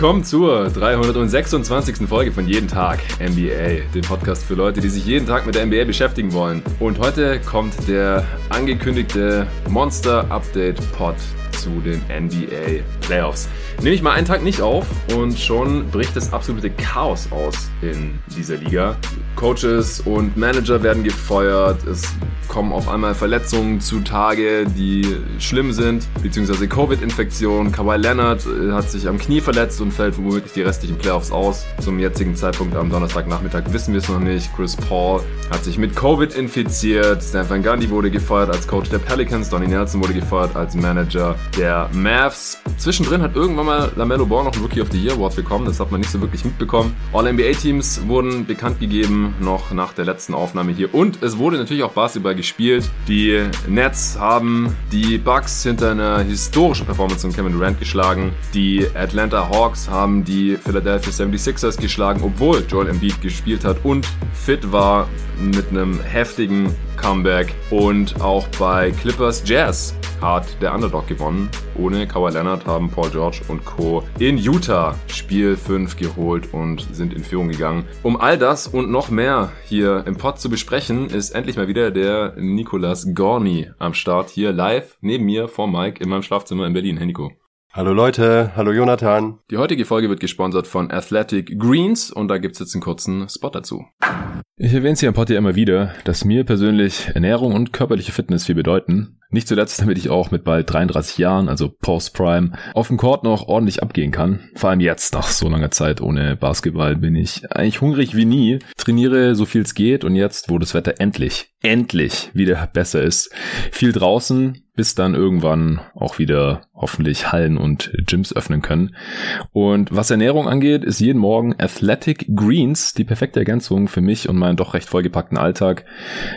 willkommen zur 326. Folge von Jeden Tag NBA, dem Podcast für Leute, die sich jeden Tag mit der NBA beschäftigen wollen. Und heute kommt der angekündigte Monster Update Pod zu den NBA Playoffs. Nehme ich mal einen Tag nicht auf und schon bricht das absolute Chaos aus in dieser Liga. Coaches und Manager werden gefeuert, es kommen auf einmal Verletzungen zutage, die schlimm sind, beziehungsweise Covid-Infektion. Kawhi Leonard äh, hat sich am Knie verletzt und fällt womöglich die restlichen Playoffs aus. Zum jetzigen Zeitpunkt am Donnerstagnachmittag wissen wir es noch nicht. Chris Paul hat sich mit Covid infiziert. Stan Van Gundy wurde gefeuert als Coach der Pelicans. Donnie Nelson wurde gefeuert als Manager der Mavs. Zwischendrin hat irgendwann mal LaMelo Ball noch ein Rookie of the Year Award bekommen. Das hat man nicht so wirklich mitbekommen. All-NBA-Teams wurden bekannt gegeben, noch nach der letzten Aufnahme hier. Und es wurde natürlich auch Basketball gespielt. Die Nets haben die Bucks hinter einer historischen Performance von Kevin Durant geschlagen. Die Atlanta Hawks haben die Philadelphia 76ers geschlagen, obwohl Joel Embiid gespielt hat und fit war mit einem heftigen Comeback. Und auch bei Clippers Jazz hat der Underdog gewonnen. Ohne Kawhi Leonard haben Paul George und Co. in Utah Spiel 5 geholt und sind in Führung gegangen. Um all das und noch mehr hier im Pod zu besprechen, ist endlich mal wieder der Nicolas Gorni am Start hier live neben mir vor Mike in meinem Schlafzimmer in Berlin. Hey Nico. Hallo Leute, hallo Jonathan. Die heutige Folge wird gesponsert von Athletic Greens und da gibt's jetzt einen kurzen Spot dazu. Ich erwähne es hier im Pod ja immer wieder, dass mir persönlich Ernährung und körperliche Fitness viel bedeuten. Nicht zuletzt, damit ich auch mit bald 33 Jahren, also Post-Prime, auf dem Court noch ordentlich abgehen kann. Vor allem jetzt, nach so langer Zeit ohne Basketball, bin ich eigentlich hungrig wie nie, trainiere so viel es geht und jetzt, wo das Wetter endlich, endlich wieder besser ist, viel draußen, bis dann irgendwann auch wieder hoffentlich Hallen und Gyms öffnen können. Und was Ernährung angeht, ist jeden Morgen Athletic Greens die perfekte Ergänzung für mich und meinen doch recht vollgepackten Alltag.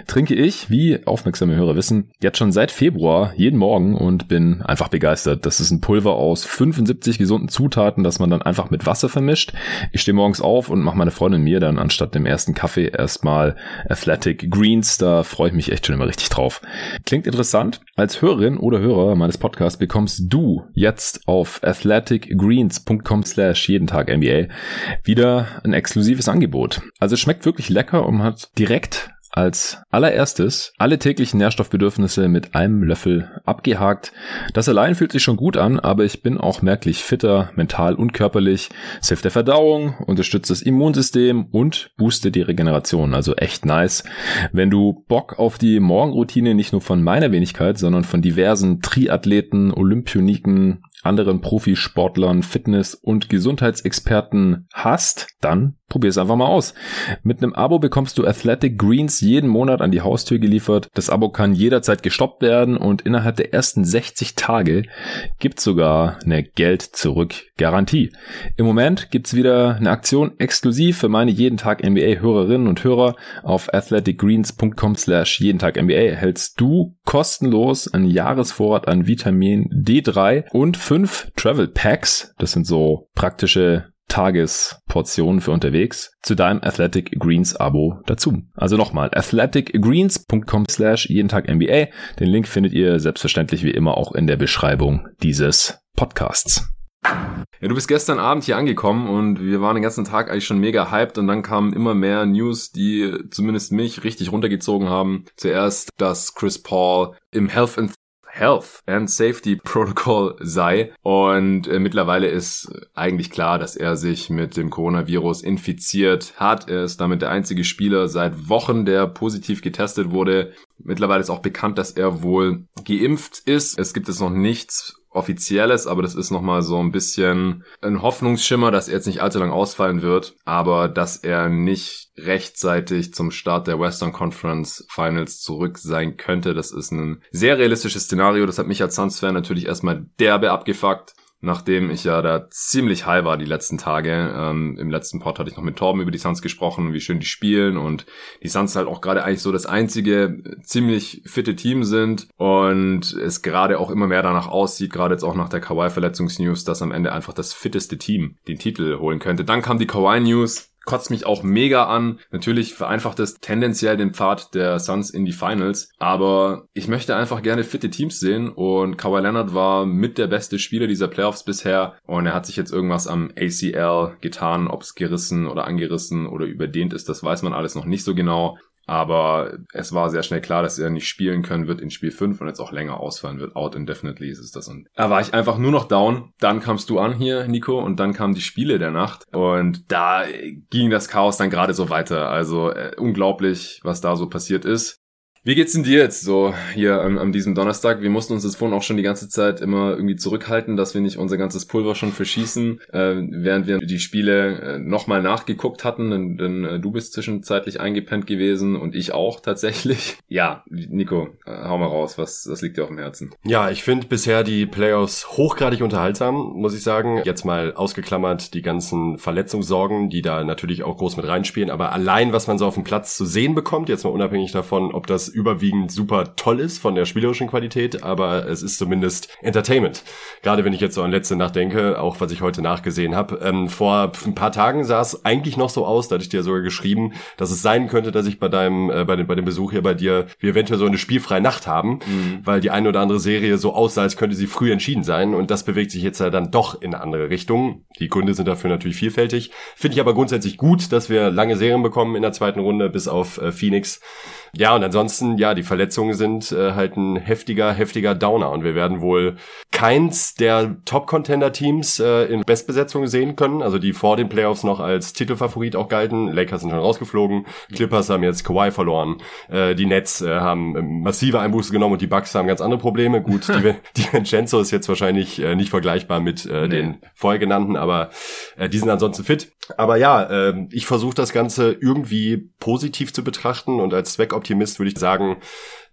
Trinke ich, wie aufmerksame Hörer wissen, jetzt schon seit Februar jeden Morgen und bin einfach begeistert. Das ist ein Pulver aus 75 gesunden Zutaten, das man dann einfach mit Wasser vermischt. Ich stehe morgens auf und mache meine Freundin mir dann anstatt dem ersten Kaffee erstmal Athletic Greens. Da freue ich mich echt schon immer richtig drauf. Klingt interessant. Als Hörerin oder Hörer meines Podcasts bekommst du jetzt auf athleticgreens.com slash jeden Tag NBA wieder ein exklusives Angebot. Also es schmeckt wirklich lecker und hat direkt als allererstes alle täglichen Nährstoffbedürfnisse mit einem Löffel abgehakt. Das allein fühlt sich schon gut an, aber ich bin auch merklich fitter, mental und körperlich. Es hilft der Verdauung, unterstützt das Immunsystem und boostet die Regeneration. Also echt nice. Wenn du Bock auf die Morgenroutine nicht nur von meiner Wenigkeit, sondern von diversen Triathleten, Olympioniken, anderen Profisportlern, Fitness- und Gesundheitsexperten hast, dann probier es einfach mal aus. Mit einem Abo bekommst du Athletic Greens jeden Monat an die Haustür geliefert. Das Abo kann jederzeit gestoppt werden und innerhalb der ersten 60 Tage gibt sogar eine Geld-Zurück-Garantie. Im Moment gibt's wieder eine Aktion exklusiv für meine jeden Tag NBA-Hörerinnen und Hörer. Auf athleticgreens.com slash jeden Tag NBA erhältst du kostenlos einen Jahresvorrat an Vitamin D3 und fünf Travel Packs. Das sind so praktische Tagesportionen für unterwegs zu deinem Athletic Greens Abo dazu. Also nochmal, athleticgreens.com slash jeden Tag NBA. Den Link findet ihr selbstverständlich wie immer auch in der Beschreibung dieses Podcasts. Ja, du bist gestern Abend hier angekommen und wir waren den ganzen Tag eigentlich schon mega hyped und dann kamen immer mehr News, die zumindest mich richtig runtergezogen haben. Zuerst, dass Chris Paul im Health and Health and Safety Protocol sei. Und äh, mittlerweile ist eigentlich klar, dass er sich mit dem Coronavirus infiziert hat. Er ist damit der einzige Spieler seit Wochen, der positiv getestet wurde. Mittlerweile ist auch bekannt, dass er wohl geimpft ist. Es gibt jetzt noch nichts offizielles, aber das ist nochmal so ein bisschen ein Hoffnungsschimmer, dass er jetzt nicht allzu lang ausfallen wird, aber dass er nicht rechtzeitig zum Start der Western Conference Finals zurück sein könnte. Das ist ein sehr realistisches Szenario. Das hat mich als Suns-Fan natürlich erstmal derbe abgefuckt nachdem ich ja da ziemlich high war die letzten Tage. Ähm, Im letzten Pod hatte ich noch mit Torben über die Suns gesprochen, wie schön die spielen und die Suns halt auch gerade eigentlich so das einzige ziemlich fitte Team sind und es gerade auch immer mehr danach aussieht, gerade jetzt auch nach der Kawhi-Verletzungsnews, dass am Ende einfach das fitteste Team den Titel holen könnte. Dann kam die Kawhi-News kotzt mich auch mega an. Natürlich vereinfacht es tendenziell den Pfad der Suns in die Finals, aber ich möchte einfach gerne fitte Teams sehen und Kawhi Leonard war mit der beste Spieler dieser Playoffs bisher und er hat sich jetzt irgendwas am ACL getan, ob es gerissen oder angerissen oder überdehnt ist, das weiß man alles noch nicht so genau. Aber es war sehr schnell klar, dass er nicht spielen können wird in Spiel 5 und jetzt auch länger ausfallen wird. Out indefinitely ist es das. Und da war ich einfach nur noch down. Dann kamst du an hier, Nico, und dann kamen die Spiele der Nacht. Und da ging das Chaos dann gerade so weiter. Also äh, unglaublich, was da so passiert ist. Wie geht's denn dir jetzt so hier an, an diesem Donnerstag? Wir mussten uns das vorhin auch schon die ganze Zeit immer irgendwie zurückhalten, dass wir nicht unser ganzes Pulver schon verschießen, äh, während wir die Spiele äh, nochmal nachgeguckt hatten, denn, denn äh, du bist zwischenzeitlich eingepennt gewesen und ich auch tatsächlich. Ja, Nico, äh, hau mal raus, was, was liegt dir auf dem Herzen? Ja, ich finde bisher die Playoffs hochgradig unterhaltsam, muss ich sagen. Jetzt mal ausgeklammert die ganzen Verletzungssorgen, die da natürlich auch groß mit reinspielen, aber allein, was man so auf dem Platz zu sehen bekommt, jetzt mal unabhängig davon, ob das überwiegend super toll ist von der spielerischen Qualität, aber es ist zumindest Entertainment. Gerade wenn ich jetzt so an letzte Nacht denke, auch was ich heute nachgesehen habe. Ähm, vor ein paar Tagen sah es eigentlich noch so aus, da hatte ich dir sogar geschrieben, dass es sein könnte, dass ich bei deinem, äh, bei, dem, bei dem Besuch hier bei dir, wir eventuell so eine spielfreie Nacht haben, mhm. weil die eine oder andere Serie so aussah, als könnte sie früh entschieden sein und das bewegt sich jetzt ja dann doch in eine andere Richtung. Die Gründe sind dafür natürlich vielfältig. Finde ich aber grundsätzlich gut, dass wir lange Serien bekommen in der zweiten Runde bis auf äh, Phoenix. Ja, und ansonsten, ja, die Verletzungen sind äh, halt ein heftiger, heftiger Downer. Und wir werden wohl keins der Top-Contender-Teams äh, in Bestbesetzung sehen können, also die vor den Playoffs noch als Titelfavorit auch galten. Lakers sind schon rausgeflogen, Clippers haben jetzt Kawhi verloren, äh, die Nets äh, haben ähm, massive Einbuße genommen und die Bucks haben ganz andere Probleme. Gut, die, die Vincenzo ist jetzt wahrscheinlich äh, nicht vergleichbar mit äh, nee. den vorher genannten, aber äh, die sind ansonsten fit. Aber ja, äh, ich versuche das Ganze irgendwie positiv zu betrachten und als Zweckoptimist würde ich sagen,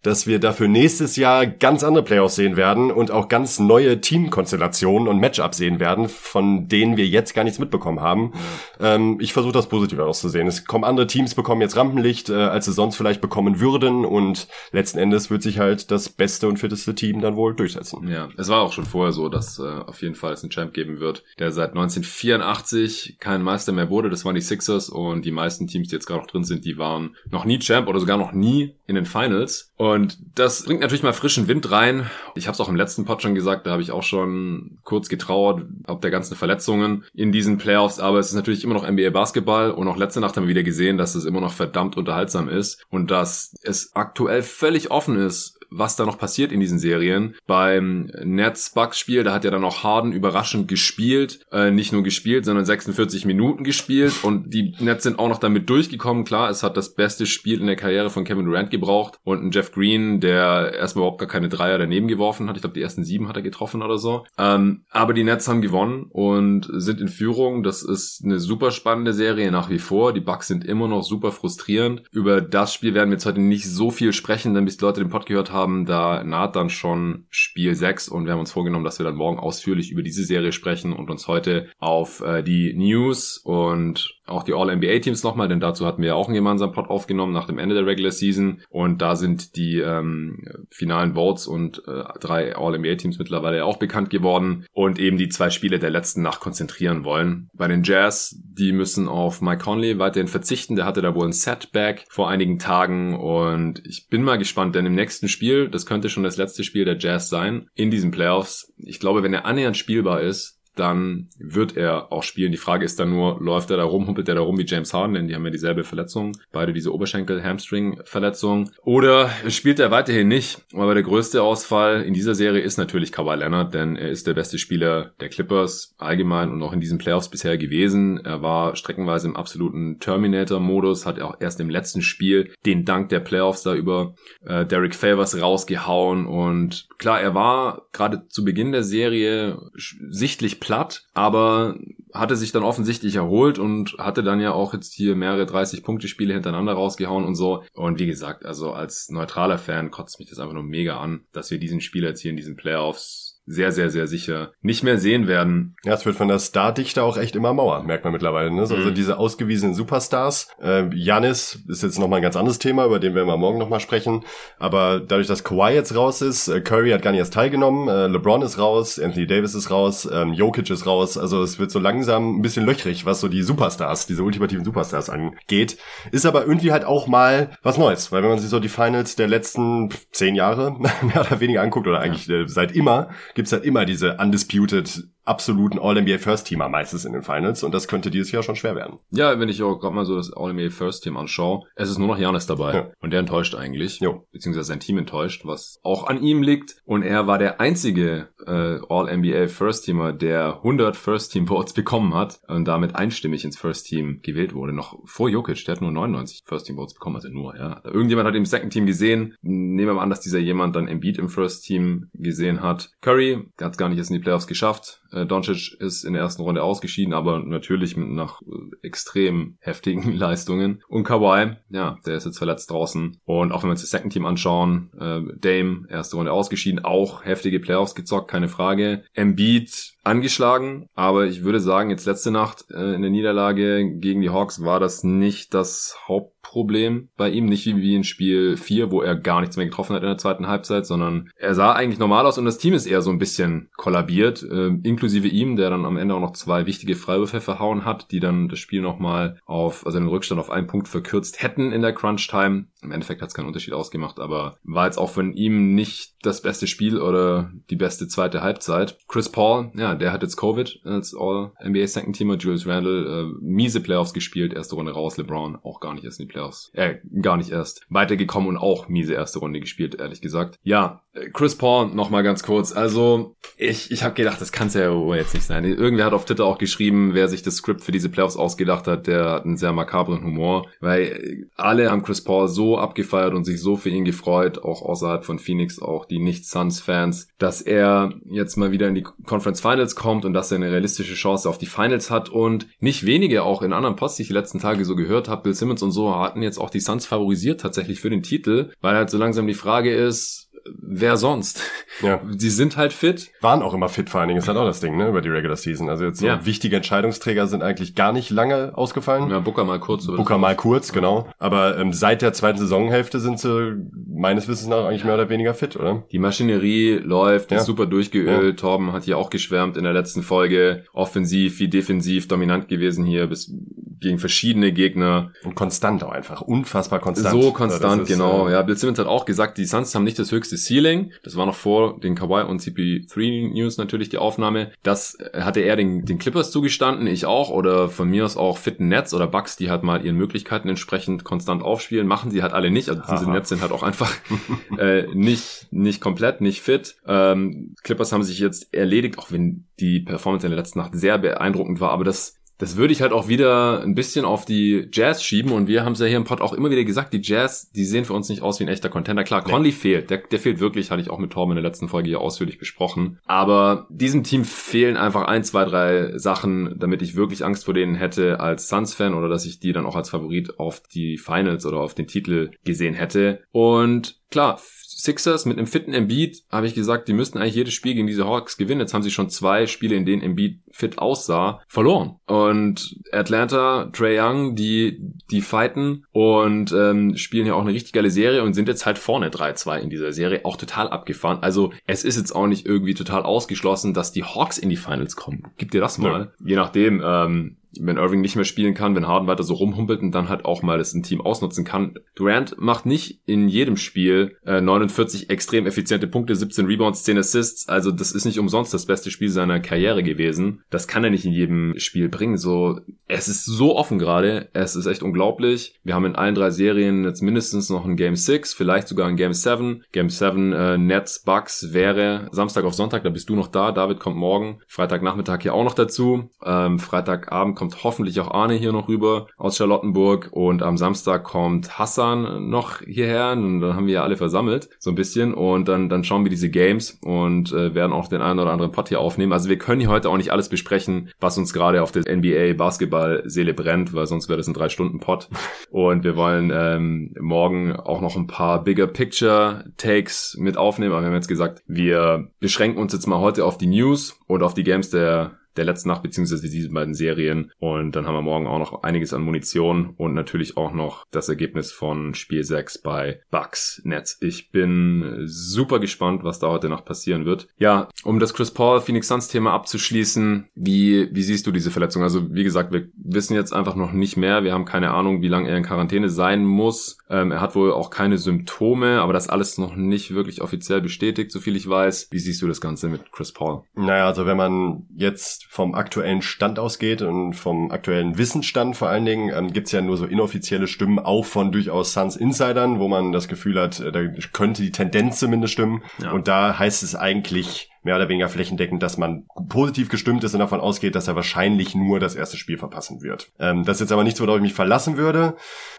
dass wir dafür nächstes Jahr ganz andere Playoffs sehen werden und auch ganz neue Teamkonstellationen und Matchups sehen werden, von denen wir jetzt gar nichts mitbekommen haben. Ähm, ich versuche das positiv auszusehen. Es kommen andere Teams, bekommen jetzt Rampenlicht, äh, als sie sonst vielleicht bekommen würden und letzten Endes wird sich halt das beste und fitteste Team dann wohl durchsetzen. Ja, es war auch schon vorher so, dass äh, auf jeden Fall es einen Champ geben wird, der seit 1984 kein Meister mehr wurde. Das waren die Sixers und die meisten Teams, die jetzt gerade noch drin sind, die waren noch nie Champ oder sogar noch nie in den Finals. Und das bringt natürlich mal frischen Wind rein. Ich habe es auch im letzten Pod schon gesagt, da habe ich auch schon kurz getrauert, ob der ganzen Verletzungen in diesen Playoffs. Aber es ist natürlich immer noch NBA Basketball und auch letzte Nacht haben wir wieder gesehen, dass es immer noch verdammt unterhaltsam ist und dass es aktuell völlig offen ist, was da noch passiert in diesen Serien. Beim Nets-Bucks-Spiel, da hat ja dann auch Harden überraschend gespielt. Äh, nicht nur gespielt, sondern 46 Minuten gespielt. Und die Nets sind auch noch damit durchgekommen. Klar, es hat das beste Spiel in der Karriere von Kevin Durant gebraucht. Und ein Jeff Green, der erstmal überhaupt gar keine Dreier daneben geworfen hat. Ich glaube, die ersten sieben hat er getroffen oder so. Ähm, aber die Nets haben gewonnen und sind in Führung. Das ist eine super spannende Serie nach wie vor. Die Bucks sind immer noch super frustrierend. Über das Spiel werden wir jetzt heute nicht so viel sprechen, denn bis die Leute den Pod gehört haben, haben, da naht dann schon Spiel 6 und wir haben uns vorgenommen, dass wir dann morgen ausführlich über diese Serie sprechen und uns heute auf äh, die News und auch die All-NBA-Teams nochmal, denn dazu hatten wir ja auch einen gemeinsamen Pod aufgenommen nach dem Ende der Regular Season und da sind die ähm, finalen Votes und äh, drei All-NBA-Teams mittlerweile auch bekannt geworden und eben die zwei Spiele der letzten Nacht konzentrieren wollen. Bei den Jazz, die müssen auf Mike Conley weiterhin verzichten, der hatte da wohl ein Setback vor einigen Tagen und ich bin mal gespannt, denn im nächsten Spiel, das könnte schon das letzte Spiel der Jazz sein, in diesen Playoffs, ich glaube, wenn er annähernd spielbar ist, dann wird er auch spielen. Die Frage ist dann nur, läuft er da rum, humpelt er da rum wie James Harden, denn die haben ja dieselbe Verletzung, beide diese Oberschenkel-Hamstring-Verletzung. Oder spielt er weiterhin nicht, aber der größte Ausfall in dieser Serie ist natürlich Kawhi Leonard, denn er ist der beste Spieler der Clippers allgemein und auch in diesen Playoffs bisher gewesen. Er war streckenweise im absoluten Terminator-Modus, hat auch erst im letzten Spiel den Dank der Playoffs da über äh, Derek Favors rausgehauen und klar, er war gerade zu Beginn der Serie sichtlich platt, aber hatte sich dann offensichtlich erholt und hatte dann ja auch jetzt hier mehrere 30-Punkte-Spiele hintereinander rausgehauen und so. Und wie gesagt, also als neutraler Fan kotzt mich das einfach nur mega an, dass wir diesen Spieler jetzt hier in diesen Playoffs sehr, sehr, sehr sicher nicht mehr sehen werden. Ja, es wird von der Stardichte auch echt immer Mauer, merkt man mittlerweile. Ne? Also mhm. diese ausgewiesenen Superstars. Äh, Janis ist jetzt nochmal ein ganz anderes Thema, über den werden wir morgen nochmal sprechen. Aber dadurch, dass Kawhi jetzt raus ist, äh, Curry hat gar nicht erst teilgenommen, äh, LeBron ist raus, Anthony Davis ist raus, ähm, Jokic ist raus. Also es wird so langsam ein bisschen löchrig, was so die Superstars, diese ultimativen Superstars angeht. Ist aber irgendwie halt auch mal was Neues, weil wenn man sich so die Finals der letzten zehn Jahre mehr oder weniger anguckt oder eigentlich. Äh, seit immer, gibt's halt immer diese undisputed absoluten All-NBA First-Teamer meistens in den Finals und das könnte dieses Jahr schon schwer werden. Ja, wenn ich auch gerade mal so das All-NBA First-Team anschaue, es ist nur noch Janis dabei ja. und der enttäuscht eigentlich, jo. beziehungsweise sein Team enttäuscht, was auch an ihm liegt und er war der einzige äh, All-NBA First-Teamer, der 100 First-Team-Votes bekommen hat und damit einstimmig ins First-Team gewählt wurde, noch vor Jokic, der hat nur 99 First-Team-Votes bekommen, also nur, ja. Irgendjemand hat im Second-Team gesehen, nehmen wir mal an, dass dieser jemand dann Embiid im First-Team gesehen hat. Curry, der hat es gar nicht erst in die Playoffs geschafft, äh, Doncic ist in der ersten Runde ausgeschieden, aber natürlich mit nach äh, extrem heftigen Leistungen. Und Kawhi, ja, der ist jetzt verletzt draußen. Und auch wenn wir uns das Second Team anschauen, äh, Dame, erste Runde ausgeschieden, auch heftige Playoffs gezockt, keine Frage. Embiid angeschlagen, aber ich würde sagen, jetzt letzte Nacht äh, in der Niederlage gegen die Hawks war das nicht das Hauptproblem bei ihm, nicht wie, wie in Spiel 4, wo er gar nichts mehr getroffen hat in der zweiten Halbzeit, sondern er sah eigentlich normal aus und das Team ist eher so ein bisschen kollabiert, äh, inklusive ihm, der dann am Ende auch noch zwei wichtige Freiwürfe verhauen hat, die dann das Spiel nochmal auf, also den Rückstand auf einen Punkt verkürzt hätten in der Crunch Time. Im Endeffekt hat es keinen Unterschied ausgemacht, aber war jetzt auch von ihm nicht das beste Spiel oder die beste zweite Halbzeit. Chris Paul, ja, der hat jetzt Covid als All-NBA Second Teamer. Julius Randle, äh, miese Playoffs gespielt, erste Runde raus. LeBron auch gar nicht erst in die Playoffs. Äh, gar nicht erst weitergekommen und auch miese erste Runde gespielt, ehrlich gesagt. Ja, äh, Chris Paul noch mal ganz kurz. Also, ich, ich habe gedacht, das kann's ja jetzt nicht sein. Irgendwer hat auf Twitter auch geschrieben, wer sich das Skript für diese Playoffs ausgedacht hat, der hat einen sehr makabren Humor, weil alle haben Chris Paul so abgefeiert und sich so für ihn gefreut, auch außerhalb von Phoenix, auch die Nicht-Suns-Fans, dass er jetzt mal wieder in die Conference Finals kommt und dass er eine realistische Chance auf die Finals hat und nicht wenige auch in anderen Posts, die ich die letzten Tage so gehört habe, Bill Simmons und so hatten jetzt auch die Suns favorisiert tatsächlich für den Titel, weil halt so langsam die Frage ist, wer sonst? Ja. Die sind halt fit. Waren auch immer fit vor allen Dingen, ist halt auch das Ding, ne, über die Regular Season. Also jetzt so ja. wichtige Entscheidungsträger sind eigentlich gar nicht lange ausgefallen. Ja, Booker mal kurz. Booker mal kurz, genau. Aber ähm, seit der zweiten Saisonhälfte sind sie meines Wissens nach eigentlich mehr oder weniger fit, oder? Die Maschinerie läuft, ja. ist super durchgeölt. Ja. Torben hat hier auch geschwärmt in der letzten Folge. Offensiv wie defensiv dominant gewesen hier bis gegen verschiedene Gegner. Und konstant auch einfach. Unfassbar konstant. So konstant, ist, genau. Äh, ja, Bill Simmons hat auch gesagt, die Suns haben nicht das höchste Ceiling. Das war noch vor den Kawhi und CP3 News natürlich die Aufnahme. Das hatte er den, den Clippers zugestanden, ich auch. Oder von mir aus auch fitten Nets oder Bucks, die halt mal ihren Möglichkeiten entsprechend konstant aufspielen. Machen sie halt alle nicht. Also diese Aha. Nets sind halt auch einfach äh, nicht, nicht komplett, nicht fit. Ähm, Clippers haben sich jetzt erledigt, auch wenn die Performance in der letzten Nacht sehr beeindruckend war. Aber das das würde ich halt auch wieder ein bisschen auf die Jazz schieben und wir haben es ja hier im Pod auch immer wieder gesagt, die Jazz, die sehen für uns nicht aus wie ein echter Contender. Klar, nee. Conley fehlt, der, der fehlt wirklich, hatte ich auch mit Torben in der letzten Folge hier ausführlich besprochen. Aber diesem Team fehlen einfach ein, zwei, drei Sachen, damit ich wirklich Angst vor denen hätte als Suns-Fan oder dass ich die dann auch als Favorit auf die Finals oder auf den Titel gesehen hätte. Und klar, Sixers mit einem fitten Embiid habe ich gesagt, die müssten eigentlich jedes Spiel gegen diese Hawks gewinnen. Jetzt haben sie schon zwei Spiele, in denen Embiid fit aussah, verloren. Und Atlanta, Trey Young, die, die fighten und ähm, spielen hier auch eine richtig geile Serie und sind jetzt halt vorne 3-2 in dieser Serie, auch total abgefahren. Also es ist jetzt auch nicht irgendwie total ausgeschlossen, dass die Hawks in die Finals kommen. Gib dir das mal. Ja. Je nachdem, ähm, wenn Irving nicht mehr spielen kann, wenn Harden weiter so rumhumpelt und dann halt auch mal das ein Team ausnutzen kann. Durant macht nicht in jedem Spiel äh, 49 extrem effiziente Punkte, 17 Rebounds, 10 Assists. Also das ist nicht umsonst das beste Spiel seiner Karriere gewesen. Das kann er nicht in jedem Spiel bringen. So, es ist so offen gerade. Es ist echt unglaublich. Wir haben in allen drei Serien jetzt mindestens noch ein Game 6, vielleicht sogar ein Game 7. Game 7 äh, Nets, Bucks wäre Samstag auf Sonntag, da bist du noch da. David kommt morgen. Freitagnachmittag hier auch noch dazu. Ähm, Freitagabend kommt hoffentlich auch Arne hier noch rüber aus Charlottenburg und am Samstag kommt Hassan noch hierher. Und dann haben wir ja alle versammelt, so ein bisschen. Und dann, dann schauen wir diese Games und äh, werden auch den einen oder anderen Pod hier aufnehmen. Also wir können hier heute auch nicht alles besprechen, was uns gerade auf der NBA Basketball Seele brennt, weil sonst wäre das ein drei Stunden Pod und wir wollen ähm, morgen auch noch ein paar Bigger Picture Takes mit aufnehmen, aber wir haben jetzt gesagt, wir beschränken uns jetzt mal heute auf die News und auf die Games der der letzten Nacht, beziehungsweise diese beiden Serien. Und dann haben wir morgen auch noch einiges an Munition und natürlich auch noch das Ergebnis von Spiel 6 bei Bucks Nets. Ich bin super gespannt, was da heute noch passieren wird. Ja, um das Chris Paul Phoenix Suns Thema abzuschließen, wie, wie siehst du diese Verletzung? Also, wie gesagt, wir wissen jetzt einfach noch nicht mehr. Wir haben keine Ahnung, wie lange er in Quarantäne sein muss. Ähm, er hat wohl auch keine Symptome, aber das alles noch nicht wirklich offiziell bestätigt, soviel ich weiß. Wie siehst du das Ganze mit Chris Paul? Naja, also wenn man jetzt vom aktuellen Stand ausgeht und vom aktuellen Wissensstand vor allen Dingen, ähm, gibt's ja nur so inoffizielle Stimmen, auch von durchaus Suns Insidern, wo man das Gefühl hat, äh, da könnte die Tendenz zumindest stimmen. Ja. Und da heißt es eigentlich, mehr oder weniger flächendeckend, dass man positiv gestimmt ist und davon ausgeht, dass er wahrscheinlich nur das erste Spiel verpassen wird. Ähm, das ist jetzt aber nichts, worauf ich mich verlassen würde.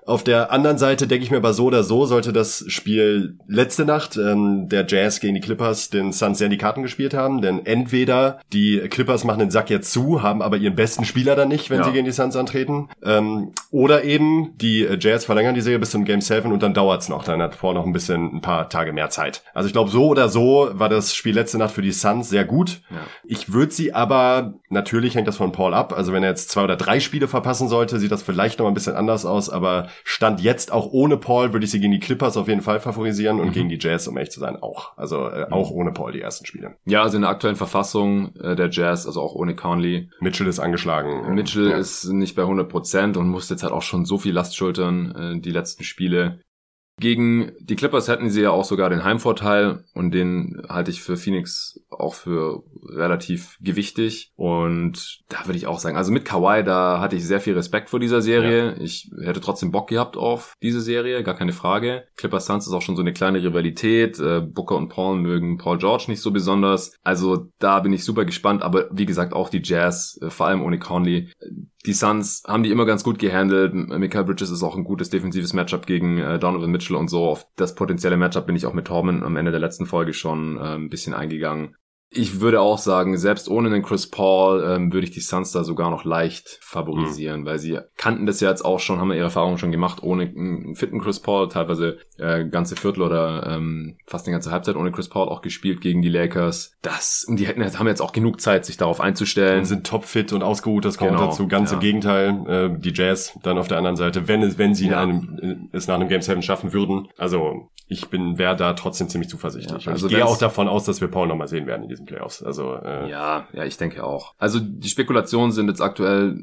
Auf der anderen Seite denke ich mir aber so oder so, sollte das Spiel letzte Nacht ähm, der Jazz gegen die Clippers den Suns sehr in die Karten gespielt haben, denn entweder die Clippers machen den Sack jetzt zu, haben aber ihren besten Spieler dann nicht, wenn ja. sie gegen die Suns antreten, ähm, oder eben die Jazz verlängern die Serie bis zum Game 7 und dann dauert's noch, dann hat Paul noch ein bisschen, ein paar Tage mehr Zeit. Also ich glaube, so oder so war das Spiel letzte Nacht für die die Suns sehr gut. Ja. Ich würde sie aber, natürlich hängt das von Paul ab, also wenn er jetzt zwei oder drei Spiele verpassen sollte, sieht das vielleicht noch ein bisschen anders aus, aber Stand jetzt auch ohne Paul würde ich sie gegen die Clippers auf jeden Fall favorisieren und mhm. gegen die Jazz, um ehrlich zu sein, auch. Also äh, mhm. auch ohne Paul die ersten Spiele. Ja, also in der aktuellen Verfassung äh, der Jazz, also auch ohne Conley. Mitchell ist angeschlagen. Mitchell ja. ist nicht bei 100 Prozent und muss jetzt halt auch schon so viel Last schultern, äh, die letzten Spiele. Gegen die Clippers hätten sie ja auch sogar den Heimvorteil und den halte ich für Phoenix auch für relativ gewichtig. Und da würde ich auch sagen, also mit Kawhi, da hatte ich sehr viel Respekt vor dieser Serie. Ja. Ich hätte trotzdem Bock gehabt auf diese Serie, gar keine Frage. Clippers Suns ist auch schon so eine kleine Rivalität. Äh, Booker und Paul mögen Paul George nicht so besonders. Also da bin ich super gespannt. Aber wie gesagt, auch die Jazz, äh, vor allem ohne Conley, die Suns haben die immer ganz gut gehandelt. Michael Bridges ist auch ein gutes defensives Matchup gegen äh, Donovan Mitchell und so. Auf das potenzielle Matchup bin ich auch mit Torben am Ende der letzten Folge schon äh, ein bisschen eingegangen. Ich würde auch sagen, selbst ohne den Chris Paul ähm, würde ich die Suns da sogar noch leicht favorisieren, mhm. weil sie kannten das ja jetzt auch schon, haben ihre Erfahrungen schon gemacht ohne einen fitten Chris Paul, teilweise äh, ganze Viertel oder ähm, fast eine ganze Halbzeit ohne Chris Paul auch gespielt gegen die Lakers. Das, und die hätten haben jetzt auch genug Zeit, sich darauf einzustellen. Und sind topfit und ausgeruht, das kommt genau, dazu. Ganz ja. im Gegenteil, äh, die Jazz dann auf der anderen Seite, wenn es, wenn sie ja. einem, es nach einem Game 7 schaffen würden. Also ich bin, wäre da trotzdem ziemlich zuversichtlich. Ja, also ich gehe auch davon aus, dass wir Paul nochmal sehen werden in diesem Playoffs. Also äh, ja, ja, ich denke auch. Also die Spekulationen sind jetzt aktuell,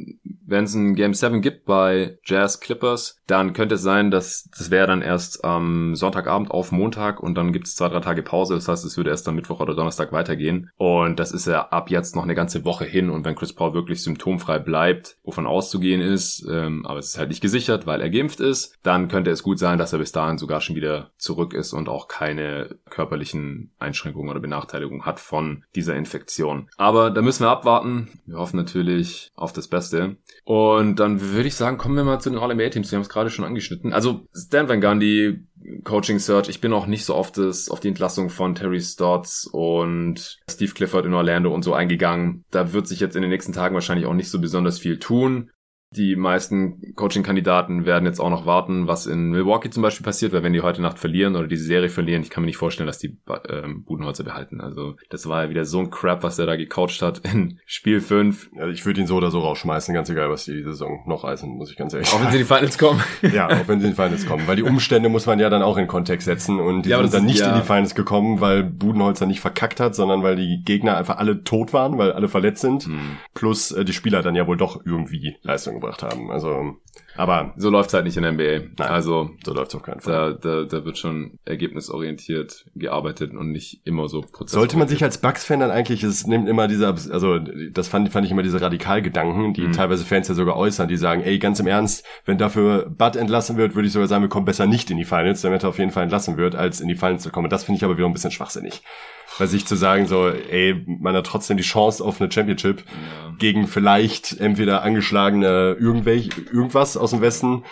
wenn es ein Game 7 gibt bei Jazz Clippers, dann könnte es sein, dass das wäre dann erst am Sonntagabend auf Montag und dann gibt es zwei, drei Tage Pause. Das heißt, es würde erst am Mittwoch oder Donnerstag weitergehen. Und das ist ja ab jetzt noch eine ganze Woche hin. Und wenn Chris Paul wirklich symptomfrei bleibt, wovon auszugehen ist, ähm, aber es ist halt nicht gesichert, weil er geimpft ist, dann könnte es gut sein, dass er bis dahin sogar schon wieder zurück ist und auch keine körperlichen Einschränkungen oder Benachteiligungen hat von dieser Infektion. Aber da müssen wir abwarten. Wir hoffen natürlich auf das Beste. Und dann würde ich sagen, kommen wir mal zu den All-NBA-Teams. Wir haben es gerade schon angeschnitten. Also Stan Van Gundy, Coaching Search. Ich bin auch nicht so oft das, auf die Entlassung von Terry Stotts und Steve Clifford in Orlando und so eingegangen. Da wird sich jetzt in den nächsten Tagen wahrscheinlich auch nicht so besonders viel tun. Die meisten Coaching-Kandidaten werden jetzt auch noch warten, was in Milwaukee zum Beispiel passiert, weil wenn die heute Nacht verlieren oder diese Serie verlieren, ich kann mir nicht vorstellen, dass die ähm, Budenholzer behalten. Also das war ja wieder so ein Crap, was er da gecoacht hat in Spiel 5. Also ich würde ihn so oder so rausschmeißen, ganz egal, was die Saison noch reißen, muss ich ganz ehrlich sagen. Auch wenn sie in die Finals kommen. ja, auch wenn sie in die Finals kommen. Weil die Umstände muss man ja dann auch in Kontext setzen und die ja, sind dann nicht ja. in die Finals gekommen, weil Budenholzer nicht verkackt hat, sondern weil die Gegner einfach alle tot waren, weil alle verletzt sind. Hm. Plus äh, die Spieler dann ja wohl doch irgendwie Leistung gebracht haben. Also, aber so läuft's halt nicht in der NBA. Nein, also so läuft's auf keinen Fall. Da, da, da wird schon ergebnisorientiert gearbeitet und nicht immer so Sollte man sich als Bucks-Fan dann eigentlich, es nimmt immer diese, also das fand, fand ich immer diese Radikalgedanken, die mhm. teilweise Fans ja sogar äußern, die sagen, ey, ganz im Ernst, wenn dafür Bud entlassen wird, würde ich sogar sagen, wir kommen besser nicht in die Finals, damit er auf jeden Fall entlassen wird, als in die Finals zu kommen. Das finde ich aber wieder ein bisschen schwachsinnig. bei sich zu sagen, so, ey, man hat trotzdem die Chance auf eine Championship ja. gegen vielleicht entweder angeschlagene irgendwelche, irgendwas aus dem Westen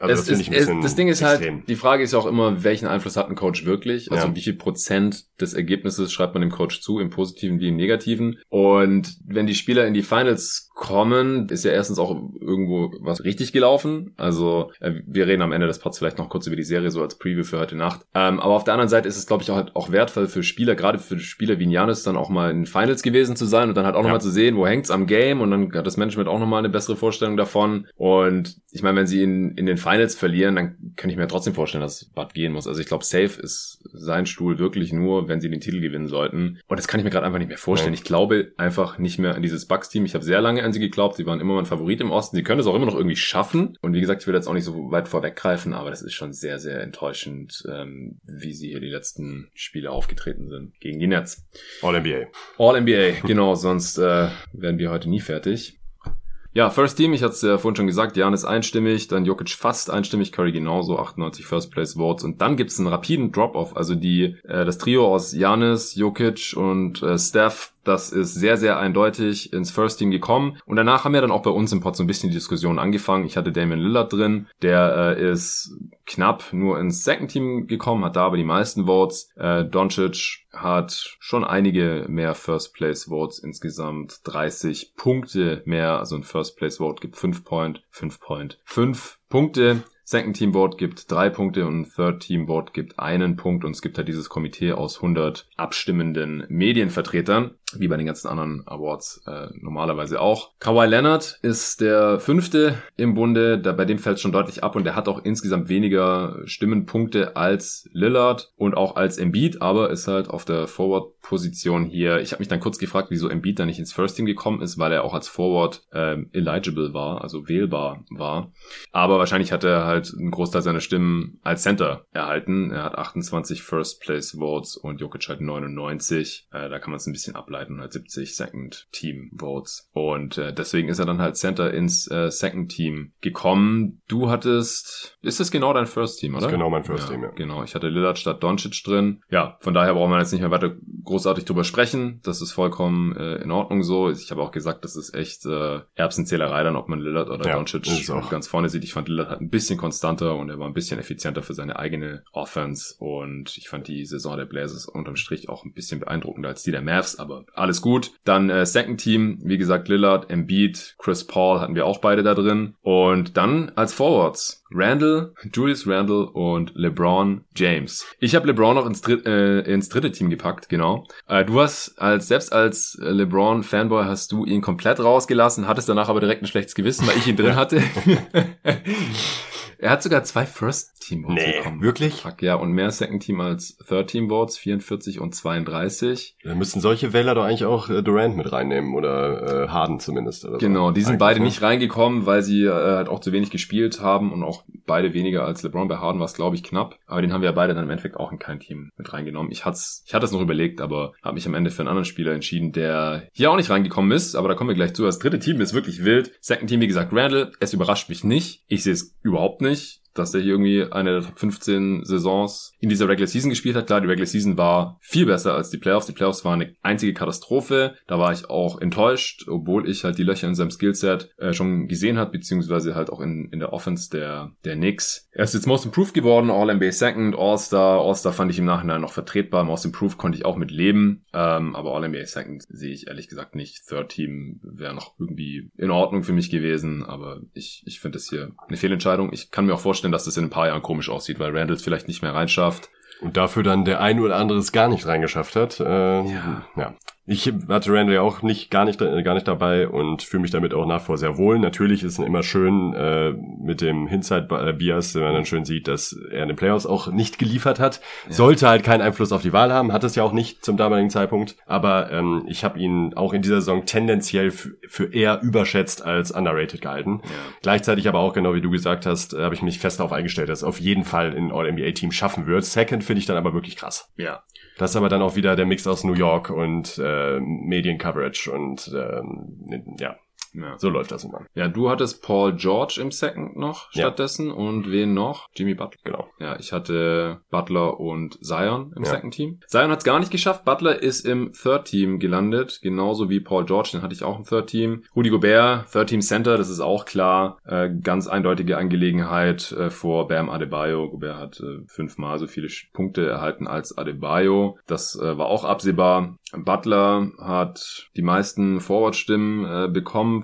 also es das, ist, das Ding ist halt, extrem. halt, die Frage ist ja auch immer, welchen Einfluss hat ein Coach wirklich? Also ja. wie viel Prozent des Ergebnisses schreibt man dem Coach zu, im Positiven wie im Negativen? Und wenn die Spieler in die Finals kommen, ist ja erstens auch irgendwo was richtig gelaufen. Also äh, wir reden am Ende des Pods vielleicht noch kurz über die Serie, so als Preview für heute Nacht. Ähm, aber auf der anderen Seite ist es, glaube ich, auch, halt auch wertvoll für Spieler, gerade für Spieler wie Janis, dann auch mal in Finals gewesen zu sein und dann halt auch ja. nochmal zu sehen, wo hängt's am Game und dann hat das Management auch nochmal eine bessere Vorstellung davon. Und ich meine, wenn sie in, in den Finals verlieren, dann kann ich mir trotzdem vorstellen, dass Bud gehen muss. Also ich glaube, safe ist sein Stuhl wirklich nur, wenn sie den Titel gewinnen sollten. Und das kann ich mir gerade einfach nicht mehr vorstellen. Ja. Ich glaube einfach nicht mehr an dieses Bucks-Team. Ich habe sehr lange an sie geglaubt. Sie waren immer mein Favorit im Osten. Sie können es auch immer noch irgendwie schaffen. Und wie gesagt, ich will jetzt auch nicht so weit vorweggreifen, aber das ist schon sehr, sehr enttäuschend, ähm, wie sie hier die letzten Spiele aufgetreten sind gegen die Nets. All-NBA. All-NBA, genau. Sonst äh, werden wir heute nie fertig. Ja, First Team, ich hatte es ja vorhin schon gesagt, Janis einstimmig, dann Jokic fast einstimmig, Curry genauso, 98 First Place Votes. Und dann gibt's einen rapiden Drop-Off, also die äh, das Trio aus Janis, Jokic und äh, Steph das ist sehr, sehr eindeutig ins First Team gekommen. Und danach haben wir dann auch bei uns im Pod so ein bisschen die Diskussion angefangen. Ich hatte Damian Lillard drin. Der äh, ist knapp nur ins Second Team gekommen, hat da aber die meisten Votes. Äh, Doncic hat schon einige mehr First Place Votes, insgesamt 30 Punkte mehr. Also ein First Place Vote gibt 5 Point, 5 Point, 5 Punkte. Second Team Board gibt drei Punkte und Third Team Board gibt einen Punkt und es gibt halt dieses Komitee aus 100 abstimmenden Medienvertretern wie bei den ganzen anderen Awards äh, normalerweise auch. Kawhi Leonard ist der fünfte im Bunde, da bei dem fällt schon deutlich ab und der hat auch insgesamt weniger Stimmenpunkte als Lillard und auch als Embiid, aber ist halt auf der Forward-Position hier. Ich habe mich dann kurz gefragt, wieso Embiid da nicht ins First Team gekommen ist, weil er auch als Forward ähm, eligible war, also wählbar war. Aber wahrscheinlich hat er halt einen Großteil seiner Stimmen als Center erhalten. Er hat 28 First Place Votes und Jokic halt 99. Äh, da kann man es ein bisschen ableiten. 170 Second Team Votes. Und äh, deswegen ist er dann halt Center ins äh, Second Team gekommen. Du hattest, ist das genau dein First Team, oder? Das ist genau mein First ja, Team, ja. Genau, ich hatte Lillard statt Doncic drin. Ja, von daher brauchen wir jetzt nicht mehr weiter großartig drüber sprechen. Das ist vollkommen äh, in Ordnung so. Ich habe auch gesagt, das ist echt äh, Erbsenzählerei dann, ob man Lillard oder ja, Doncic ganz vorne sieht. Ich fand Lillard halt ein bisschen konstanter und er war ein bisschen effizienter für seine eigene Offense und ich fand die Saison der Blazers unterm Strich auch ein bisschen beeindruckender als die der Mavs, aber alles gut. Dann äh, Second Team, wie gesagt, Lillard, Embiid, Chris Paul hatten wir auch beide da drin. Und dann als Forwards Randall, Julius Randall und LeBron James. Ich habe LeBron noch ins, Dritt, äh, ins dritte Team gepackt, genau. Äh, du hast als selbst als LeBron Fanboy hast du ihn komplett rausgelassen, hattest danach aber direkt ein schlechtes Gewissen, weil ich ihn drin hatte. Er hat sogar zwei First Team Votes nee, bekommen. Wirklich? Fuck, ja, und mehr Second Team als Third Team Votes, 44 und 32. Da müssten solche Wähler doch eigentlich auch äh, Durant mit reinnehmen oder äh, Harden zumindest. Oder genau, so. die sind eigentlich beide so. nicht reingekommen, weil sie äh, halt auch zu wenig gespielt haben und auch beide weniger als LeBron. Bei Harden war es, glaube ich, knapp. Aber den haben wir ja beide dann im Endeffekt auch in kein Team mit reingenommen. Ich hatte ich hatte es noch überlegt, aber habe mich am Ende für einen anderen Spieler entschieden, der hier auch nicht reingekommen ist. Aber da kommen wir gleich zu. Das dritte Team ist wirklich wild. Second Team, wie gesagt, Randall. Es überrascht mich nicht. Ich sehe es überhaupt nicht nicht dass der hier irgendwie eine der Top 15 Saisons in dieser Regular Season gespielt hat. Klar, die Regular Season war viel besser als die Playoffs. Die Playoffs waren eine einzige Katastrophe. Da war ich auch enttäuscht, obwohl ich halt die Löcher in seinem Skillset äh, schon gesehen hat, beziehungsweise halt auch in, in der Offense der, der Knicks. Er ist jetzt Most Improved geworden, All-NBA Second, All-Star. All-Star fand ich im Nachhinein noch vertretbar. Most Improved konnte ich auch mit leben. Ähm, aber All-NBA Second sehe ich ehrlich gesagt nicht. Third Team wäre noch irgendwie in Ordnung für mich gewesen, aber ich, ich finde das hier eine Fehlentscheidung. Ich kann mir auch vorstellen, vorstellen, dass das in ein paar Jahren komisch aussieht, weil Randall es vielleicht nicht mehr reinschafft. Und dafür dann der ein oder andere es gar nicht reingeschafft hat. Äh, ja. ja. Ich hatte Randall ja auch nicht gar nicht gar nicht dabei und fühle mich damit auch nach vor sehr wohl. Natürlich ist es immer schön äh, mit dem Hindsight Bias, wenn man dann schön sieht, dass er in den Playoffs auch nicht geliefert hat. Ja. Sollte halt keinen Einfluss auf die Wahl haben, hat es ja auch nicht zum damaligen Zeitpunkt. Aber ähm, ich habe ihn auch in dieser Saison tendenziell für eher überschätzt als underrated gehalten. Ja. Gleichzeitig aber auch genau wie du gesagt hast, äh, habe ich mich fest darauf eingestellt, dass es auf jeden Fall in All NBA Team schaffen wird. Second finde ich dann aber wirklich krass. Ja. Das ist aber dann auch wieder der Mix aus New York und äh, Mediencoverage und ähm, ja. Ja. So läuft das immer. Ja, du hattest Paul George im Second noch stattdessen ja. und wen noch? Jimmy Butler. Genau. Ja, ich hatte Butler und Zion im ja. Second Team. Zion hat es gar nicht geschafft. Butler ist im Third Team gelandet, genauso wie Paul George, den hatte ich auch im Third Team. Rudy Gobert, Third Team Center, das ist auch klar. Äh, ganz eindeutige Angelegenheit äh, vor Bam Adebayo. Gobert hat äh, fünfmal so viele Punkte erhalten als Adebayo. Das äh, war auch absehbar. Butler hat die meisten Forward-Stimmen äh,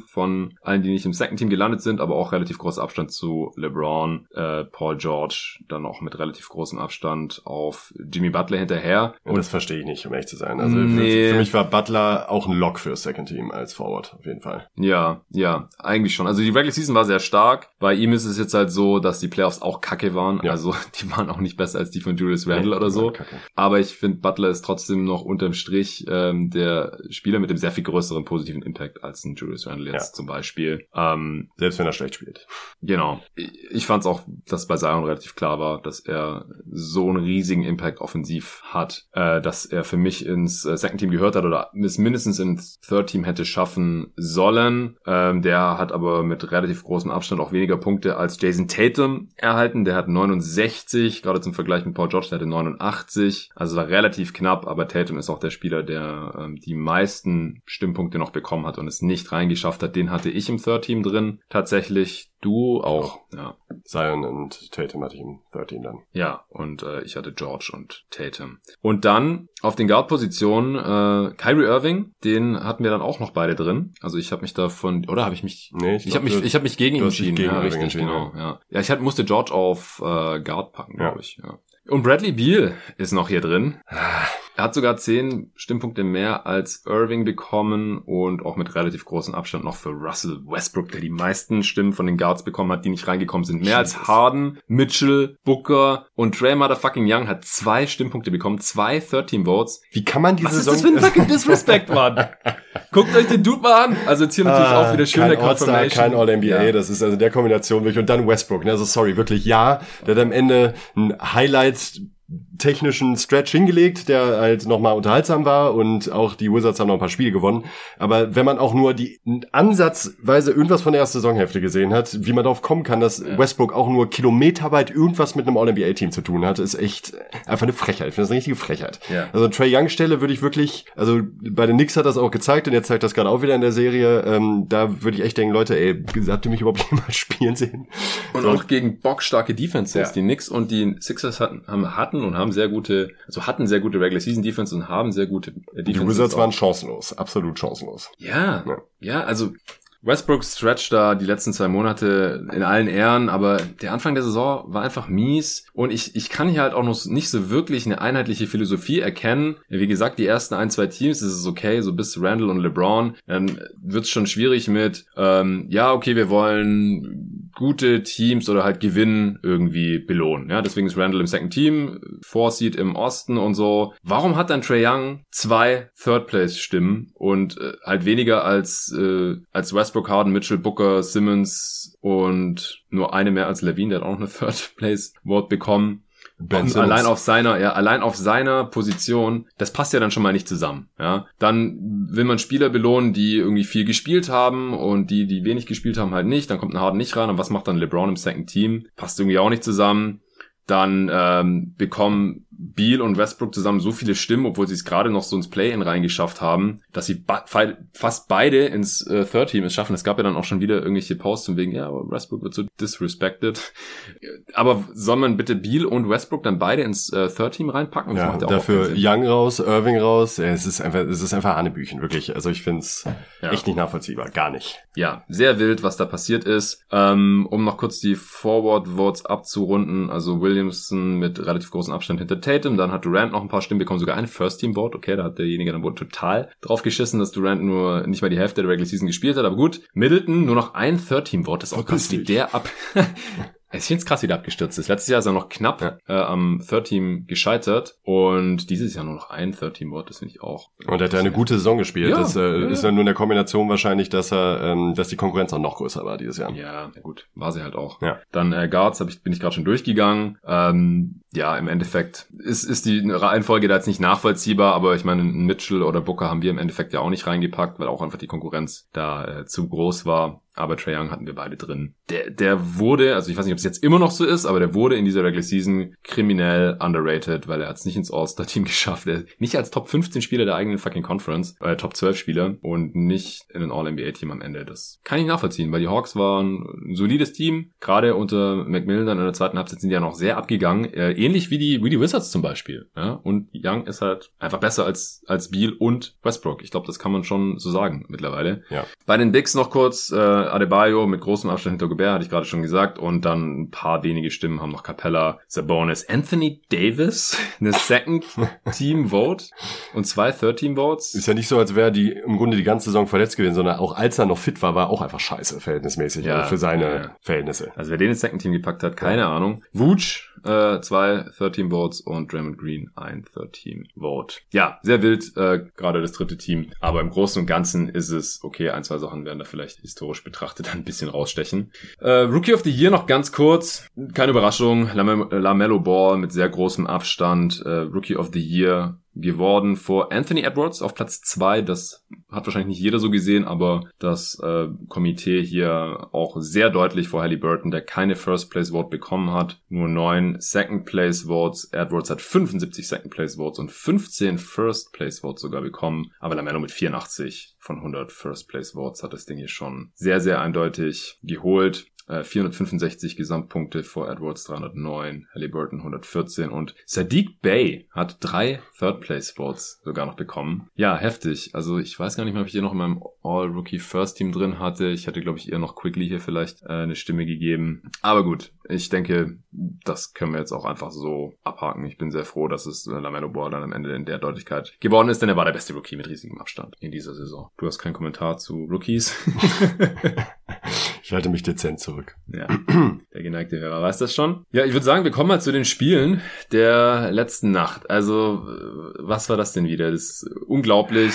von allen, die nicht im Second Team gelandet sind, aber auch relativ großer Abstand zu LeBron, äh, Paul George, dann auch mit relativ großem Abstand auf Jimmy Butler hinterher. Und das verstehe ich nicht, um ehrlich zu sein. Also nee. für, für, mich war Butler auch ein Lock für Second Team als Forward, auf jeden Fall. Ja, ja, eigentlich schon. Also die Regular Season war sehr stark. Bei ihm ist es jetzt halt so, dass die Playoffs auch kacke waren. Ja. Also die waren auch nicht besser als die von Julius Randle nee, oder so. Aber ich finde, Butler ist trotzdem noch unterm Strich ähm, der Spieler mit dem sehr viel größeren positiven Impact als ein Julius Randle jetzt ja. zum Beispiel. Ähm, Selbst wenn er schlecht spielt. Genau. Ich fand es auch, dass bei Zion relativ klar war, dass er so einen riesigen Impact offensiv hat, äh, dass er für mich ins äh, Second Team gehört hat oder es mindestens ins Third Team hätte schaffen sollen. Ähm, der hat aber mit relativ großem Abstand auch weniger Punkte als Jason Tatum erhalten. Der hat 69, gerade zum Vergleich mit Paul George, der hatte 89. Also war relativ knapp, aber Tatum ist auch der Spieler, der ähm, die meisten Stimmpunkte noch bekommen hat und es nicht reingeschafft hat. Den hatte ich im Third Team drin. Tatsächlich Du auch, ja. Zion und Tatum hatte ich im 13 dann. Ja, und äh, ich hatte George und Tatum. Und dann auf den Guard-Positionen äh, Kyrie Irving, den hatten wir dann auch noch beide drin. Also ich habe mich davon, oder habe ich mich, nee, ich, ich habe mich, ich habe mich gegen ihn entschieden. Gegen ja, richtig, genau, ja. Ja, ich hab, musste George auf äh, Guard packen, glaube ja. ich. Ja. Und Bradley Beal ist noch hier drin. Er hat sogar zehn Stimmpunkte mehr als Irving bekommen und auch mit relativ großem Abstand noch für Russell Westbrook, der die meisten Stimmen von den Guards bekommen hat, die nicht reingekommen sind. Mehr Jesus. als Harden, Mitchell, Booker und Trey Motherfucking Young hat zwei Stimmpunkte bekommen, zwei 13 Votes. Wie kann man diese Was ist das für ein fucking Disrespect, Mann? Guckt euch den Dude mal an. Also jetzt hier natürlich ah, auch wieder schöne kein Confirmation. Kein All-NBA, ja. das ist also der Kombination wirklich. Und dann Westbrook, ne? Also sorry, wirklich ja. Der hat am Ende ein Highlight technischen Stretch hingelegt, der halt nochmal unterhaltsam war und auch die Wizards haben noch ein paar Spiele gewonnen. Aber wenn man auch nur die ansatzweise irgendwas von der ersten Saisonhälfte gesehen hat, wie man darauf kommen kann, dass ja. Westbrook auch nur kilometerweit irgendwas mit einem All-NBA-Team zu tun hat, ist echt einfach eine Frechheit. Ich finde das eine richtige Frechheit. Ja. Also Trey Young Stelle würde ich wirklich, also bei den Knicks hat das auch gezeigt und jetzt zeigt das gerade auch wieder in der Serie, ähm, da würde ich echt denken, Leute, ey, habt ihr mich überhaupt jemals spielen sehen? Und so. auch gegen bockstarke Defenses. Ja. Die Knicks und die Sixers hatten, hatten hatten und haben sehr gute, also hatten sehr gute Regular Season Defense und haben sehr gute äh, Defense. Die Wizards waren chancenlos, absolut chancenlos. Ja, ja, ja also Westbrook Stretch da die letzten zwei Monate in allen Ehren, aber der Anfang der Saison war einfach mies und ich, ich kann hier halt auch noch nicht so wirklich eine einheitliche Philosophie erkennen. Wie gesagt, die ersten ein, zwei Teams ist es okay, so bis Randall und LeBron, dann wird es schon schwierig mit, ähm, ja, okay, wir wollen gute Teams oder halt gewinnen irgendwie belohnen. Ja, deswegen ist Randall im Second Team, Four Seed im Osten und so. Warum hat dann Trey Young zwei Third Place Stimmen und äh, halt weniger als äh, als Westbrook, Harden, Mitchell, Booker, Simmons und nur eine mehr als Levine, der hat auch eine Third Place Vote bekommen. Ben allein auf seiner, ja, allein auf seiner Position, das passt ja dann schon mal nicht zusammen, ja. Dann will man Spieler belohnen, die irgendwie viel gespielt haben und die, die wenig gespielt haben, halt nicht. Dann kommt ein Harden nicht ran. Und was macht dann LeBron im Second Team? Passt irgendwie auch nicht zusammen. Dann ähm, bekommen Beal und Westbrook zusammen so viele Stimmen, obwohl sie es gerade noch so ins Play-In reingeschafft haben, dass sie fast beide ins äh, Third Team es schaffen. Es gab ja dann auch schon wieder irgendwelche Posts von wegen, ja, Westbrook wird so disrespected. Aber soll man bitte Beal und Westbrook dann beide ins äh, Third Team reinpacken? ja, dafür Young raus, Irving raus. Es ist einfach, es ist einfach Hanebüchen, wirklich. Also ich finde es ja. echt nicht nachvollziehbar, gar nicht. Ja, sehr wild, was da passiert ist. Ähm, um noch kurz die Forward Votes abzurunden, also Williamson mit relativ großem Abstand hinter Tatum, dann hat Durant noch ein paar Stimmen bekommen, sogar ein First-Team-Vote. Okay, da hat derjenige dann wohl total drauf geschissen, dass Durant nur nicht mal die Hälfte der Regular Season gespielt hat. Aber gut, Middleton nur noch ein Third-Team-Vote. Das ist auch krass, wie der ab... Ich finde es krass, wie der abgestürzt ist. Letztes Jahr ist er noch knapp ja. äh, am Third Team gescheitert und dieses Jahr nur noch ein Third Team Board, das finde ich auch. Und er hat ja eine gute Saison gespielt. Ja, das äh, ja. ist ja nur in der Kombination wahrscheinlich, dass er, ähm, dass die Konkurrenz auch noch größer war dieses Jahr. Ja, gut, war sie halt auch. Ja. Dann äh, Guards hab ich, bin ich gerade schon durchgegangen. Ähm, ja, im Endeffekt ist, ist die Reihenfolge da jetzt nicht nachvollziehbar, aber ich meine, Mitchell oder Booker haben wir im Endeffekt ja auch nicht reingepackt, weil auch einfach die Konkurrenz da äh, zu groß war aber Trae Young hatten wir beide drin. Der, der wurde, also ich weiß nicht, ob es jetzt immer noch so ist, aber der wurde in dieser Regular Season kriminell underrated, weil er hat es nicht ins All-Star-Team geschafft. Er nicht als Top 15 Spieler der eigenen fucking Conference, äh, Top 12 Spieler und nicht in ein All-NBA-Team am Ende. Das kann ich nachvollziehen, weil die Hawks waren ein solides Team. Gerade unter McMillan in der zweiten Halbzeit sind die ja noch sehr abgegangen. Äh, ähnlich wie die, wie die Wizards zum Beispiel. Ja? Und Young ist halt einfach besser als, als Beal und Westbrook. Ich glaube, das kann man schon so sagen mittlerweile. Ja. Bei den Bigs noch kurz, äh, Adebayo mit großem Abstand hinter Gobert, hatte ich gerade schon gesagt. Und dann ein paar wenige Stimmen haben noch Capella, Sabonis, Anthony Davis, eine Second Team Vote und zwei Third Team Votes. Ist ja nicht so, als wäre die im Grunde die ganze Saison verletzt gewesen, sondern auch als er noch fit war, war auch einfach scheiße, verhältnismäßig. Ja, also für seine ja. Verhältnisse. Also wer den ins Second Team gepackt hat, keine. Ahnung. Wutsch, äh, zwei Third Team Votes und Draymond Green ein Third Team Vote. Ja, sehr wild, äh, gerade das dritte Team. Aber im Großen und Ganzen ist es okay. Ein, zwei Sachen werden da vielleicht historisch betrachtet ein bisschen rausstechen. Äh, Rookie of the Year noch ganz kurz. Keine Überraschung. Lam Lamello Ball mit sehr großem Abstand. Äh, Rookie of the Year geworden vor Anthony Edwards auf Platz zwei. Das hat wahrscheinlich nicht jeder so gesehen, aber das äh, Komitee hier auch sehr deutlich vor Halliburton, der keine First Place Vote bekommen hat. Nur neun Second Place Votes. Edwards hat 75 Second Place Votes und 15 First Place Votes sogar bekommen. Aber Lamello mit 84 von 100 First Place Votes hat das Ding hier schon sehr, sehr eindeutig geholt. 465 äh, Gesamtpunkte vor Edwards 309, Halliburton 114 und Sadiq Bay hat drei Third Place Votes sogar noch bekommen. Ja, heftig. Also ich weiß gar nicht mehr, ob ich hier noch in meinem All-Rookie First Team drin hatte. Ich hatte, glaube ich, eher noch Quickly hier vielleicht äh, eine Stimme gegeben. Aber gut, ich denke, das können wir jetzt auch einfach so abhaken. Ich bin sehr froh, dass es Lamelo Ball dann am Ende in der Deutlichkeit geworden ist, denn er war der beste Rookie mit riesigem Abstand in dieser Saison. Du hast keinen Kommentar zu Rookies. ich halte mich dezent zurück. Ja, der geneigte Hörer weiß das schon. Ja, ich würde sagen, wir kommen mal zu den Spielen der letzten Nacht. Also, äh, was war das denn wieder? Das ist unglaublich.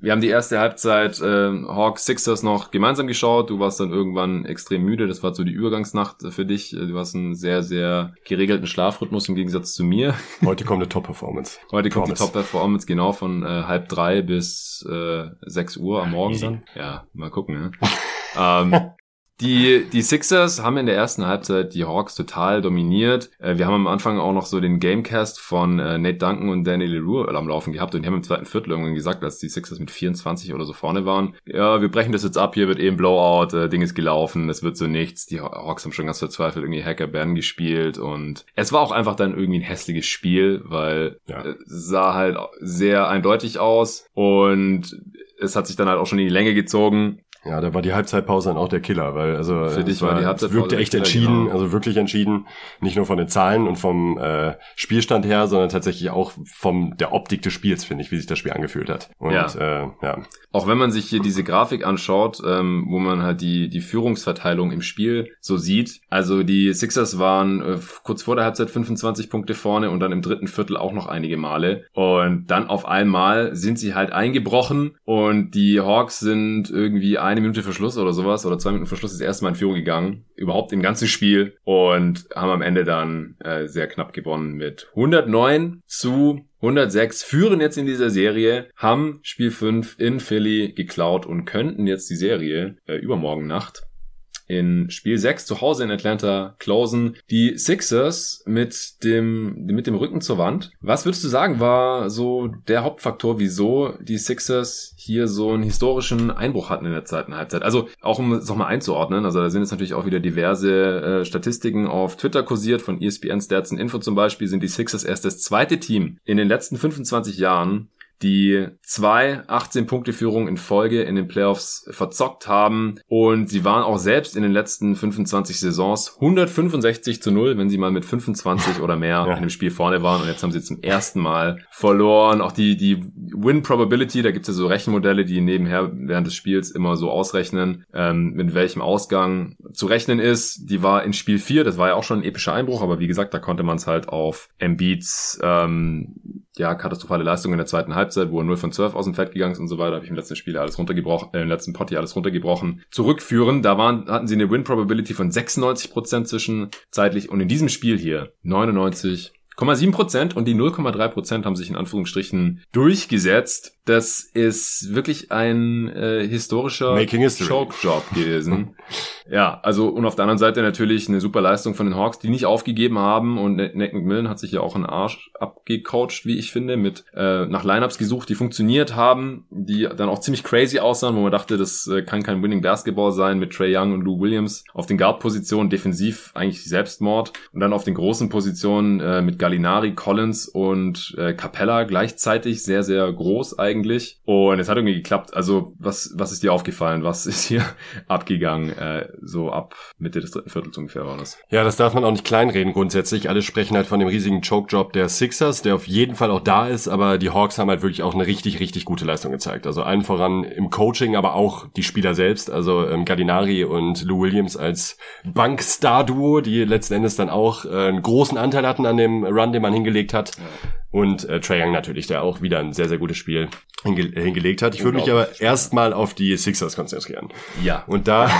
Wir haben die erste Halbzeit äh, Hawks Sixers noch gemeinsam geschaut. Du warst dann irgendwann extrem müde. Das war so die Übergangsnacht für dich. Du hast einen sehr, sehr geregelten Schlafrhythmus im Gegensatz zu mir. Heute kommt eine Top-Performance. Heute kommt Promise. die Top-Performance, genau, von äh, halb drei bis äh, sechs Uhr am Morgen dann. Ja, mal gucken, ne? ähm, die, die Sixers haben in der ersten Halbzeit die Hawks total dominiert. Äh, wir haben am Anfang auch noch so den Gamecast von äh, Nate Duncan und Danny Leroux am Laufen gehabt und die haben im zweiten Viertel irgendwann gesagt, als die Sixers mit 24 oder so vorne waren, ja, wir brechen das jetzt ab, hier wird eben Blowout, äh, Ding ist gelaufen, es wird so nichts. Die Hawks haben schon ganz verzweifelt irgendwie Hacker Ben gespielt und es war auch einfach dann irgendwie ein hässliches Spiel, weil ja. äh, sah halt sehr eindeutig aus und es hat sich dann halt auch schon in die Länge gezogen. Ja, da war die Halbzeitpause dann auch der Killer, weil also für dich war, war die Halbzeitpause wirkte echt entschieden, genau. also wirklich entschieden, nicht nur von den Zahlen und vom äh, Spielstand her, sondern tatsächlich auch vom der Optik des Spiels, finde ich, wie sich das Spiel angefühlt hat. Und ja. Äh, ja. Auch wenn man sich hier diese Grafik anschaut, ähm, wo man halt die die Führungsverteilung im Spiel so sieht, also die Sixers waren äh, kurz vor der Halbzeit 25 Punkte vorne und dann im dritten Viertel auch noch einige Male und dann auf einmal sind sie halt eingebrochen und die Hawks sind irgendwie eine Minute Verschluss oder sowas oder zwei Minuten Verschluss das erste Mal in Führung gegangen, überhaupt im ganzen Spiel und haben am Ende dann äh, sehr knapp gewonnen mit 109 zu 106 führen jetzt in dieser Serie, haben Spiel 5 in Philly geklaut und könnten jetzt die Serie äh, übermorgen Nacht in Spiel 6 zu Hause in Atlanta closen. Die Sixers mit dem, mit dem Rücken zur Wand. Was würdest du sagen, war so der Hauptfaktor, wieso die Sixers hier so einen historischen Einbruch hatten in der zweiten Halbzeit? Also auch um es nochmal einzuordnen, also da sind jetzt natürlich auch wieder diverse äh, Statistiken auf Twitter kursiert, von ESPN Stats und Info zum Beispiel, sind die Sixers erst das zweite Team in den letzten 25 Jahren, die zwei 18-Punkte-Führungen in Folge in den Playoffs verzockt haben und sie waren auch selbst in den letzten 25 Saisons 165 zu 0, wenn sie mal mit 25 oder mehr ja. in dem Spiel vorne waren und jetzt haben sie zum ersten Mal verloren. Auch die, die Win Probability, da gibt es ja so Rechenmodelle, die nebenher während des Spiels immer so ausrechnen, ähm, mit welchem Ausgang zu rechnen ist. Die war in Spiel 4, das war ja auch schon ein epischer Einbruch, aber wie gesagt, da konnte man es halt auf Embiids ähm, ja, katastrophale Leistung in der zweiten Halbzeit, wo er 0 von 12 aus dem Feld gegangen ist und so weiter, habe ich im letzten Spiel alles runtergebrochen, äh, im letzten Potti alles runtergebrochen, zurückführen. Da waren, hatten sie eine Win Probability von 96% zwischenzeitlich und in diesem Spiel hier 99 Prozent und die 0,3 Prozent haben sich in Anführungsstrichen durchgesetzt. Das ist wirklich ein äh, historischer Choke-Job gewesen. ja, also und auf der anderen Seite natürlich eine super Leistung von den Hawks, die nicht aufgegeben haben und Nick McMillan hat sich ja auch einen Arsch abgecoacht, wie ich finde, mit äh, nach Lineups gesucht, die funktioniert haben, die dann auch ziemlich crazy aussahen, wo man dachte, das äh, kann kein Winning Basketball sein mit Trey Young und Lou Williams auf den Guard-Positionen, defensiv eigentlich Selbstmord und dann auf den großen Positionen äh, mit Gallinari, Collins und äh, Capella gleichzeitig sehr, sehr groß eigentlich. Und es hat irgendwie geklappt. Also, was, was ist dir aufgefallen? Was ist hier abgegangen? Äh, so ab Mitte des dritten Viertels ungefähr war das. Ja, das darf man auch nicht kleinreden grundsätzlich. Alle sprechen halt von dem riesigen Choke-Job der Sixers, der auf jeden Fall auch da ist, aber die Hawks haben halt wirklich auch eine richtig, richtig gute Leistung gezeigt. Also allen voran im Coaching, aber auch die Spieler selbst. Also ähm, Gallinari und Lou Williams als Bankstar-Duo, die letzten Endes dann auch äh, einen großen Anteil hatten an dem Run, den man hingelegt hat. Ja. Und äh, Trae Young natürlich, der auch wieder ein sehr, sehr gutes Spiel hinge hingelegt hat. Ich würde mich aber erstmal auf die Sixers konzentrieren. Ja. Und da...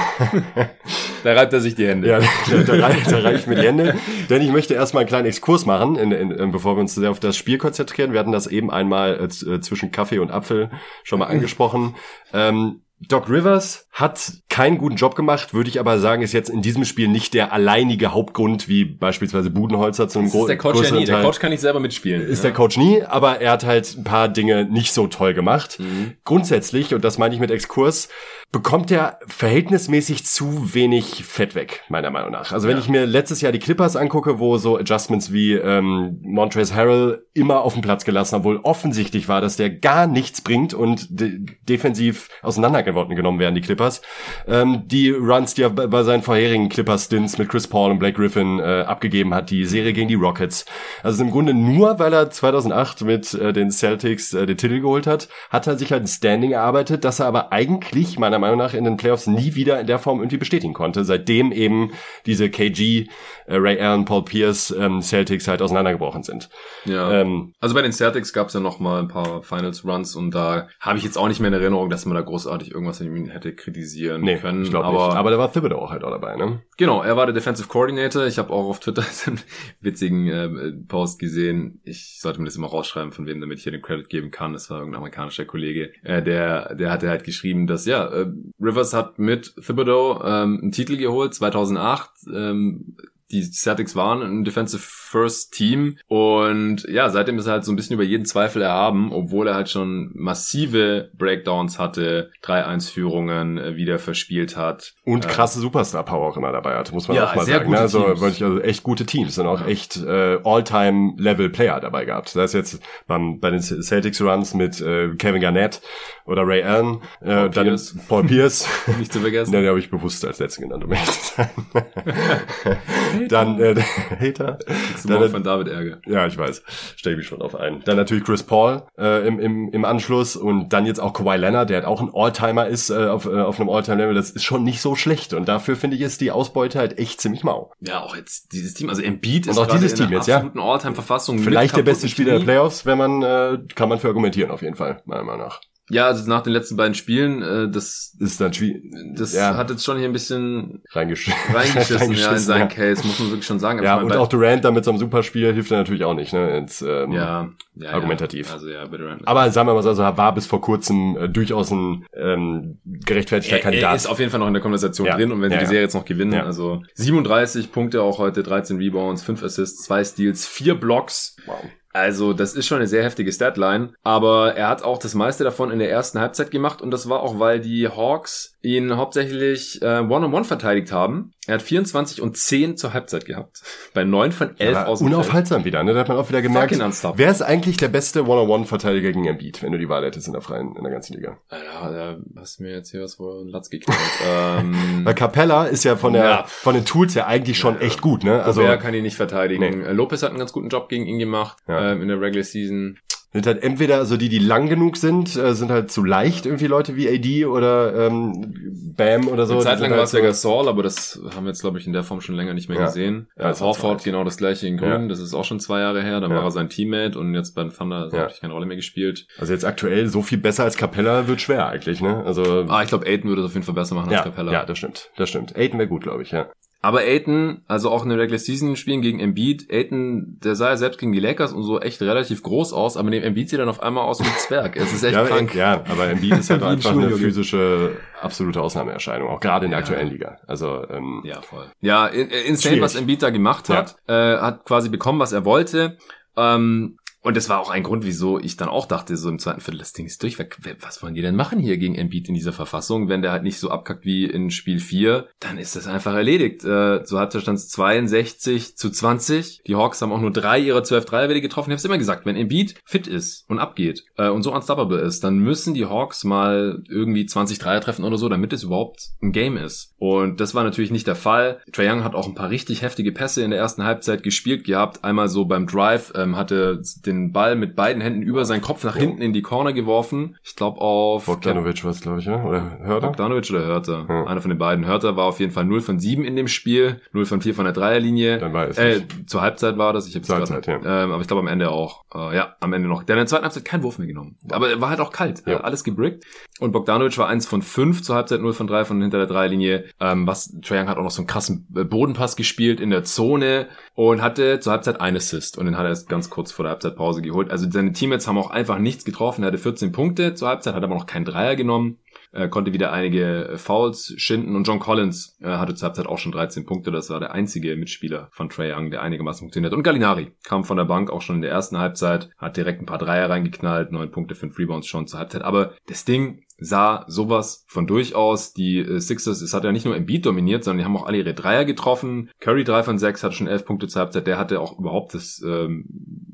da reibt er sich die Hände. Ja, da, da, reibt, da reibe ich mir die Hände. Denn ich möchte erstmal einen kleinen Exkurs machen, in, in, bevor wir uns sehr auf das Spiel konzentrieren. Wir hatten das eben einmal äh, äh zwischen Kaffee und Apfel schon mal angesprochen. Ähm, Doc Rivers hat keinen guten Job gemacht, würde ich aber sagen, ist jetzt in diesem Spiel nicht der alleinige Hauptgrund, wie beispielsweise Budenholzer zu einem großen Der Coach ja nie. Der Coach kann nicht selber mitspielen. Ist ja. der Coach nie, aber er hat halt ein paar Dinge nicht so toll gemacht. Mhm. Grundsätzlich, und das meine ich mit Exkurs, bekommt er verhältnismäßig zu wenig Fett weg, meiner Meinung nach. Also wenn ja. ich mir letztes Jahr die Clippers angucke, wo so Adjustments wie ähm, Montrezl Harrell immer auf dem Platz gelassen, obwohl offensichtlich war, dass der gar nichts bringt und de defensiv auseinandergenommen werden, die Clippers. Ähm, die Runs, die er bei seinen vorherigen Clippers-Stints mit Chris Paul und Blake Griffin äh, abgegeben hat, die Serie gegen die Rockets. Also im Grunde nur, weil er 2008 mit äh, den Celtics äh, den Titel geholt hat, hat er sich halt ein Standing erarbeitet, dass er aber eigentlich meiner Meinung nach in den Playoffs nie wieder in der Form irgendwie bestätigen konnte, seitdem eben diese KG, äh, Ray Allen, Paul Pierce ähm, Celtics halt auseinandergebrochen sind. Ja. Ähm, also bei den Celtics gab es ja noch mal ein paar Finals Runs und da habe ich jetzt auch nicht mehr in Erinnerung, dass man da großartig irgendwas in ihm hätte kritisieren nee, können. Ich aber, nicht. aber da war Thibodeau auch halt auch dabei, ne? Genau, er war der Defensive Coordinator. Ich habe auch auf Twitter einen witzigen äh, Post gesehen. Ich sollte mir das immer rausschreiben, von wem, damit ich hier den Credit geben kann. Das war irgendein amerikanischer Kollege. Äh, der, der hatte halt geschrieben, dass ja, äh, Rivers hat mit Thibodeau ähm, einen Titel geholt, 2008. Ähm, die Celtics waren ein Defensive First Team und ja, seitdem ist er halt so ein bisschen über jeden Zweifel erhaben, obwohl er halt schon massive Breakdowns hatte, 3-1-Führungen äh, wieder verspielt hat. Und äh, krasse Superstar-Power auch immer dabei hatte, muss man ja, auch mal sagen. Ne? Also, also echt gute Teams und auch echt äh, All-Time-Level-Player dabei gehabt. Das heißt jetzt beim, bei den Celtics Runs mit äh, Kevin Garnett oder Ray Allen, äh, dann Pierce. Paul Pierce. Nicht zu vergessen. Den habe ich bewusst als letzten genannt, um ehrlich zu sein. dann äh, Hater. Dann, von David Ärger. Ja, ich weiß. Stell mich schon drauf ein. Dann natürlich Chris Paul äh, im, im, im Anschluss und dann jetzt auch Kawhi Leonard, der halt auch ein Alltimer ist äh, auf, äh, auf einem Alltime-Level. Das ist schon nicht so schlecht und dafür finde ich ist die Ausbeute halt echt ziemlich mau. Ja, auch jetzt dieses Team, also Embiid ist und auch dieses Team jetzt, ja. Alltime-Verfassung. Vielleicht der beste Spieler der Playoffs, wenn man äh, kann man für argumentieren auf jeden Fall meiner Meinung nach. Ja, also nach den letzten beiden Spielen, äh, das ist dann schwierig. Das ja. hat jetzt schon hier ein bisschen reingesch reingeschissen, reingeschissen ja, in seinen ja. Case, muss man wirklich schon sagen. Ja, und auch Durant da mit so einem Superspiel hilft er natürlich auch nicht, ne? Ins, ähm, ja, ja, argumentativ. Ja. Also ja, bei Durant. Aber sagen wir mal so, also war bis vor kurzem äh, durchaus ein ähm, gerechtfertigter er, Kandidat. Er ist auf jeden Fall noch in der Konversation drin und wenn sie die Serie jetzt noch gewinnen, also 37 Punkte auch heute, 13 Rebounds, 5 Assists, 2 Steals, 4 Blocks. Wow. Also, das ist schon eine sehr heftige Statline. Aber er hat auch das meiste davon in der ersten Halbzeit gemacht und das war auch, weil die Hawks ihn hauptsächlich äh, One-on-One -on -one verteidigt haben. Er hat 24 und 10 zur Halbzeit gehabt. Bei 9 von 11 Ja, aus dem unaufhaltsam wieder, ne? Da hat man auch wieder gemerkt, wer ist eigentlich der beste One-on-One-Verteidiger gegen Embiid, wenn du die Wahl hättest in der freien, in der ganzen Liga? Ja, da hast du mir jetzt hier was vor den Latz geknallt. ähm, Weil Capella ist ja von der, Ja. von den Tools her eigentlich schon echt gut, ne? Also, wer kann ihn nicht verteidigen? Äh, Lopez hat einen ganz guten Job gegen ihn gemacht Ja. ähm, in der Regular Season. Sind halt entweder, also die, die lang genug sind, äh, sind halt zu leicht irgendwie Leute wie AD oder, ähm, Bam oder so. Eine Die Zeit sind lang halt war es ja Gasol, aber das haben wir jetzt, glaube ich, in der Form schon länger nicht mehr Ja. gesehen. Ja, Äh, Horford genau das gleiche in Grün, das ist auch schon zwei Jahre her, dann Ja. war er sein Teammate und jetzt beim Thunder hat Ja. natürlich keine Rolle mehr gespielt. Also jetzt aktuell so viel besser als Capella wird schwer eigentlich, ne? Also, Ah, ich glaube, Aiden würde es auf jeden Fall besser machen ja, als Capella. ja, das stimmt, das stimmt. Aiden wäre gut, glaube ich, ja. Aber Aiton, also auch in den Regular Season Spielen gegen Embiid, Aiton, der sah ja selbst gegen die Lakers und so echt relativ groß aus, aber neben Embiid sieht er dann auf einmal aus wie ein Zwerg. Es ist echt ja, krank. ja, aber Embiid ist halt einfach eine physische, absolute Ausnahmeerscheinung, auch gerade in der Ja. aktuellen Liga. Also, ähm, Ja, voll. Ja, in, äh, insane, Schwierig. was Embiid da gemacht hat. Äh, hat quasi bekommen, was er wollte. Ähm, und das war auch ein Grund, wieso ich dann auch dachte, so im zweiten Viertel, das Ding ist durch. Was wollen die denn machen hier gegen Embiid in dieser Verfassung? Wenn der halt nicht so abkackt wie in Spiel 4, dann ist das einfach erledigt. So hatte stand es 62 zu 20. Die Hawks haben auch nur drei ihrer 12 Dreierwelle getroffen. Ich habe immer gesagt, wenn Embiid fit ist und abgeht äh, und so unstoppable ist, dann müssen die Hawks mal irgendwie 20 Dreier treffen oder so, damit es überhaupt ein Game ist. Und das war natürlich nicht der Fall. Trae Young hat auch ein paar richtig heftige Pässe in der ersten Halbzeit gespielt gehabt. Einmal so beim Drive ähm, hatte den Ball mit beiden Händen über seinen Kopf nach hinten in die Corner geworfen. Ich glaube auf Bogdanovic war es, glaube ich, ne? oder Hörder? Bogdanovic oder Hörter. Ja. Einer von den beiden. Hörter war auf jeden Fall 0 von 7 in dem Spiel, 0 von 4 von der Dreierlinie. Dann war es Äh, nicht. zur Halbzeit war das. Ich hab's Zur grad- ja. Ähm, aber ich glaube am Ende auch. Äh, ja, am Ende noch. Der hat in der zweiten Halbzeit keinen Wurf mehr genommen. Aber er war halt auch kalt. Ja. Äh, alles gebrickt. Und Bogdanovic war 1 von 5 zur Halbzeit, 0 von 3 von hinter der Dreierlinie. Ähm, was Trae Young hat auch noch so einen krassen äh, Bodenpass gespielt in der Zone und hatte zur Halbzeit einen Assist. Und den hat er erst ganz kurz vor der Halbzeitpause geholt. Also seine Teammates haben auch einfach nichts getroffen. Er hatte 14 Punkte zur Halbzeit, hat aber noch keinen Dreier genommen. Er konnte wieder einige Fouls schinden und John Collins äh, hatte zur Halbzeit auch schon 13 Punkte. Das war der einzige Mitspieler von Trae Young, der einigermaßen funktioniert. Und Gallinari kam von der Bank auch schon in der ersten Halbzeit, hat direkt ein paar Dreier reingeknallt, neun Punkte, fünf Rebounds schon zur Halbzeit. Aber das Ding sah sowas von durchaus. Die äh, Sixers, es hat ja nicht nur Embiid dominiert, sondern die haben auch alle ihre Dreier getroffen. Curry drei von sechs hatte schon elf Punkte zur Halbzeit. Der hatte auch überhaupt das ähm,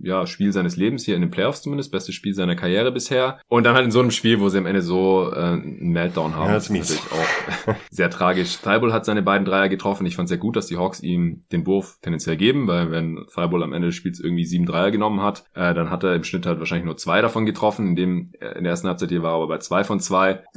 ja, Spiel seines Lebens hier in den Playoffs zumindest, bestes Spiel seiner Karriere bisher. Und dann halt in so einem Spiel, wo sie am Ende so äh, einen Meltdown haben, Ja, das ist mies. natürlich auch sehr tragisch. Thibault hat seine beiden Dreier getroffen. Ich fand sehr gut, dass die Hawks ihm den Wurf tendenziell geben, weil wenn Thibault am Ende des Spiels irgendwie sieben Dreier genommen hat, äh, dann hat er im Schnitt halt wahrscheinlich nur zwei davon getroffen. In dem äh, in der ersten Halbzeit hier war er aber bei zwei von zwei.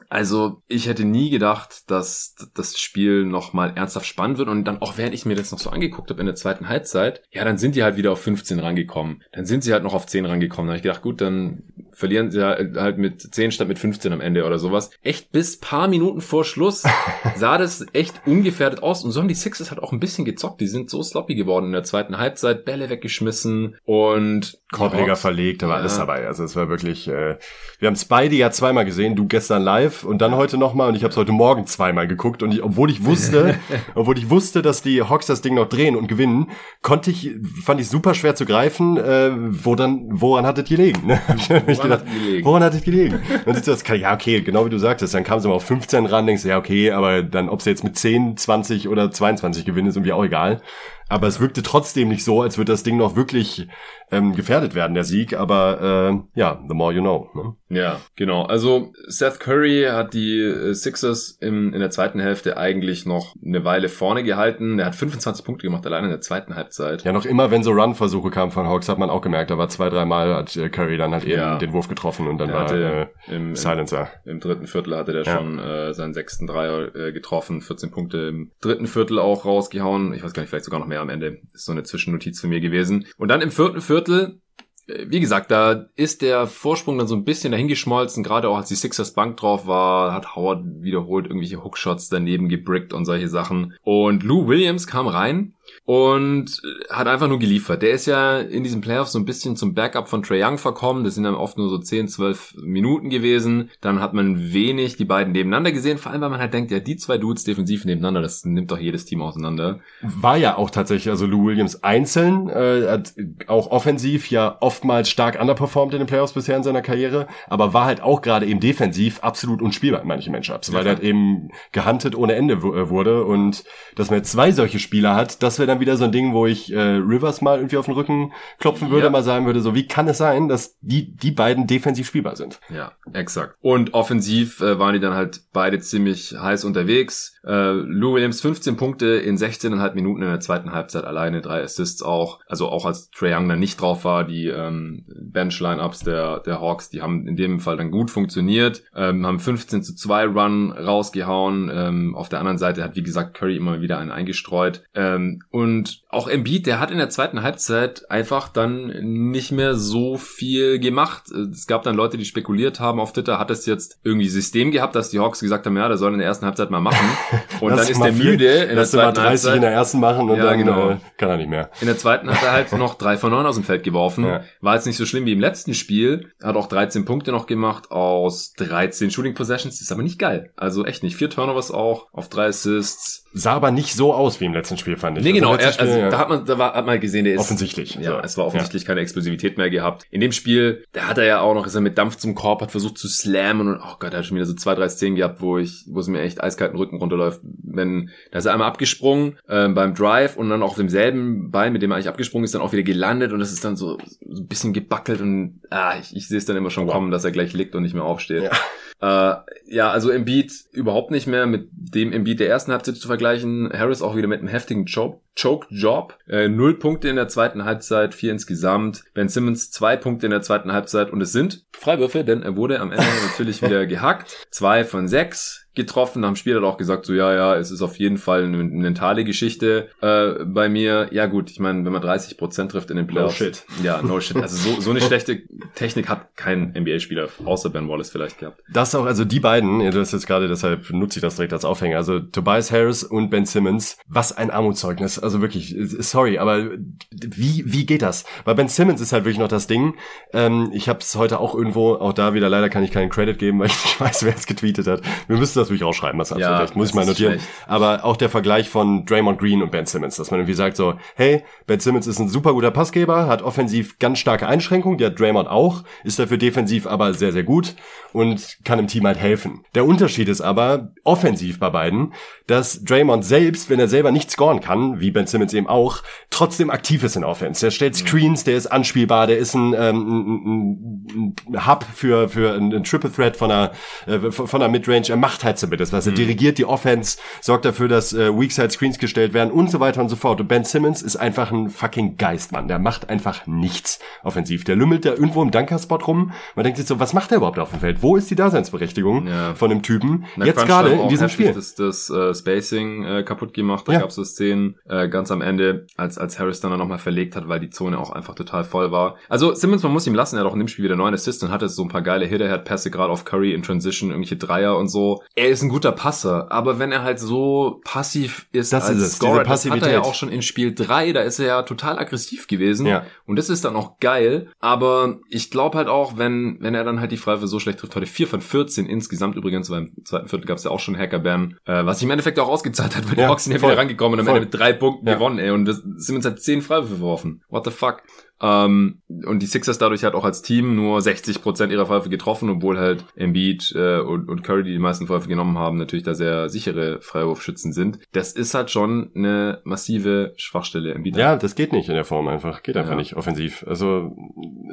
Also ich hätte nie gedacht, dass das Spiel noch mal ernsthaft spannend wird und dann auch während ich mir das noch so angeguckt habe in der zweiten Halbzeit, ja, dann sind die halt wieder auf 15 rangekommen. Dann sind sie halt noch auf 10 rangekommen. Da habe ich gedacht, gut, dann verlieren sie halt mit 10 statt mit 15 am Ende oder sowas. Echt bis paar Minuten vor Schluss sah das echt ungefährdet aus. Und so haben die Sixers halt auch ein bisschen gezockt. Die sind so sloppy geworden in der zweiten Halbzeit, Bälle weggeschmissen und Korbleger verlegt, da war Ja. alles dabei. Also es war wirklich, äh, wir haben es beide ja zweimal gesehen, du gestern live und dann heute nochmal und ich habe es heute Morgen zweimal geguckt und ich, obwohl ich wusste, obwohl ich wusste, dass die Hawks das Ding noch drehen und gewinnen, konnte ich, fand ich super schwer zu greifen, äh, wo dann, woran hat es gelegen? Ne? Ich gedacht, gelegen? Woran hat es gelegen? Und ich das ja okay, genau wie du sagtest, dann kam sie mal auf 15 ran, denkst du, ja okay, aber dann, ob sie jetzt mit 10, 20 oder 22 gewinnen, ist irgendwie auch egal. Aber es wirkte trotzdem nicht so, als würde das Ding noch wirklich ähm, gefährdet werden, der Sieg. Aber äh, ja, the more you know. Ne? Ja, genau. Also Seth Curry hat die äh, Sixers im, in der zweiten Hälfte eigentlich noch eine Weile vorne gehalten. Er hat 25 Punkte gemacht, allein in der zweiten Halbzeit. Ja, noch immer, wenn so Run-Versuche kamen von Hawks, hat man auch gemerkt, da war zwei, dreimal hat äh, Curry dann halt Ja. eben den Wurf getroffen und dann Er war hatte äh, im, im, Silencer. im dritten Viertel hatte der Ja. schon äh, seinen sechsten Dreier äh, getroffen, 14 Punkte im dritten Viertel auch rausgehauen. Ich weiß gar nicht, vielleicht sogar noch mehr am Ende. Ist so eine Zwischennotiz für mir gewesen. Und dann im vierten Viertel äh, wie gesagt, da ist der Vorsprung dann so ein bisschen dahingeschmolzen, gerade auch als die Sixers Bank drauf war, hat Howard wiederholt irgendwelche Hookshots daneben gebrickt und solche Sachen. Und Lou Williams kam rein und hat einfach nur geliefert. Der ist ja in diesen Playoffs so ein bisschen zum Backup von Trae Young verkommen. Das sind dann oft nur so 10, 12 Minuten gewesen. Dann hat man wenig die beiden nebeneinander gesehen, vor allem weil man halt denkt, ja, die zwei Dudes defensiv nebeneinander, das nimmt doch jedes Team auseinander. War ja auch tatsächlich, also Lou Williams einzeln, äh, hat auch offensiv ja oftmals stark underperformed in den Playoffs bisher in seiner Karriere, aber war halt auch gerade eben defensiv absolut unspielbar in manchen Matchups, weil er halt eben gehuntet ohne Ende äh, wurde und dass man jetzt zwei solche Spieler hat, das wäre dann wieder so ein Ding, wo ich äh, Rivers mal irgendwie auf den Rücken klopfen würde, ja. mal sagen würde, so wie kann es sein, dass die die beiden defensiv spielbar sind? Ja, exakt. Und offensiv äh, waren die dann halt beide ziemlich heiß unterwegs. Äh, Lou Williams 15 Punkte in 16,5 Minuten in der zweiten Halbzeit alleine, drei Assists auch. Also auch als Trae Young dann nicht drauf war, die ähm, Bench-Lineups der, der Hawks, die haben in dem Fall dann gut funktioniert, ähm, haben 15 zu 2 Run rausgehauen. Ähm, auf der anderen Seite hat, wie gesagt, Curry immer wieder einen eingestreut. Ähm, und auch Embiid, der hat in der zweiten Halbzeit einfach dann nicht mehr so viel gemacht. Es gab dann Leute, die spekuliert haben auf Twitter, hat es jetzt irgendwie System gehabt, dass die Hawks gesagt haben, ja, der soll in der ersten Halbzeit mal machen. Und dann ist der müde in der zweiten 30 Halbzeit. in der ersten machen und ja, dann genau. äh, kann er nicht mehr. In der zweiten hat er halt noch drei von neun aus dem Feld geworfen. Ja. War jetzt nicht so schlimm wie im letzten Spiel. Hat auch 13 Punkte noch gemacht aus 13 Shooting Possessions. ist aber nicht geil. Also echt nicht. Vier Turnovers auch auf drei Assists sah aber nicht so aus wie im letzten Spiel, fand ich. Nee, genau. Er, also, ja. da hat man, da war, hat man gesehen, der ist. Offensichtlich. Ja, so. es war offensichtlich ja. keine Explosivität mehr gehabt. In dem Spiel, da hat er ja auch noch, ist er mit Dampf zum Korb, hat versucht zu slammen und, oh Gott, er hat schon wieder so zwei, drei Szenen gehabt, wo ich, wo es mir echt eiskalten Rücken runterläuft. Wenn, da ist er einmal abgesprungen, äh, beim Drive und dann auch auf demselben Bein, mit dem er eigentlich abgesprungen ist, dann auch wieder gelandet und das ist dann so, so ein bisschen gebackelt und, ah, ich, ich sehe es dann immer schon wow. kommen, dass er gleich liegt und nicht mehr aufsteht. Ja. Äh, ja, also Embiid überhaupt nicht mehr mit dem Embiid der ersten Halbzeit zu vergleichen. Harris auch wieder mit einem heftigen Job. Choke-Job. Äh, null Punkte in der zweiten Halbzeit, vier insgesamt. Ben Simmons zwei Punkte in der zweiten Halbzeit und es sind Freiwürfe, denn er wurde am Ende natürlich wieder gehackt. Zwei von sechs getroffen, haben später auch gesagt, so ja, ja, es ist auf jeden Fall eine mentale Geschichte äh, bei mir. Ja gut, ich meine, wenn man 30 Prozent trifft in den Playoffs. No shit. Ja, no shit. Also so, so eine schlechte Technik hat kein NBA-Spieler, außer Ben Wallace vielleicht gehabt. Das auch, also die beiden, ja, du hast jetzt gerade, deshalb nutze ich das direkt als Aufhänger, also Tobias Harris und Ben Simmons, was ein Armutszeugnis. Also wirklich, sorry, aber wie, wie geht das? Weil Ben Simmons ist halt wirklich noch das Ding. Ähm, ich habe es heute auch irgendwo, auch da wieder, leider kann ich keinen Credit geben, weil ich nicht weiß, wer es getweetet hat. Wir müssen das das wirklich rausschreiben, das ja, recht, muss ich mal notieren. Aber auch der Vergleich von Draymond Green und Ben Simmons, dass man irgendwie sagt so, hey, Ben Simmons ist ein super guter Passgeber, hat offensiv ganz starke Einschränkungen, die hat Draymond auch, ist dafür defensiv aber sehr, sehr gut und kann im Team halt helfen. Der Unterschied ist aber, offensiv bei beiden, dass Draymond selbst, wenn er selber nicht scoren kann, wie Ben Simmons eben auch, trotzdem aktiv ist in Offense. Der stellt mhm. Screens, der ist anspielbar, der ist ein, ähm, ein, ein Hub für, für ein, Triple Threat von einer, äh, von einer Midrange. Er macht halt zumindest was. Er mhm. dirigiert die Offense, sorgt dafür, dass äh, Weakside Screens gestellt werden und so weiter und so fort. Und Ben Simmons ist einfach ein fucking Geistmann. Der macht einfach nichts offensiv. Der lümmelt da irgendwo im Dunkerspot rum. Man denkt sich so, was macht der überhaupt auf dem Feld? Wo ist die Daseinsberechtigung ja. von dem Typen? Na, Jetzt gerade in diesem Spiel. Das, das äh, Spacing äh, kaputt gemacht. Da ja. gab es so Szenen äh, ganz am Ende, als, als Harris dann nochmal verlegt hat, weil die Zone auch einfach total voll war. Also Simmons, man muss ihm lassen, er hat auch in dem Spiel wieder neun Assists und hatte so ein paar geile Hitter, er hat Pässe gerade auf Curry in Transition, irgendwelche Dreier und so. Er ist ein guter Passer, aber wenn er halt so passiv ist das als ist Scorer, das hat er ja auch schon in Spiel drei, da ist er ja total aggressiv gewesen. Ja. Und das ist dann auch geil, aber ich glaube halt auch, wenn, wenn er dann halt die Freiwürfe so schlecht trifft, heute vier von 14 insgesamt übrigens, weil im zweiten Viertel gab es ja auch schon Hacker-Bam, äh, was sich im Endeffekt auch ausgezahlt hat, weil die Hawks sind ja wieder rangekommen und am Ende mit drei Punkten ja. gewonnen, ey, und das sind uns halt zehn Freiwürfe geworfen. What the fuck? Ähm, und die Sixers dadurch halt auch als Team nur 60% ihrer Freiwürfe getroffen, obwohl halt Embiid äh, und, und Curry, die die meisten Freiwürfe genommen haben, natürlich da sehr sichere Freiwurfschützen sind. Das ist halt schon eine massive Schwachstelle. Embiid ja, das geht nicht in der Form einfach. Geht einfach ja. nicht offensiv. Also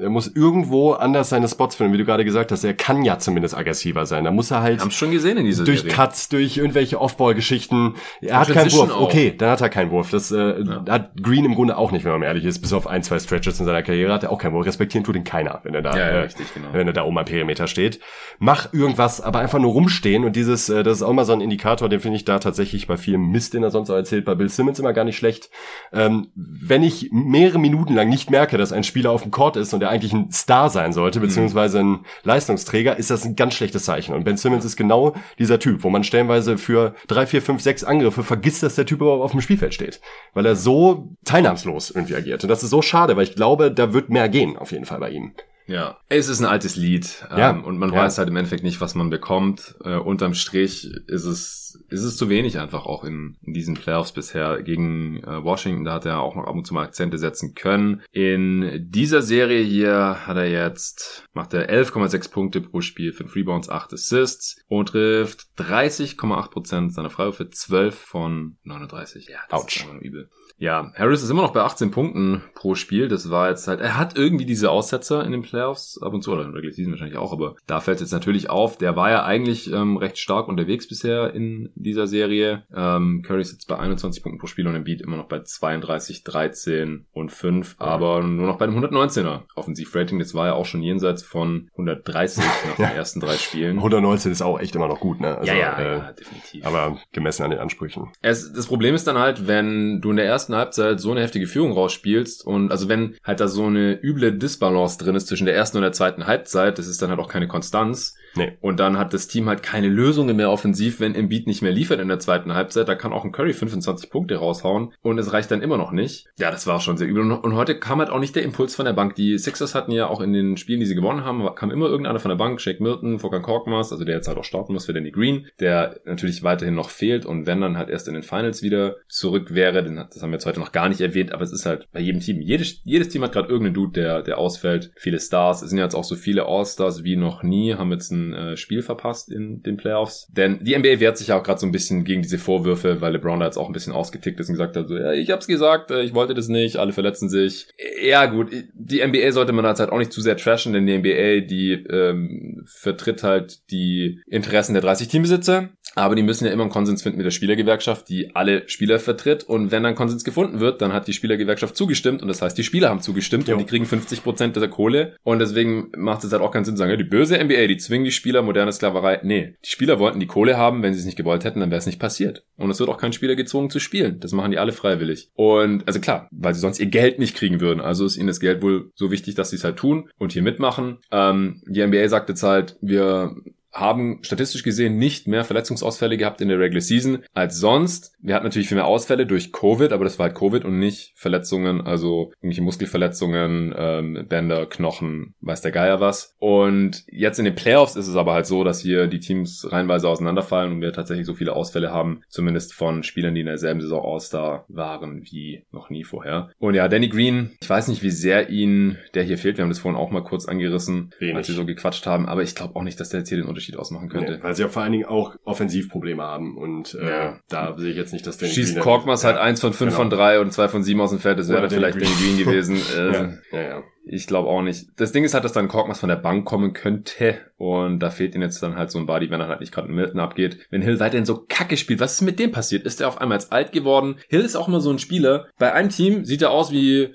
er muss irgendwo anders seine Spots finden, wie du gerade gesagt hast. Er kann ja zumindest aggressiver sein. Da muss er halt Haben schon gesehen in dieser durch Serie. Cuts, durch irgendwelche Offball-Geschichten. Er hat keinen Wurf. Auch. Okay, dann hat er keinen Wurf. Das äh, ja. hat Green im Grunde auch nicht, wenn man ehrlich ist, bis auf ein, zwei Stretches hattest in seiner Karriere, hat er auch kein Wohl. Respektieren tut ihn keiner, wenn er da, Ja, ja, äh, richtig, genau. wenn er da oben am Perimeter steht. Mach irgendwas, aber einfach nur rumstehen und dieses, äh, das ist auch mal so ein Indikator, den finde ich da tatsächlich bei vielem Mist, den er sonst auch erzählt, bei Bill Simmons immer gar nicht schlecht. Ähm, wenn ich mehrere Minuten lang nicht merke, dass ein Spieler auf dem Court ist und der eigentlich ein Star sein sollte, beziehungsweise ein Leistungsträger, ist das ein ganz schlechtes Zeichen. Und Ben Simmons ist genau dieser Typ, wo man stellenweise für drei, vier, fünf, sechs Angriffe vergisst, dass der Typ überhaupt auf dem Spielfeld steht. Weil er so teilnahmslos irgendwie agiert. Und das ist so schade, weil ich glaube, da wird mehr gehen, auf jeden Fall bei ihm. Ja, es ist ein altes Lied Ja, ähm, und man ja. weiß halt im Endeffekt nicht, was man bekommt. Äh, unterm Strich ist es ist es zu wenig einfach auch in, in diesen Playoffs bisher gegen äh, Washington. Da hat er auch noch ab und zu mal Akzente setzen können. In dieser Serie hier hat er jetzt macht er 11,6 Punkte pro Spiel, 5 Rebounds, 8 Assists und trifft 30,8 Prozent seiner Freiwürfe, 12 von 39. Ja, das Autsch. ist übel. Ja, Harris ist immer noch bei 18 Punkten pro Spiel. Das war jetzt halt, er hat irgendwie diese Aussetzer in den Playoffs ab und zu, oder in Regular Season wahrscheinlich auch, aber da fällt es jetzt natürlich auf. Der war ja eigentlich ähm, recht stark unterwegs bisher in dieser Serie. Ähm, Curry ist jetzt bei 21 Punkten pro Spiel und Embiid immer noch bei 32, 13 und 5, aber nur noch bei einem 119er Offensivrating. Das war ja auch schon jenseits von 130 nach den ersten drei Spielen. 119 ist auch echt immer noch gut, ne? Also, ja, ja, äh, ja, definitiv. Aber gemessen an den Ansprüchen. Es, das Problem ist dann halt, wenn du in der ersten Halbzeit so eine heftige Führung rausspielst und also wenn halt da so eine üble Disbalance drin ist zwischen der ersten und der zweiten Halbzeit, das ist dann halt auch keine Konstanz. Nee. Und dann hat das Team halt keine Lösungen mehr offensiv, wenn Embiid nicht mehr liefert in der zweiten Halbzeit. Da kann auch ein Curry 25 Punkte raushauen und es reicht dann immer noch nicht. Ja, das war schon sehr übel. Und, heute kam halt auch nicht der Impuls von der Bank. Die Sixers hatten ja auch in den Spielen, die sie gewonnen haben, kam immer irgendeiner von der Bank. Shake Milton, Fokan Korkmaz, also der jetzt halt auch starten muss für Danny Green, der natürlich weiterhin noch fehlt und wenn dann halt erst in den Finals wieder zurück wäre, den, hat- das haben wir jetzt heute noch gar nicht erwähnt, aber es ist halt bei jedem Team. Jedes, jedes Team hat gerade irgendeinen Dude, der, der ausfällt. Viele Stars. Es sind jetzt auch so viele All-Stars wie noch nie, haben jetzt äh, Spiel verpasst in den Playoffs. Denn die NBA wehrt sich ja auch gerade so ein bisschen gegen diese Vorwürfe, weil LeBron da jetzt auch ein bisschen ausgetickt ist und gesagt hat, so, ja, ich hab's gesagt, äh, ich wollte das nicht, alle verletzen sich. Ja gut, die NBA sollte man halt auch nicht zu sehr trashen, denn die NBA, die ähm, vertritt halt die Interessen der 30 Teambesitzer, aber die müssen ja immer einen Konsens finden mit der Spielergewerkschaft, die alle Spieler vertritt und wenn dann Konsens gefunden wird, dann hat die Spielergewerkschaft zugestimmt und das heißt, die Spieler haben zugestimmt Jo. und die kriegen 50% der Kohle und deswegen macht es halt auch keinen Sinn zu sagen, ja, die böse NBA, die zwingen die Spieler moderne Sklaverei. Nee, die Spieler wollten die Kohle haben, wenn sie es nicht gewollt hätten, dann wäre es nicht passiert. Und es wird auch kein Spieler gezwungen zu spielen. Das machen die alle freiwillig. Und also klar, weil sie sonst ihr Geld nicht kriegen würden. Also ist ihnen das Geld wohl so wichtig, dass sie es halt tun und hier mitmachen. Ähm, die NBA sagt jetzt halt, wir haben statistisch gesehen nicht mehr Verletzungsausfälle gehabt in der Regular Season als sonst. Wir hatten natürlich viel mehr Ausfälle durch Covid, aber das war halt Covid und nicht Verletzungen, also irgendwelche Muskelverletzungen, ähm, Bänder, Knochen, weiß der Geier was. Und jetzt in den Playoffs ist es aber halt so, dass hier die Teams reihenweise auseinanderfallen und wir tatsächlich so viele Ausfälle haben, zumindest von Spielern, die in derselben Saison All-Star waren wie noch nie vorher. Und ja, Danny Green, ich weiß nicht, wie sehr ihn der hier fehlt. Wir haben das vorhin auch mal kurz angerissen, Wenig. als wir so gequatscht haben, aber ich glaube auch nicht, dass der jetzt hier den Unterschied ausmachen könnte. Nee, weil sie ja vor allen Dingen auch Offensivprobleme haben und äh, Ja. da sehe ich jetzt nicht, dass der Schießt Korkmaz halt eins von fünf genau. von drei und zwei von sieben aus dem Feld, das wäre vielleicht Danny Green gewesen. Äh, Ja, ja, ja. Ich glaube auch nicht. Das Ding ist halt, dass dann Korkmaz von der Bank kommen könnte und da fehlt ihm jetzt dann halt so ein Body, wenn er halt nicht gerade in Milton abgeht. Wenn Hill weiterhin so kacke spielt, was ist mit dem passiert? Ist er auf einmal jetzt alt geworden? Hill ist auch immer so ein Spieler. Bei einem Team sieht er aus wie äh,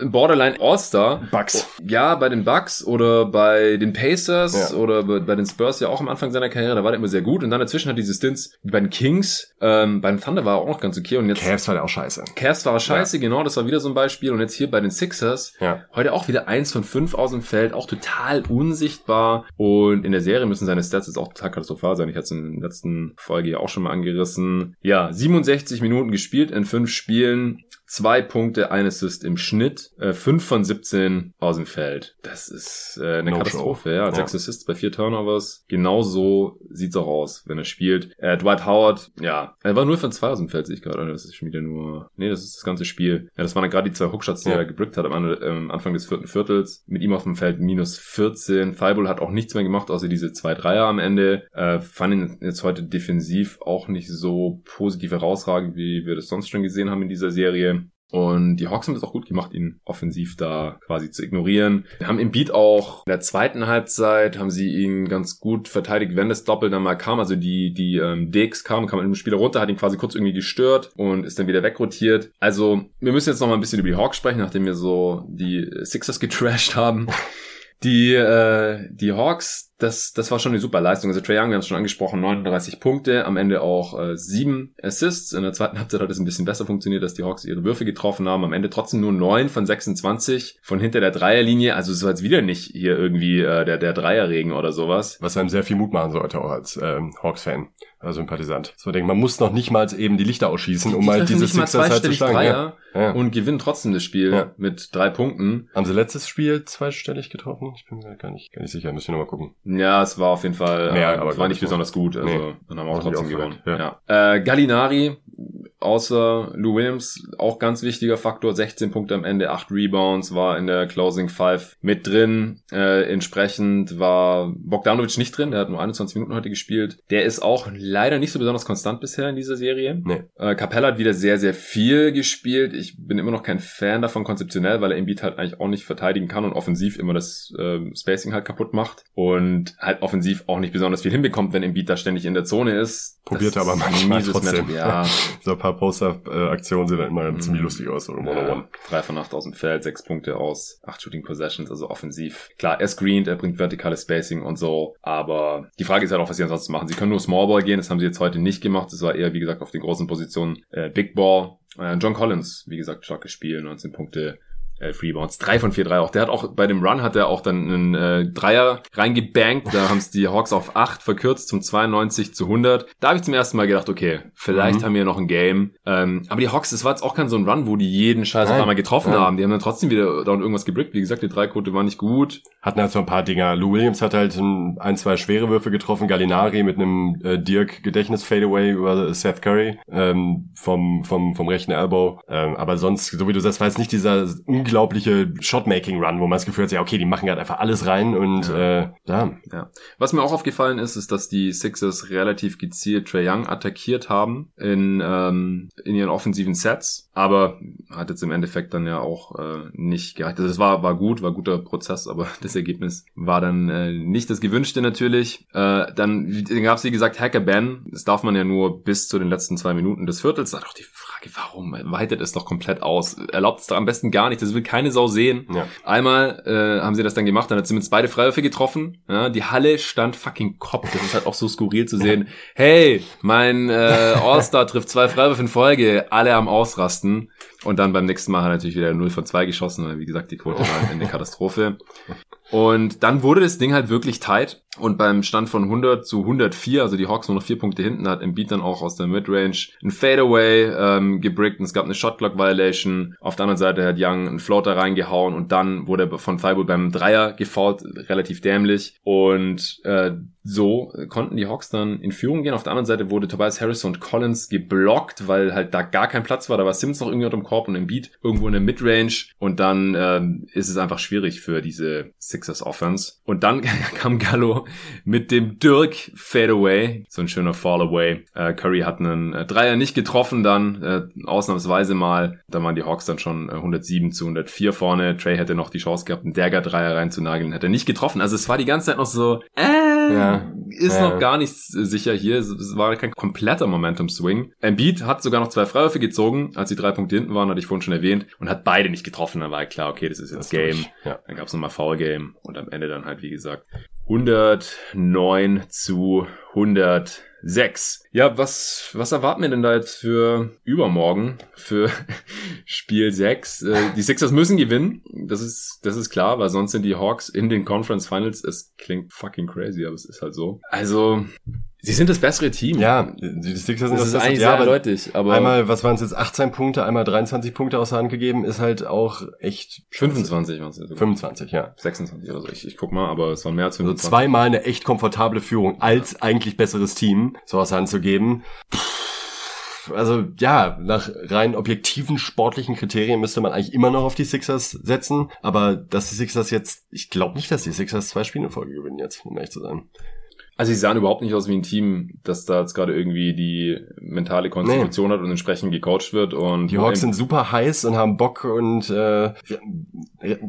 ein Borderline All-Star. Bucks. Ja, bei den Bucks oder bei den Pacers Ja. oder bei, bei den Spurs ja auch am Anfang seiner Karriere, da war der immer sehr gut und dann dazwischen hat diese Stints wie bei den Kings, ähm, beim Thunder war er auch noch ganz okay und jetzt Cavs war ja auch scheiße. Cavs war scheiße, genau, das war wieder so ein Beispiel. Und jetzt hier bei den Sixers, Ja. heute auch wieder eins von fünf aus dem Feld, auch total unsichtbar. Und in der Serie müssen seine Stats jetzt auch total katastrophal sein. Ich hatte es in der letzten Folge ja auch schon mal angerissen. Ja, 67 Minuten gespielt in fünf Spielen. Zwei Punkte, ein Assist im Schnitt, äh, fünf von 17 aus dem Feld. Das ist äh, eine No Katastrophe, show. ja. Ja. Sechs Assists bei vier Turnovers. Genau so sieht's auch aus, wenn er spielt. Äh, Dwight Howard, ja, er war nur von zwei aus dem Feld, sehe ich gerade. Das ist schon wieder nur, nee, das ist das ganze Spiel. Ja, das waren gerade die zwei Hookshots, die Ja. er gebrickt hat am ähm, Anfang des vierten Viertels. Mit ihm auf dem Feld minus 14. Fireball hat auch nichts mehr gemacht, außer diese zwei Dreier am Ende. Äh, fand ihn jetzt heute defensiv auch nicht so positiv herausragend, wie wir das sonst schon gesehen haben in dieser Serie. Und die Hawks haben das auch gut gemacht, ihn offensiv da quasi zu ignorieren. Wir haben im Beat auch in der zweiten Halbzeit haben sie ihn ganz gut verteidigt, wenn das Doppel dann mal kam. Also die, die ähm, Dix kam, kam dem Spieler runter, hat ihn quasi kurz irgendwie gestört und ist dann wieder wegrotiert. Also wir müssen jetzt noch mal ein bisschen über die Hawks sprechen, nachdem wir so die Sixers getrashed haben. Die, äh, die Hawks, das, das war schon eine super Leistung. Also Trae Young, wir haben es schon angesprochen, 39 Punkte, am Ende auch äh, sieben Assists. In der zweiten Halbzeit hat es ein bisschen besser funktioniert, dass die Hawks ihre Würfe getroffen haben. Am Ende trotzdem nur neun von 26 von hinter der Dreierlinie. Also es war jetzt wieder nicht hier irgendwie äh, der, der Dreierregen oder sowas. Was einem sehr viel Mut machen sollte, auch als ähm, Hawks-Fan. Also Sympathisant. So denke, man muss noch nicht mal eben die Lichter ausschießen, um mal diese Sixers halt zu schlagen. Dreier ja. Ja. Und gewinnen trotzdem das Spiel ja. mit drei Punkten. Haben sie letztes Spiel zweistellig getroffen? Ich bin mir gar nicht, gar nicht sicher, müssen wir nochmal gucken. Ja, es war auf jeden Fall, Mehr, äh, aber es war nicht besonders gut. Also nee. dann haben wir auch trotzdem gewonnen. Ja. Äh, Gallinari außer Lou Williams auch ganz wichtiger Faktor. 16 Punkte am Ende, 8 Rebounds, war in der Closing Five mit drin. Äh, entsprechend war Bogdanovic nicht drin, der hat nur 21 Minuten heute gespielt. Der ist auch leider nicht so besonders konstant bisher in dieser Serie. Nee. Äh, Capella hat wieder sehr, sehr viel gespielt. Ich bin immer noch kein Fan davon konzeptionell, weil er Embiid halt eigentlich auch nicht verteidigen kann und offensiv immer das äh, Spacing halt kaputt macht und halt offensiv auch nicht besonders viel hinbekommt, wenn Embiid da ständig in der Zone ist. Probiert aber manchmal trotzdem. Ja. so ein paar Poster-Aktionen sehen dann immer mm. ziemlich lustig aus. So ja, drei von acht aus dem Feld, sechs Punkte aus, acht Shooting Possessions, also offensiv. Klar, er screent, er bringt vertikale Spacing und so, aber die Frage ist halt auch, was sie ansonsten machen. Sie können nur Small Ball gehen, das haben sie jetzt heute nicht gemacht. Das war eher, wie gesagt, auf den großen Positionen äh, Big Ball. Äh, John Collins, wie gesagt, starkes Spiel, 19 Punkte, elf Rebounds, drei von vier Dreier auch. Der hat auch bei dem Run hat er auch dann einen äh, Dreier reingebankt. Da haben es die Hawks auf acht verkürzt zum 92 zu 100. Da habe ich zum ersten Mal gedacht, okay, vielleicht mhm. haben wir noch ein Game. Ähm, aber die Hawks, das war jetzt auch kein so ein Run, wo die jeden Scheiß auf einmal getroffen ja. haben. Die haben dann trotzdem wieder da irgendwas gebrickt. Wie gesagt, die Dreiquote war nicht gut. Hatten halt so ein paar Dinger. Lou Williams hat halt ein, ein zwei schwere Würfe getroffen. Gallinari mit einem äh, Dirk Gedächtnis Fadeaway über Seth Curry ähm, vom vom vom rechten Elbow. Ähm, aber sonst, so wie du sagst, war jetzt nicht dieser unglaubliche Shotmaking-Run, wo man das Gefühl hat, ja, okay, die machen gerade einfach alles rein und ja. Äh, ja. ja. Was mir auch aufgefallen ist, ist, dass die Sixers relativ gezielt Trey Young attackiert haben in, ähm, in ihren offensiven Sets, aber hat jetzt im Endeffekt dann ja auch äh, nicht gereicht. Also es war, war gut, war guter Prozess, aber das Ergebnis war dann äh, nicht das gewünschte natürlich. Äh, dann, dann gab es, wie gesagt, Hacker Ben. Das darf man ja nur bis zu den letzten zwei Minuten des Viertels. Da doch die Frage, warum weitet es doch komplett aus? Erlaubt es da am besten gar nicht. Das will keine Sau sehen. Ja. Einmal äh, haben sie das dann gemacht, dann hat Simmons beide Freiwürfe getroffen. Ja, die Halle stand fucking Kopf. Das ist halt auch so skurril zu sehen. Hey, mein äh, All-Star trifft zwei Freiwürfe in Folge, alle am Ausrasten. Und dann beim nächsten Mal hat er natürlich wieder 0 von 2 geschossen, weil wie gesagt, die Quote war eine Katastrophe. Und dann wurde das Ding halt wirklich tight. Und beim Stand von 100 zu 104, also die Hawks nur noch vier Punkte hinten, hat Embiid dann auch aus der Midrange ein Fadeaway ähm, gebrickt und es gab eine Shotclock Violation. Auf der anderen Seite hat Young einen Floater reingehauen und dann wurde er von Thibault beim Dreier gefault, relativ dämlich. Und äh, so konnten die Hawks dann in Führung gehen. Auf der anderen Seite wurde Tobias Harris und Collins geblockt, weil halt da gar kein Platz war. Da war Sims noch irgendwie unter dem Korb und Embiid irgendwo in der Midrange. Und dann ähm, ist es einfach schwierig für diese Sixers Offense. Und dann kam Gallo mit dem Dirk Fadeaway. So ein schöner Fallaway. Äh, Curry hat einen äh, Dreier nicht getroffen dann, äh, ausnahmsweise mal. Da waren die Hawks dann schon äh, 107 zu 104 vorne. Trey hätte noch die Chance gehabt, einen Dagger-Dreier reinzunageln. Hätte er nicht getroffen. Also es war die ganze Zeit noch so, äh, ja. ist ja. noch gar nichts sicher hier. Es war kein kompletter Momentum-Swing. Embiid hat sogar noch zwei Freiwürfe gezogen, als die drei Punkte hinten waren, hatte ich vorhin schon erwähnt, und hat beide nicht getroffen. Dann war klar, okay, das ist jetzt das Game. Ja. Dann gab es nochmal Foul-Game und am Ende dann halt, wie gesagt, 109 zu 106. Ja, was, was erwarten wir denn da jetzt für übermorgen, für Spiel 6? Äh, die Sixers müssen gewinnen, das ist, das ist klar, weil sonst sind die Hawks in den Conference Finals. Es klingt fucking crazy, aber es ist halt so. Also, Sie sind das bessere Team. Ja, die Sixers sind das, das ist eigentlich sehr eindeutig. Aber einmal, was waren es jetzt, 18 Punkte, einmal 23 Punkte aus der Hand gegeben, ist halt auch echt... 25 waren es jetzt. 25, ja. 26 oder so, ich, ich guck mal, aber es waren mehr als 25. Also zweimal eine echt komfortable Führung als ja. eigentlich besseres Team so aus der Hand zu geben. also ja, nach rein objektiven sportlichen Kriterien müsste man eigentlich immer noch auf die Sixers setzen. Aber dass die Sixers jetzt, ich glaube nicht, dass die Sixers zwei Spiele in Folge gewinnen jetzt, um ehrlich zu sein. Also sie sahen überhaupt nicht aus wie ein Team, das da jetzt gerade irgendwie die mentale Konstitution nee. hat und entsprechend gecoacht wird. Und die Hawks sind super heiß und haben Bock und äh,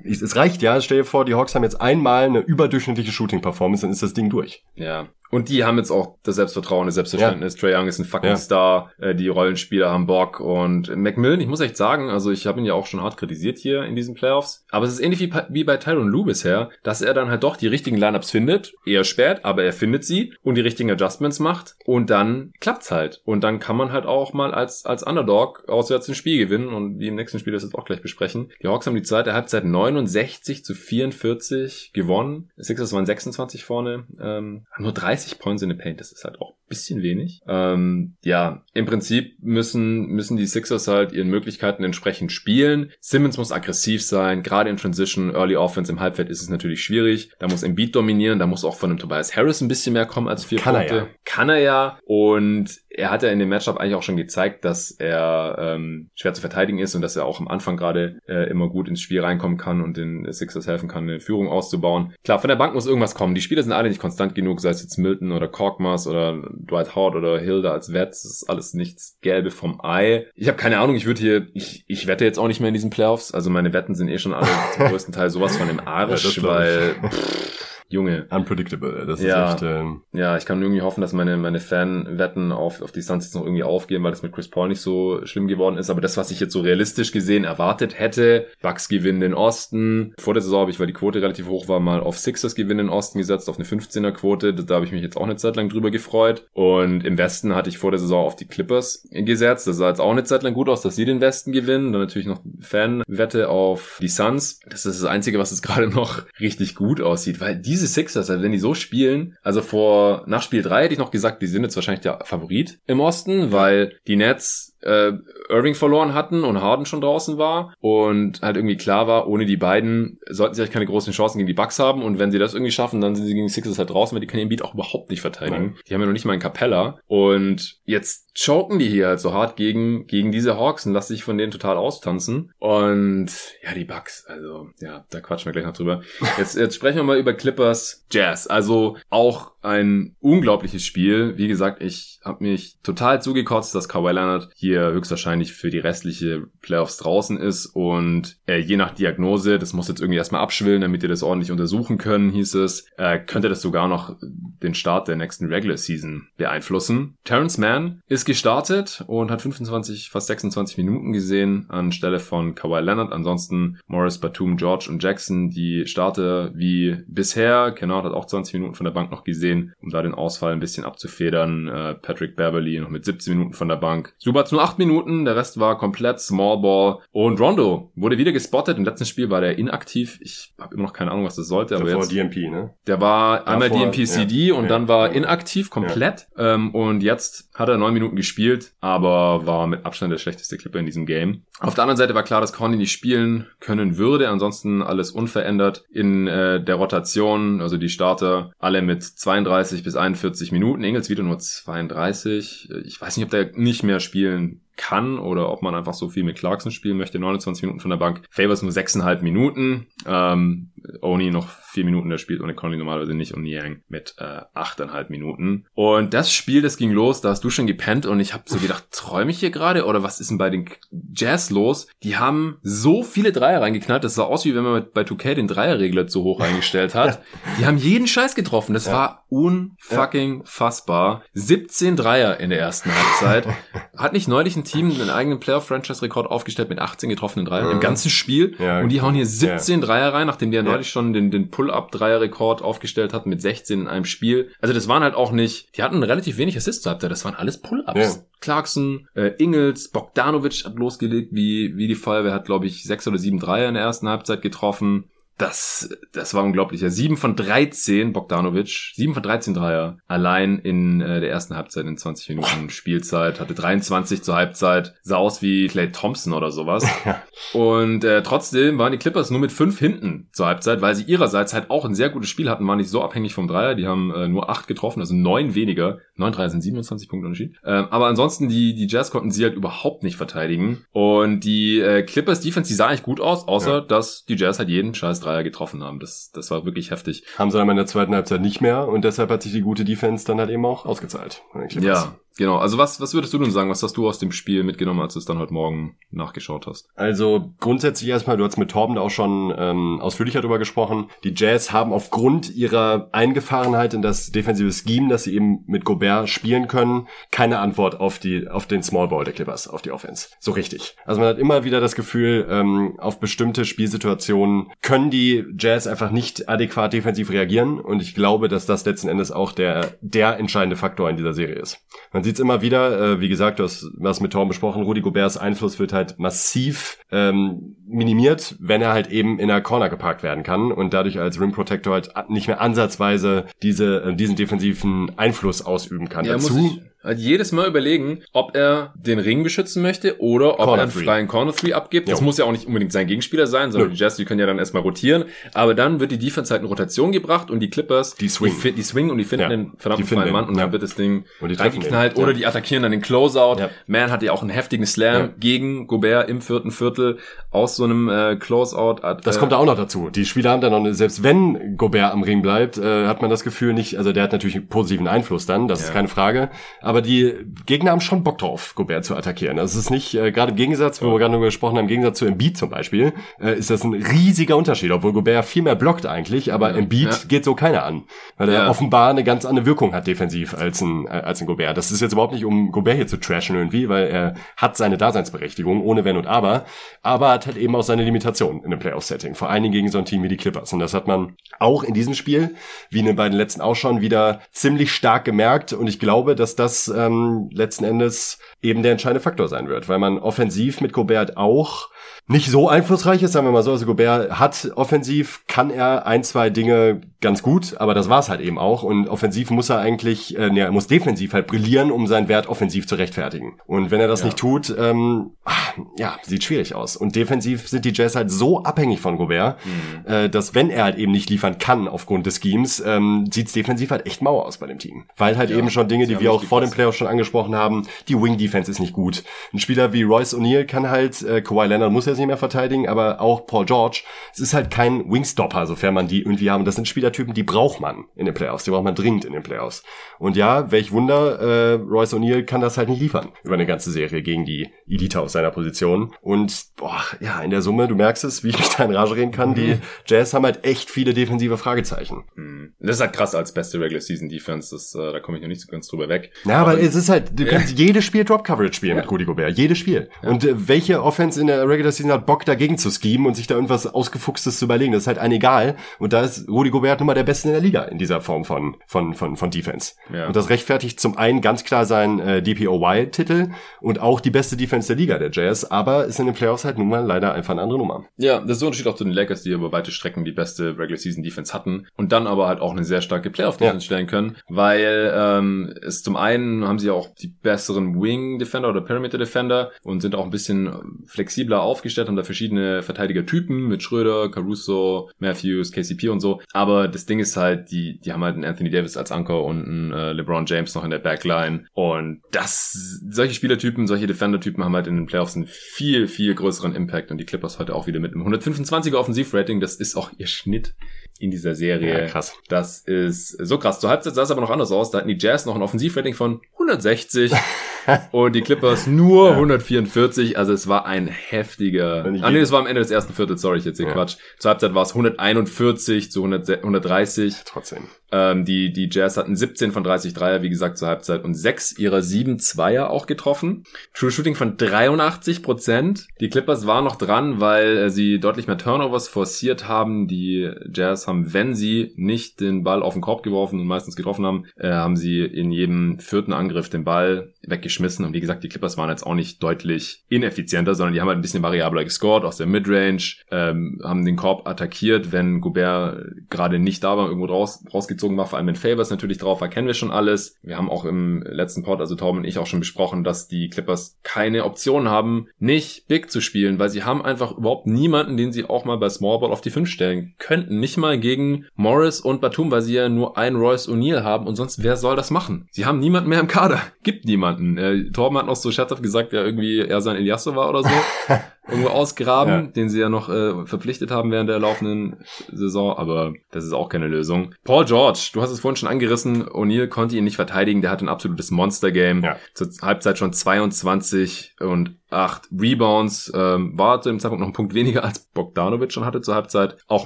es reicht ja. Stell dir vor, die Hawks haben jetzt einmal eine überdurchschnittliche Shooting-Performance, dann ist das Ding durch. Ja, und die haben jetzt auch das Selbstvertrauen, das Selbstverständnis. Ja. Trey Young ist ein fucking ja. Star. Äh, die Rollenspieler haben Bock. Und Macmillan, ich muss echt sagen, also ich habe ihn ja auch schon hart kritisiert hier in diesen Playoffs. Aber es ist ähnlich wie, wie bei Tyron Lue bisher, dass er dann halt doch die richtigen Lineups findet. Eher spät, aber er findet sie und die richtigen Adjustments macht. Und dann klappt's halt. Und dann kann man halt auch mal als, als Underdog auswärts ein Spiel gewinnen. Und wie im nächsten Spiel das jetzt auch gleich besprechen. Die Hawks haben die zweite Halbzeit 69 zu 44 gewonnen. Sixers waren 26 vorne. Ähm, haben nur 30 Points in the Paint das ist halt auch ein bisschen wenig. Ähm, ja, im Prinzip müssen, müssen die Sixers halt ihren Möglichkeiten entsprechend spielen. Simmons muss aggressiv sein, gerade in Transition, Early Offense im Halbfeld ist es natürlich schwierig. Da muss Embiid dominieren, da muss auch von dem Tobias Harris ein bisschen mehr kommen als vier Kann Punkte. Er ja. Kann er ja. Und er hat ja in dem Matchup eigentlich auch schon gezeigt, dass er ähm, schwer zu verteidigen ist und dass er auch am Anfang gerade äh, immer gut ins Spiel reinkommen kann und den Sixers helfen kann, eine Führung auszubauen. Klar, von der Bank muss irgendwas kommen. Die Spieler sind alle nicht konstant genug, sei es jetzt Milton oder Korkmaz oder Dwight Howard oder Hilda als Wett. Das ist alles nichts Gelbe vom Ei. Ich habe keine Ahnung, ich würde hier, ich, ich wette jetzt auch nicht mehr in diesen Playoffs. Also meine Wetten sind eh schon alle zum größten Teil sowas von dem Arsch, ja, weil... Pff, Junge. Unpredictable. Das ja, ist echt, ähm ja, ich kann irgendwie hoffen, dass meine, meine Fan-Wetten auf, auf die Suns jetzt noch irgendwie aufgehen, weil das mit Chris Paul nicht so schlimm geworden ist. Aber das, was ich jetzt so realistisch gesehen erwartet hätte, Bucks gewinnen den Osten. Vor der Saison habe ich, weil die Quote relativ hoch war, mal auf Sixers gewinnen den Osten gesetzt, auf eine 15er Quote. Da habe ich mich jetzt auch eine Zeit lang drüber gefreut. Und im Westen hatte ich vor der Saison auf die Clippers gesetzt. Das sah jetzt auch eine Zeit lang gut aus, dass sie den Westen gewinnen. Dann natürlich noch Fan-Wette auf die Suns. Das ist das Einzige, was jetzt gerade noch richtig gut aussieht, weil diese diese Sixers, also wenn die so spielen, also vor, nach Spiel 3 hätte ich noch gesagt, die sind jetzt wahrscheinlich der Favorit im Osten, weil die Nets äh, Irving verloren hatten und Harden schon draußen war und halt irgendwie klar war, ohne die beiden sollten sie halt keine großen Chancen gegen die Bucks haben und wenn sie das irgendwie schaffen, dann sind sie gegen die Sixers halt draußen, weil die können den Beat auch überhaupt nicht verteidigen. Nein. Die haben ja noch nicht mal einen Capella und jetzt choken die hier halt so hart gegen, gegen diese Hawks und lassen sich von denen total austanzen und ja, die Bucks, also ja, da quatschen wir gleich noch drüber. Jetzt, jetzt sprechen wir mal über Clippers Jazz, also auch ein unglaubliches Spiel. Wie gesagt, ich habe mich total zugekotzt, dass Kawhi Leonard hier höchstwahrscheinlich für die restliche Playoffs draußen ist und äh, je nach Diagnose, das muss jetzt irgendwie erstmal abschwillen, damit ihr das ordentlich untersuchen können, hieß es, äh, könnte das sogar noch den Start der nächsten Regular Season beeinflussen. Terrence Mann ist gestartet und hat 25, fast 26 Minuten gesehen anstelle von Kawhi Leonard. Ansonsten Morris, Batum, George und Jackson, die Starter wie bisher. Kennard hat auch 20 Minuten von der Bank noch gesehen gesehen, um da den Ausfall ein bisschen abzufedern. Äh, Patrick Beverly noch mit 17 Minuten von der Bank. Subats nur 8 Minuten, der Rest war komplett Small Ball. Und Rondo wurde wieder gespottet. Im letzten Spiel war der inaktiv. Ich habe immer noch keine Ahnung, was das sollte. Aber Davor jetzt, DMP, ne? Der war einmal DMP CD ja, und ja, dann war ja. inaktiv komplett. Ähm, und jetzt hat er 9 Minuten gespielt, aber war mit Abstand der schlechteste Clipper in diesem Game. Auf der anderen Seite war klar, dass Conley nicht spielen können würde. Ansonsten alles unverändert in äh, der Rotation. Also die Starter alle mit 32 32 bis 41 Minuten. Ingels wieder nur 32. Ich weiß nicht, ob der nicht mehr spielen kann oder ob man einfach so viel mit Clarkson spielen möchte. 29 Minuten von der Bank. Favors nur 6,5 Minuten. Ähm, Oni noch 4 Minuten, der spielt ohne Conley normalerweise nicht und Niang mit äh, 8,5 Minuten. Und das Spiel, das ging los, da hast du schon gepennt und ich habe so gedacht, träume ich hier gerade oder was ist denn bei den Jazz los? Die haben so viele Dreier reingeknallt, das sah aus wie wenn man bei 2K den Dreierregler zu hoch eingestellt hat. Die haben jeden Scheiß getroffen, das ja. war unfucking fassbar. 17 Dreier in der ersten Halbzeit. Hat nicht neulich ein Team einen eigenen Playoff-Franchise-Rekord aufgestellt mit 18 getroffenen Dreiern mhm. im ganzen Spiel. Ja, und die hauen hier 17 ja. Dreier rein, nachdem die ja neulich schon den, den Pull-Up-Dreier-Rekord aufgestellt hatten mit 16 in einem Spiel. Also das waren halt auch nicht, die hatten relativ wenig Assists zur Das waren alles Pull-Ups. Clarkson, äh, Ingels, Bogdanovic hat losgelegt, wie, wie die Feuerwehr hat, glaube ich, sechs oder sieben Dreier in der ersten Halbzeit getroffen das, das war unglaublich. Ja, 7 von 13, Bogdanovic, 7 von 13 Dreier, allein in äh, der ersten Halbzeit in 20 Minuten Spielzeit, hatte 23 zur Halbzeit, sah aus wie Clay Thompson oder sowas. Und äh, trotzdem waren die Clippers nur mit 5 hinten zur Halbzeit, weil sie ihrerseits halt auch ein sehr gutes Spiel hatten, waren nicht so abhängig vom Dreier, die haben äh, nur 8 getroffen, also 9 weniger. 9 Dreier sind 27 Punkte Unterschied. Ähm, aber ansonsten, die, die Jazz konnten sie halt überhaupt nicht verteidigen. Und die äh, Clippers Defense, die sah eigentlich gut aus, außer ja. dass die Jazz halt jeden scheiß Dreier getroffen haben. Das, das war wirklich heftig. Haben sie dann in der zweiten Halbzeit nicht mehr und deshalb hat sich die gute Defense dann halt eben auch ausgezahlt. Ja, Genau, also was, was würdest du denn sagen? Was hast du aus dem Spiel mitgenommen, als du es dann heute Morgen nachgeschaut hast? Also grundsätzlich erstmal, du hast mit Torben da auch schon ähm, ausführlicher drüber gesprochen. Die Jazz haben aufgrund ihrer Eingefahrenheit in das defensive Scheme, dass sie eben mit Gobert spielen können, keine Antwort auf die auf den Small Ball der Clippers, auf die Offense. So richtig. Also man hat immer wieder das Gefühl, ähm, auf bestimmte Spielsituationen können die Jazz einfach nicht adäquat defensiv reagieren und ich glaube, dass das letzten Endes auch der der entscheidende Faktor in dieser Serie ist. Man man sieht es immer wieder, äh, wie gesagt, du hast was mit Torben besprochen, Rudi Goberts Einfluss wird halt massiv ähm, minimiert, wenn er halt eben in der Corner geparkt werden kann und dadurch als Rim Protector halt nicht mehr ansatzweise diese, äh, diesen defensiven Einfluss ausüben kann. Ja, Dazu jedes Mal überlegen, ob er den Ring beschützen möchte oder ob Corner er einen freien Corner Three abgibt. Das jo. muss ja auch nicht unbedingt sein Gegenspieler sein, sondern Nö. die Jazz, die können ja dann erstmal rotieren. Aber dann wird die Defense halt in Rotation gebracht und die Clippers, die swing, die, die swing und die finden ja. den verdammten freien Mann und ja. dann wird das Ding reingeknallt. Oder die attackieren dann den Closeout. Ja. Man hatte ja auch einen heftigen Slam gegen Gobert im vierten Viertel aus so einem äh, Closeout. Äh, das kommt da auch noch dazu. Die Spieler haben dann noch, selbst wenn Gobert am Ring bleibt, äh, hat man das Gefühl nicht, also der hat natürlich einen positiven Einfluss dann, das ist keine Frage. Aber die Gegner haben schon Bock drauf, Gobert zu attackieren. Das ist nicht, äh, gerade im Gegensatz, wo wir gerade darüber gesprochen haben, im Gegensatz zu Embiid zum Beispiel, äh, ist das ein riesiger Unterschied, obwohl Gobert viel mehr blockt eigentlich, aber ja. Embiid ja. geht so keiner an, weil er ja. offenbar eine ganz andere Wirkung hat defensiv als ein, äh, als ein Gobert. Das ist jetzt überhaupt nicht, um Gobert hier zu trashen irgendwie, weil er hat seine Daseinsberechtigung, ohne Wenn und Aber, aber hat halt eben auch seine Limitationen in einem Playoff-Setting, vor allen Dingen gegen so ein Team wie die Clippers. Und das hat man auch in diesem Spiel, wie in den beiden letzten auch schon, wieder ziemlich stark gemerkt und ich glaube, dass das ähm, letzten Endes eben der entscheidende Faktor sein wird, weil man offensiv mit Gobert auch nicht so einflussreich ist, sagen wir mal so. Also Gobert hat offensiv, kann er ein, zwei Dinge ganz gut, aber das war's halt eben auch. Und offensiv muss er eigentlich, äh, ne, er muss defensiv halt brillieren, um seinen Wert offensiv zu rechtfertigen. Und wenn er das ja. nicht tut, ähm, ach, ja, sieht schwierig aus. Und defensiv sind die Jazz halt so abhängig von Gobert, mhm. äh, dass wenn er halt eben nicht liefern kann aufgrund des Schemes, ähm, sieht's defensiv halt echt mau aus bei dem Team. Weil halt ja, eben schon Dinge, die wir auch vor den Playoffs schon angesprochen haben, die Wing Defense ist nicht gut. Ein Spieler wie Royce O'Neal kann halt, äh, Kawhi Leonard muss ja jetzt nicht mehr verteidigen, aber auch Paul George. Es ist halt kein Wingstopper, sofern man die irgendwie haben. Das sind Spielertypen, die braucht man in den Playoffs. Die braucht man dringend in den Playoffs. Und ja, welch Wunder, äh, Royce O'Neal kann das halt nicht liefern über eine ganze Serie gegen die Elite aus seiner Position. Und boah, ja, in der Summe, du merkst es, wie ich mich da in Rage reden kann, mhm. die Jazz haben halt echt viele defensive Fragezeichen. Mhm. Das ist halt krass als beste Regular Season Defense. Das, äh, da komme ich noch nicht so ganz drüber weg. Ja, aber, aber es ist halt, du kannst jedes Spiel Drop Coverage spielen ja. mit Rudy Gobert. Jedes Spiel. Ja. Und äh, welche Offense in der Regular Season hat Bock dagegen zu schemen und sich da irgendwas ausgefuchstes zu überlegen? Das ist halt ein egal. Und da ist Rudy Gobert nun mal der Beste in der Liga in dieser Form von, von, von, von Defense. Ja. Und das rechtfertigt zum einen ganz klar sein äh, DPOY-Titel und auch die beste Defense der Liga, der Jazz. Aber ist in den Playoffs halt nun mal leider einfach eine andere Nummer. Ja, das ist so ein Unterschied auch zu den Lakers, die über weite Strecken die beste Regular Season Defense hatten und dann aber halt auch eine sehr starke Playoff-Defense ja. stellen können, weil ähm, es zum einen haben sie auch die besseren Wing-Defender oder Perimeter-Defender und sind auch ein bisschen flexibler aufgestellt, haben da verschiedene Verteidigertypen mit Schröder, Caruso, Matthews, KCP und so. Aber das Ding ist halt, die, die haben halt einen Anthony Davis als Anker und einen äh, LeBron James noch in der Backline. Und das, solche Spielertypen, solche Defender-Typen haben halt in den Playoffs einen viel, viel größeren Impact. Und die Clippers heute auch wieder mit einem 125er Offensivrating. Das ist auch ihr Schnitt in dieser Serie. Ja, krass. Das ist so krass. Zur Halbzeit sah es aber noch anders aus. Da hatten die Jazz noch ein Offensivrating von 160 und die Clippers nur ja. 144. Also es war ein heftiger. Ah nee, es war am Ende des ersten Viertels. Sorry, ich jetzt hier ja. Quatsch. Zur Halbzeit war es 141 zu 100, 130. Trotzdem. Ähm, die, die Jazz hatten 17 von 30 Dreier, wie gesagt, zur Halbzeit und sechs ihrer sieben Zweier auch getroffen. True Shooting von 83 Prozent. Die Clippers waren noch dran, weil äh, sie deutlich mehr Turnovers forciert haben. Die Jazz haben, wenn sie nicht den Ball auf den Korb geworfen und meistens getroffen haben, äh, haben sie in jedem vierten Angriff den Ball weggeschmissen. Und wie gesagt, die Clippers waren jetzt auch nicht deutlich ineffizienter, sondern die haben halt ein bisschen variabler gescored aus der Midrange, ähm, haben den Korb attackiert, wenn Gobert gerade nicht da war, irgendwo raus, rausgezogen gezogen war, vor allem wenn Favors natürlich drauf war, wir schon alles. Wir haben auch im letzten Pod, also Torben und ich auch schon besprochen, dass die Clippers keine Option haben, nicht Big zu spielen, weil sie haben einfach überhaupt niemanden, den sie auch mal bei Small auf die 5 stellen könnten. Nicht mal gegen Morris und Batum, weil sie ja nur einen Royce O'Neal haben und sonst wer soll das machen? Sie haben niemanden mehr im Kader. Gibt niemanden. Äh, Torben hat noch so scherzhaft gesagt, ja irgendwie er sein Eliasso war oder so. irgendwo ausgraben, ja. den sie ja noch äh, verpflichtet haben während der laufenden Saison, aber das ist auch keine Lösung. Paul George, du hast es vorhin schon angerissen, O'Neill konnte ihn nicht verteidigen, der hat ein absolutes Monster-Game. Ja. Zur Halbzeit schon 22 und acht Rebounds, ähm, war zu dem Zeitpunkt noch ein Punkt weniger als Bogdanovic schon hatte zur Halbzeit. Auch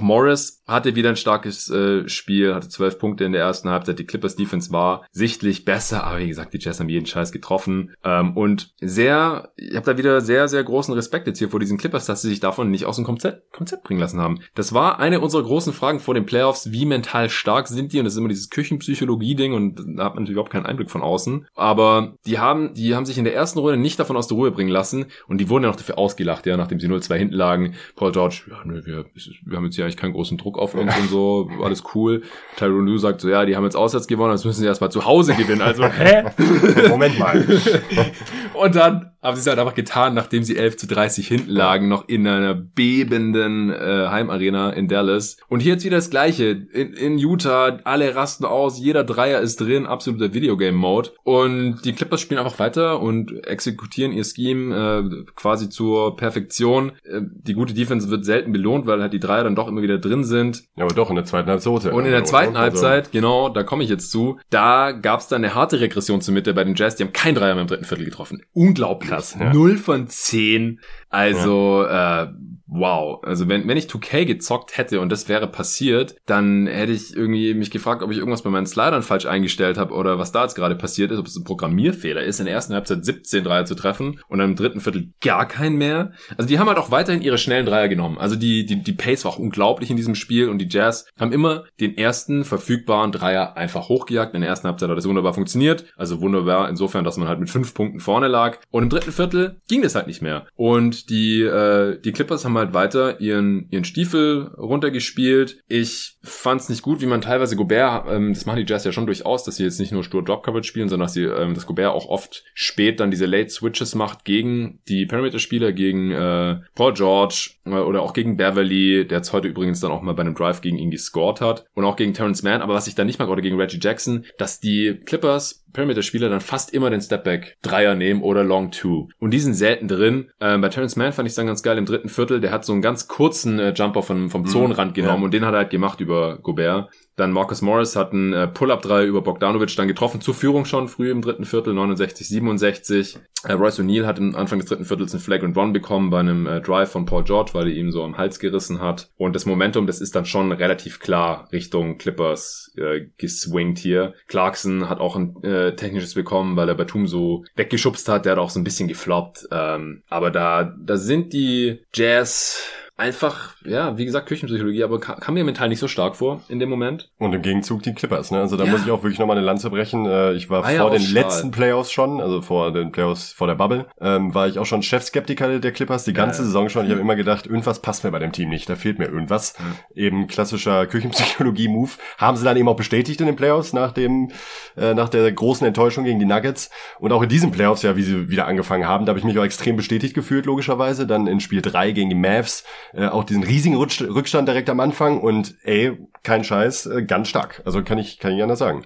Morris hatte wieder ein starkes äh, Spiel, hatte zwölf Punkte in der ersten Halbzeit. Die Clippers Defense war sichtlich besser, aber wie gesagt, die Jazz haben jeden Scheiß getroffen. Ähm, und sehr, ich habe da wieder sehr, sehr großen Respekt jetzt hier vor diesen Clippers, dass sie sich davon nicht aus dem Konzept, Konzept bringen lassen haben. Das war eine unserer großen Fragen vor den Playoffs, wie mental stark sind die? Und das ist immer dieses Küchenpsychologie-Ding und da hat man natürlich überhaupt keinen Einblick von außen. Aber die haben, die haben sich in der ersten Runde nicht davon aus der Ruhe bringen lassen lassen. Und die wurden ja noch dafür ausgelacht, ja, nachdem sie 0-2 hinten lagen. Paul George, ja, nö, wir, wir haben jetzt hier eigentlich keinen großen Druck auf uns und so, alles cool. Tyron Lue sagt so, ja, die haben jetzt auswärts gewonnen, jetzt müssen sie erstmal zu Hause gewinnen. Also, hä? Moment mal. und dann haben sie es halt einfach getan, nachdem sie 11 zu 30 hinten lagen, noch in einer bebenden äh, Heimarena in Dallas. Und hier jetzt wieder das Gleiche. In, in Utah, alle rasten aus, jeder Dreier ist drin, absoluter Videogame-Mode. Und die Clippers spielen einfach weiter und exekutieren ihr Scheme äh, quasi zur Perfektion. Äh, die gute Defense wird selten belohnt, weil halt die Dreier dann doch immer wieder drin sind. Ja, aber doch in der zweiten Halbzeit. Und in der zweiten also. Halbzeit, genau, da komme ich jetzt zu, da gab es dann eine harte Regression zur Mitte bei den Jazz. Die haben kein Dreier mehr im dritten Viertel getroffen. Unglaublich krass. Ja. 0 von 10. Also, ja. äh, wow. Also wenn, wenn ich 2K gezockt hätte und das wäre passiert, dann hätte ich irgendwie mich gefragt, ob ich irgendwas bei meinen Slidern falsch eingestellt habe oder was da jetzt gerade passiert ist, ob es ein Programmierfehler ist, in der ersten Halbzeit 17 Dreier zu treffen und dann im dritten Viertel gar keinen mehr. Also die haben halt auch weiterhin ihre schnellen Dreier genommen. Also die, die, die Pace war auch unglaublich in diesem Spiel und die Jazz haben immer den ersten verfügbaren Dreier einfach hochgejagt. In der ersten Halbzeit hat das wunderbar funktioniert. Also wunderbar insofern, dass man halt mit fünf Punkten vorne lag. Und im dritten Viertel ging das halt nicht mehr. Und die, äh, die Clippers haben halt weiter ihren, ihren Stiefel runtergespielt. Ich fand's nicht gut, wie man teilweise Gobert, ähm, das machen die Jazz ja schon durchaus, dass sie jetzt nicht nur stur Drop Coverage spielen, sondern dass sie, ähm, dass Gobert auch oft spät dann diese Late Switches macht gegen die Perimeter-Spieler, gegen äh, Paul George äh, oder auch gegen Beverly, der jetzt heute übrigens dann auch mal bei einem Drive gegen ihn gescored hat und auch gegen Terrence Mann, aber was ich da nicht mag, oder gegen Reggie Jackson, dass die Clippers Perimeter-Spieler dann fast immer den Stepback Dreier nehmen oder Long Two. Und die sind selten drin. Ähm, bei Terrence Mann fand ich dann ganz geil im dritten Viertel. Der hat so einen ganz kurzen äh, Jumper von, vom mhm. Zonenrand genommen ja. und den hat er halt gemacht über Gobert. Dann Marcus Morris hat einen äh, Pull-Up-3 über Bogdanovic dann getroffen, zur Führung schon früh im dritten Viertel, 69, 67. Äh, Royce O'Neal hat am Anfang des dritten Viertels einen Flag and Run bekommen bei einem äh, Drive von Paul George, weil er ihm so am Hals gerissen hat. Und das Momentum, das ist dann schon relativ klar Richtung Clippers äh, geswingt hier. Clarkson hat auch ein äh, technisches bekommen, weil er Batum so weggeschubst hat. Der hat auch so ein bisschen gefloppt. Ähm, aber da, da sind die Jazz einfach, ja, wie gesagt, Küchenpsychologie, aber kam, kam, mir mental nicht so stark vor in dem Moment. Und im Gegenzug die Clippers, ne? Also da ja. muss ich auch wirklich nochmal eine Lanze brechen. Äh, ich war, war vor ja den schade. letzten Playoffs schon, also vor den Playoffs vor der Bubble, ähm, war ich auch schon Chefskeptiker der Clippers, die ganze ja. Saison schon. Ich habe immer gedacht, irgendwas passt mir bei dem Team nicht, da fehlt mir irgendwas. Mhm. Eben klassischer Küchenpsychologie-Move. Haben sie dann eben auch bestätigt in den Playoffs nach dem, äh, nach der großen Enttäuschung gegen die Nuggets. Und auch in diesen Playoffs, ja, wie sie wieder angefangen haben, da habe ich mich auch extrem bestätigt gefühlt, logischerweise. Dann in Spiel drei gegen die Mavs äh, auch diesen riesigen Rückstand direkt am Anfang und ey, kein Scheiß, äh, ganz stark. Also kann ich, kann ich anders sagen.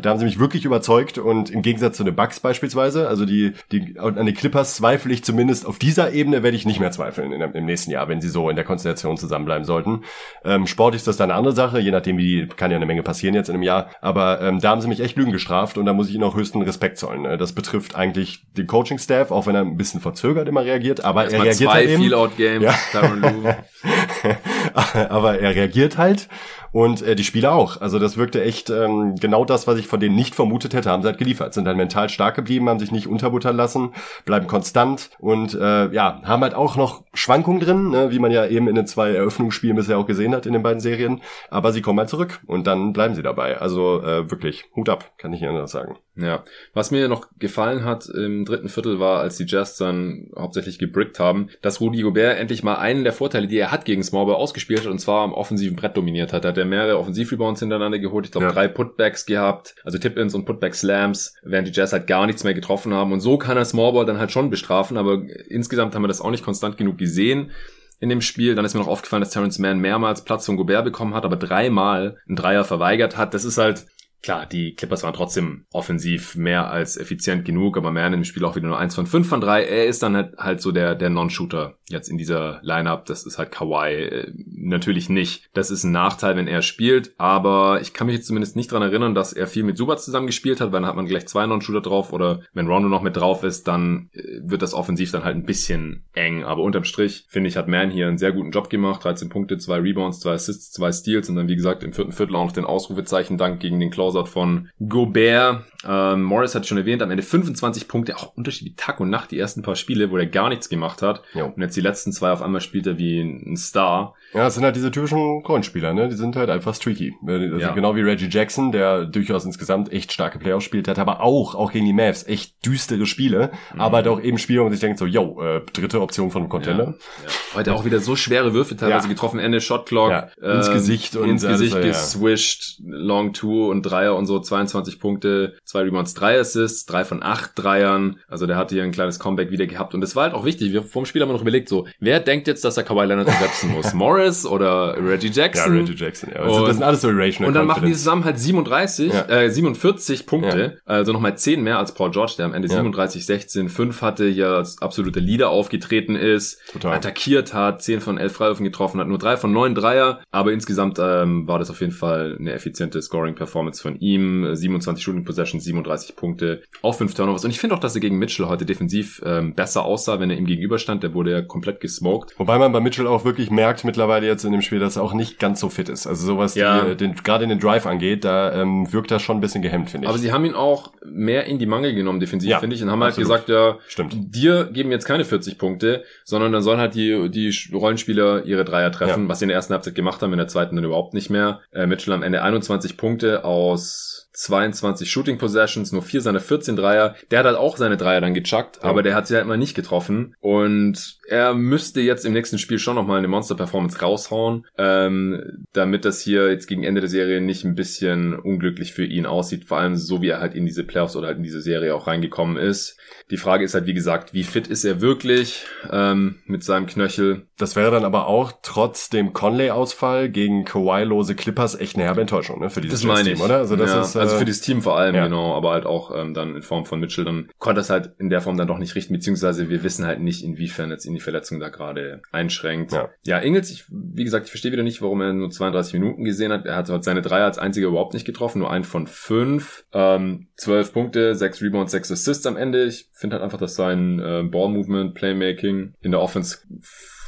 Da haben sie mich wirklich überzeugt und im Gegensatz zu den Bucks beispielsweise, also die, die, an die Clippers zweifle ich zumindest auf dieser Ebene werde ich nicht mehr zweifeln in, im nächsten Jahr, wenn sie so in der Konstellation zusammenbleiben sollten. Ähm, Sport ist das dann eine andere Sache, je nachdem wie, kann ja eine Menge passieren jetzt in einem Jahr, aber ähm, da haben sie mich echt Lügen gestraft und da muss ich ihnen auch höchsten Respekt zollen. Ne? Das betrifft eigentlich den Coaching-Staff, auch wenn er ein bisschen verzögert immer reagiert, aber er reagiert zwei halt eben. Feel-Out-Games, ja. aber er reagiert halt und äh, die Spieler auch. Also das wirkte echt ähm, genau das, was ich von denen nicht vermutet hätte, haben sie halt geliefert. Sind halt mental stark geblieben, haben sich nicht unterbuttern lassen, bleiben konstant und äh, ja, haben halt auch noch Schwankungen drin, ne, wie man ja eben in den zwei Eröffnungsspielen bisher auch gesehen hat in den beiden Serien. Aber sie kommen halt zurück und dann bleiben sie dabei. Also äh, wirklich, Hut ab, kann ich Ihnen das sagen. Ja, was mir noch gefallen hat im dritten Viertel war, als die Jazz dann hauptsächlich gebrickt haben, dass Rudy Gobert endlich mal einen der Vorteile, die er hat gegen Smallball ausgespielt hat, und zwar am offensiven Brett dominiert hat. hat er mehrere Offensivrebounds hintereinander geholt. Ich glaube, ja. drei Putbacks gehabt, also Tip-Ins und Putback-Slams, während die Jazz halt gar nichts mehr getroffen haben. Und so kann er Smallball dann halt schon bestrafen, aber insgesamt haben wir das auch nicht konstant genug gesehen in dem Spiel. Dann ist mir noch aufgefallen, dass Terrence Mann mehrmals Platz von Gobert bekommen hat, aber dreimal einen Dreier verweigert hat. Das ist halt klar, die Clippers waren trotzdem offensiv mehr als effizient genug, aber Man im Spiel auch wieder nur eins von fünf von drei. Er ist dann halt, halt so der, der Non-Shooter jetzt in dieser Lineup. Das ist halt Kawhi äh, natürlich nicht. Das ist ein Nachteil, wenn er spielt, aber ich kann mich jetzt zumindest nicht dran erinnern, dass er viel mit Subat zusammen gespielt hat, weil dann hat man gleich zwei Non-Shooter drauf oder wenn Rondo noch mit drauf ist, dann äh, wird das offensiv dann halt ein bisschen eng. Aber unterm Strich, finde ich, hat Man hier einen sehr guten Job gemacht. 13 Punkte, zwei Rebounds, zwei Assists, zwei Steals und dann, wie gesagt, im vierten Viertel auch noch den Ausrufezeichen Dank gegen den Closeout von Gobert. Ähm, Morris hat schon erwähnt, am Ende 25 Punkte, auch Unterschied wie Tag und Nacht die ersten paar Spiele, wo er gar nichts gemacht hat. Jo. Und jetzt die letzten zwei auf einmal spielt er wie ein Star. Ja, es sind halt diese typischen Coinspieler, ne? Die sind halt einfach streaky. Also ja. genau wie Reggie Jackson, der durchaus insgesamt echt starke Playoffs spielt hat, aber auch, auch gegen die Mavs, echt düstere Spiele, mhm. aber halt auch eben Spiele, wo man sich denkt so, yo, äh, dritte Option von einem Contender. Ja. Ja. Heute auch wieder so schwere Würfe teilweise getroffen, Ende Shotclock. Ins ähm, Gesicht und ins Gesicht geswished, Long Two und Dreier und so, 22 Punkte, zwei Rebounds, drei Assists, drei von acht Dreiern. Also der hatte hier ein kleines Comeback wieder gehabt und das war halt auch wichtig. Wir vom Spiel haben wir noch überlegt, so, wer denkt jetzt, dass er Kawhi Leonard ersetzen muss? Morris oder Reggie Jackson? Ja, Reggie Jackson, ja. Also, das sind alles so Irrational Und dann machen die zusammen halt 37, ja. äh, 47 Punkte, ja. also nochmal 10 mehr als Paul George, der am Ende ja. 37, 16, 5 hatte, hier als absolute Leader aufgetreten ist, Total. attackiert hat, 10 von 11 Freiwürfen getroffen hat, nur 3 von 9 Dreier, aber insgesamt ähm, war das auf jeden Fall eine effiziente Scoring-Performance von ihm, 27 Shooting Possessions, 37 Punkte, auch 5 Turnovers und ich finde auch, dass er gegen Mitchell heute defensiv ähm, besser aussah, wenn er ihm gegenüberstand, der wurde ja komplett gesmoked. Wobei man bei Mitchell auch wirklich merkt mittlerweile jetzt in dem Spiel, dass er auch nicht ganz so fit ist. Also sowas, ja. die, den, gerade in den Drive angeht, da ähm, wirkt er schon ein bisschen gehemmt, finde ich. Aber sie haben ihn auch mehr in die Mangel genommen defensiv, ja, finde ich, und haben halt absolut. halt gesagt, ja, Stimmt. dir geben jetzt keine 40 Punkte, sondern dann sollen halt die, die Rollenspieler ihre Dreier treffen, ja. was sie in der ersten Halbzeit gemacht haben, in der zweiten dann überhaupt nicht mehr. Äh, Mitchell am Ende 21 Punkte aus aus 22 Shooting Possessions, nur vier seiner 14 Dreier. Der hat halt auch seine Dreier dann gechuckt, ja. aber der hat sie halt mal nicht getroffen. Und er müsste jetzt im nächsten Spiel schon nochmal eine Monster-Performance raushauen, ähm, damit das hier jetzt gegen Ende der Serie nicht ein bisschen unglücklich für ihn aussieht. Vor allem so, wie er halt in diese Playoffs oder halt in diese Serie auch reingekommen ist. Die Frage ist halt, wie gesagt, wie fit ist er wirklich ähm, mit seinem Knöchel? Das wäre dann aber auch trotz dem Conley-Ausfall gegen Kawhi-lose Clippers echt eine herbe Enttäuschung ne, für dieses das meine Team, oder? Also das ja, ist, äh, also für dieses Team vor allem, ja. genau, aber halt auch ähm, dann in Form von Mitchell, dann konnte das halt in der Form dann doch nicht richten, beziehungsweise wir wissen halt nicht, inwiefern jetzt in die Verletzung da gerade einschränkt. Ja. ja, Ingels, ich, wie gesagt, ich verstehe wieder nicht, warum er nur 32 Minuten gesehen hat. Er hat halt seine Dreier als einziger überhaupt nicht getroffen, nur ein von fünf, ähm, 12 Punkte, 6 Rebounds, 6 Assists am Ende. Ich finde halt einfach, dass sein äh, Ball-Movement, Playmaking in der Offense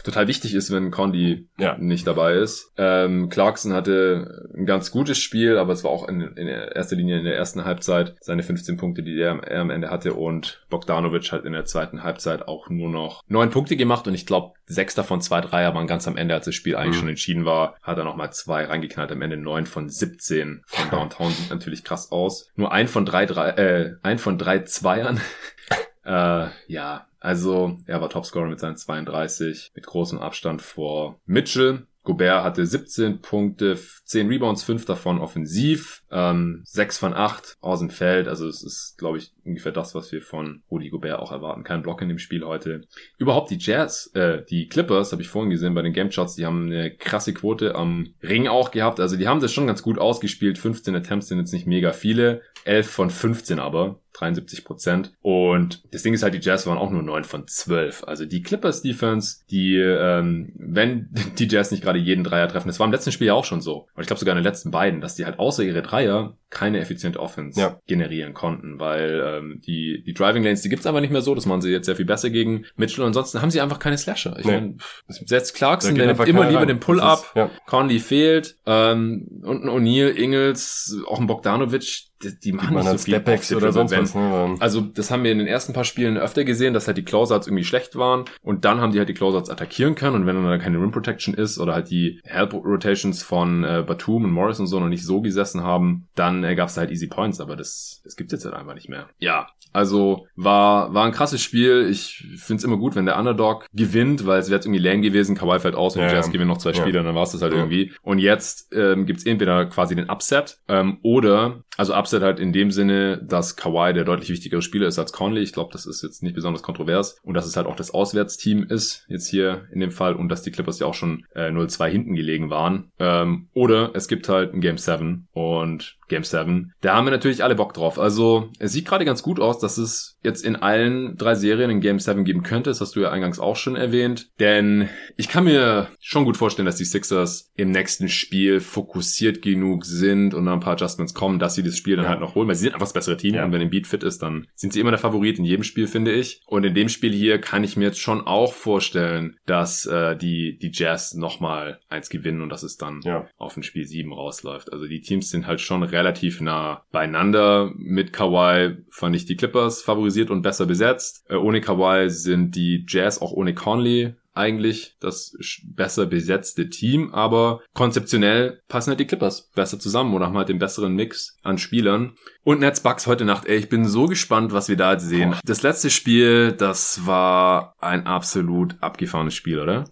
total wichtig ist, wenn Condi ja. nicht dabei ist. Ähm, Clarkson hatte ein ganz gutes Spiel, aber es war auch in, in erster Linie in der ersten Halbzeit seine 15 Punkte, die er, er am Ende hatte und Bogdanovic hat in der zweiten Halbzeit auch nur noch neun Punkte gemacht und ich glaube, sechs davon zwei Dreier waren ganz am Ende, als das Spiel eigentlich mhm. schon entschieden war, hat er nochmal zwei reingeknallt, am Ende neun von 17 von Downtown sieht natürlich krass aus. Nur ein von drei, drei äh, ein von drei Zweiern. äh, ja, also er war Topscorer mit seinen 32 mit großem Abstand vor Mitchell. Gobert hatte 17 Punkte, 10 Rebounds, 5 davon offensiv, ähm, 6 von 8 aus dem Feld. Also es ist, glaube ich, ungefähr das, was wir von Rudy Gobert auch erwarten. Kein Block in dem Spiel heute. Überhaupt die Jazz, äh, die Clippers, habe ich vorhin gesehen bei den Game Shots, die haben eine krasse Quote am Ring auch gehabt. Also die haben das schon ganz gut ausgespielt. 15 Attempts sind jetzt nicht mega viele. 11 von 15 aber. 73 Prozent. Und das Ding ist halt, die Jazz waren auch nur 9 von 12. Also die Clippers Defense, die, ähm, wenn die Jazz nicht gerade jeden Dreier treffen, das war im letzten Spiel ja auch schon so. Und ich glaube sogar in den letzten beiden, dass die halt außer ihre Dreier keine effiziente Offense ja. generieren konnten, weil ähm, die, die Driving Lanes, die gibt's einfach nicht mehr so. Das machen sie jetzt sehr viel besser gegen Mitchell. Und ansonsten haben sie einfach keine Slasher. Ich nee. meine, setzt Clarkson, der nimmt immer lieber rein. den Pull-Up. Ja. Conley fehlt. Ähm, und ein O'Neal, Ingles, auch ein Bogdanovic, die, die machen nicht so viel Stepex oder sonst was. Ne? Also das haben wir in den ersten paar Spielen öfter gesehen, dass halt die Closeouts irgendwie schlecht waren und dann haben die halt die Closeouts attackieren können und wenn dann keine Rim Protection ist oder halt die Help Rotations von äh, Batum und Morris und so noch nicht so gesessen haben, dann äh, gab es halt easy Points, aber das, das gibt's jetzt halt einfach nicht mehr. Ja, also war, war ein krasses Spiel. Ich find's immer gut, wenn der Underdog gewinnt, weil es wäre jetzt irgendwie lame gewesen, Kawhi fällt aus und ja, Jazz ja. gewinnen noch zwei Spiele, ja. dann war's das halt ja. irgendwie. Und jetzt ähm, gibt's entweder quasi den Upset ähm, oder also Upset halt in dem Sinne, dass Kawhi der deutlich wichtigere Spieler ist als Conley. Ich glaube, das ist jetzt nicht besonders kontrovers. Und dass es halt auch das Auswärtsteam ist, jetzt hier in dem Fall. Und dass die Clippers ja auch schon äh, 0-2 hinten gelegen waren. Ähm, oder es gibt halt ein Game 7 und Game 7. Da haben wir natürlich alle Bock drauf. Also es sieht gerade ganz gut aus, dass es jetzt in allen drei Serien in Game 7 geben könnte. Das hast du ja eingangs auch schon erwähnt. Denn ich kann mir schon gut vorstellen, dass die Sixers im nächsten Spiel fokussiert genug sind und ein paar Adjustments kommen, dass sie das Spiel dann ja. halt noch holen, weil sie sind einfach das bessere Team ja. und wenn ein Beat fit ist, dann sind sie immer der Favorit in jedem Spiel, finde ich. Und in dem Spiel hier kann ich mir jetzt schon auch vorstellen, dass äh, die, die Jazz nochmal eins gewinnen und dass es dann ja. auf ein Spiel 7 rausläuft. Also die Teams sind halt schon relativ nah beieinander. Mit Kawhi fand ich die Clippers favorisiert und besser besetzt. Äh, ohne Kawhi sind die Jazz auch ohne Conley eigentlich das besser besetzte Team, aber konzeptionell passen halt die Clippers besser zusammen oder haben halt den besseren Mix an Spielern. Und Nets Bucks heute Nacht, ey, ich bin so gespannt, was wir da jetzt sehen. Das letzte Spiel, das war ein absolut abgefahrenes Spiel, oder?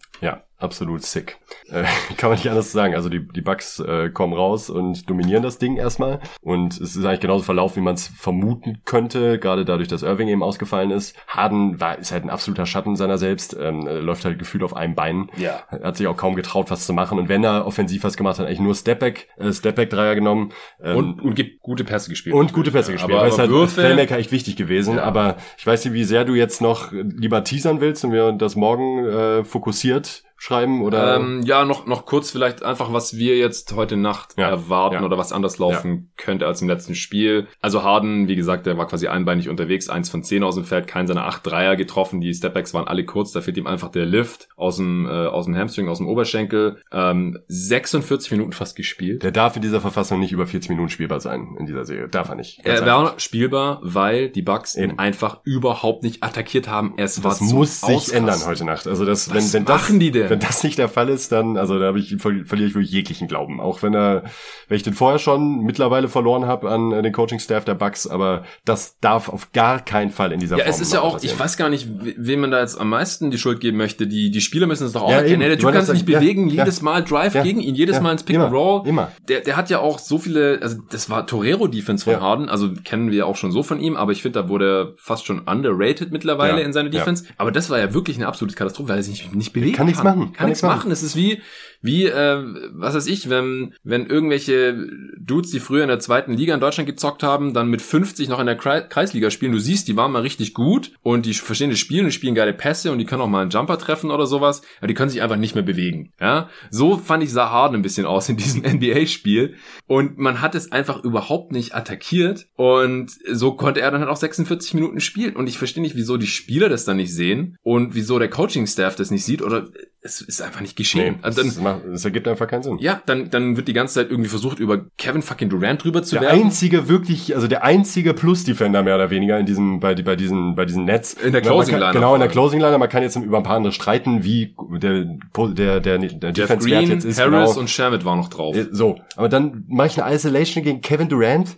Absolut sick. Äh, kann man nicht anders sagen. Also die, die Bugs äh, kommen raus und dominieren das Ding erstmal. Und es ist eigentlich genauso verlaufen, wie man es vermuten könnte, gerade dadurch, dass Irving eben ausgefallen ist. Harden war, ist halt ein absoluter Schatten seiner selbst, ähm, läuft halt gefühlt auf einem Bein. Ja. Hat sich auch kaum getraut, was zu machen. Und wenn er offensiv was gemacht hat, eigentlich nur Stepback, äh, Stepback-Dreier genommen. Ähm, und, und gibt gute Pässe gespielt. Und gute Pässe gespielt. Aber, aber halt Würfe, Playmaker echt wichtig gewesen. Ja. Aber ich weiß nicht, wie sehr du jetzt noch lieber teasern willst und wir das morgen äh, fokussiert schreiben oder? Ähm, ja, noch, noch kurz vielleicht einfach, was wir jetzt heute Nacht ja, erwarten ja. oder was anders laufen ja. könnte als im letzten Spiel. Also Harden, wie gesagt, der war quasi einbeinig unterwegs, eins von zehn aus dem Feld, kein seiner acht Dreier getroffen, die Stepbacks waren alle kurz, da fehlt ihm einfach der Lift aus dem, äh, aus dem Hamstring, aus dem Oberschenkel. Ähm, 46 Minuten fast gespielt. Der darf in dieser Verfassung nicht über 40 Minuten spielbar sein in dieser Serie. Darf er nicht. Er war spielbar, weil die Bucks ihn einfach überhaupt nicht attackiert haben. Es das war muss sich ändern heute Nacht. Also das, was wenn, wenn machen das, die denn? Wenn das nicht der Fall ist, dann, also da habe ich, verliere ich wirklich jeglichen Glauben. Auch wenn er, wenn ich den vorher schon mittlerweile verloren habe an den Coaching-Staff der Bucks, aber das darf auf gar keinen Fall in dieser ja, Form Ja, es ist ja auch, passieren. ich weiß gar nicht, wem man da jetzt am meisten die Schuld geben möchte. Die, die Spieler müssen es doch auch ja, erkennen. Der Typ kann sich nicht ja, bewegen, jedes Mal Drive gegen ihn, jedes Mal ins Pick and Roll. Immer. Der, der hat ja auch so viele, also das war Torero-Defense von Harden, also kennen wir auch schon so von ihm, aber ich finde, da wurde er fast schon underrated mittlerweile in seiner Defense. Aber das war ja wirklich eine absolute Katastrophe, weil er sich nicht, bewegen kann. Kann machen. Kann, kann nichts machen. machen. Es ist wie, wie, äh, was weiß ich, wenn, wenn irgendwelche Dudes, die früher in der zweiten Liga in Deutschland gezockt haben, dann mit 50 noch in der Kreisliga spielen. Du siehst, die waren mal richtig gut und die verstehen das Spiel und die spielen geile Pässe und die können auch mal einen Jumper treffen oder sowas, aber die können sich einfach nicht mehr bewegen. Ja, so fand ich sah Harden ein bisschen aus in diesem NBA-Spiel und man hat es einfach überhaupt nicht attackiert und so konnte er dann halt auch 46 Minuten spielen und ich verstehe nicht, wieso die Spieler das dann nicht sehen und wieso der Coaching-Staff das nicht sieht oder es ist einfach nicht geschehen. Nee, also dann, das, macht, das, ergibt einfach keinen Sinn. Ja, dann, dann wird die ganze Zeit irgendwie versucht, über Kevin fucking Durant drüber zu der werfen. Der einzige wirklich, also der einzige Plus-Defender mehr oder weniger in diesem, bei, bei diesen, bei diesen Nets. In der Closing Line. Genau, in der Closing Line. Man kann jetzt über ein paar andere streiten, wie der, der, der, der Defense Green, jetzt ist. Harris genau. und Shamit waren noch drauf. Äh, so. Aber dann mache ich eine Isolation gegen Kevin Durant.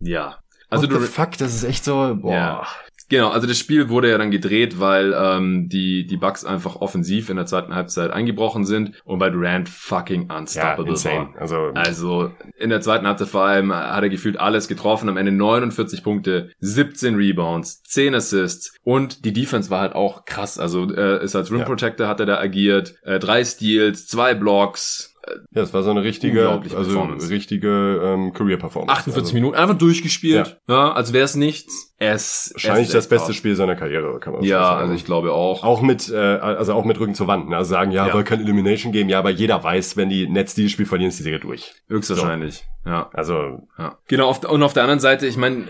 Ja. Also What the fuck, das ist echt so, boah. Ja. Genau, also das Spiel wurde ja dann gedreht, weil ähm, die die Bucks einfach offensiv in der zweiten Halbzeit eingebrochen sind und weil Durant fucking unstoppable ja, war. Also, also in der zweiten Halbzeit vor allem hat er gefühlt alles getroffen, am Ende 49 Punkte, 17 Rebounds, 10 Assists und die Defense war halt auch krass. Also äh, ist als Rim Protector ja. hat er da agiert, äh, drei Steals, zwei Blocks, ja, es war so eine richtige, also richtige ähm, Career Performance. 48 also, Minuten einfach durchgespielt, ja, ja als wäre es nichts. Es wahrscheinlich das beste Spiel seiner Karriere, kann man ja, sagen. Ja, also ich glaube auch. Auch mit, äh, also auch mit Rücken zur Wand. Ne? Also sagen, ja, ja. soll kein Elimination geben, ja, aber jeder weiß, wenn die Nets dieses Spiel verlieren, ist die Serie durch. Höchstwahrscheinlich. So. Ja. Also. Ja. Genau. Auf, und auf der anderen Seite, ich meine, äh,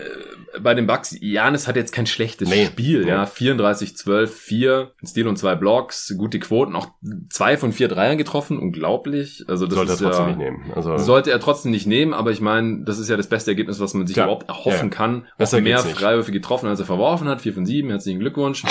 bei den Bucks, Janis hat jetzt kein schlechtes nee. Spiel, nee. ja. 34, 12, 4, ein Stil und zwei Blocks, gute Quoten, auch zwei von vier Dreiern getroffen, unglaublich. Also das sollte ist er trotzdem ja, nicht nehmen. Also sollte er trotzdem nicht nehmen, aber ich meine, das ist ja das beste Ergebnis, was man sich Klar. überhaupt erhoffen ja. kann. Auch mehr Freiwürfe getroffen, als er verworfen hat. 4 von 7, herzlichen Glückwunsch.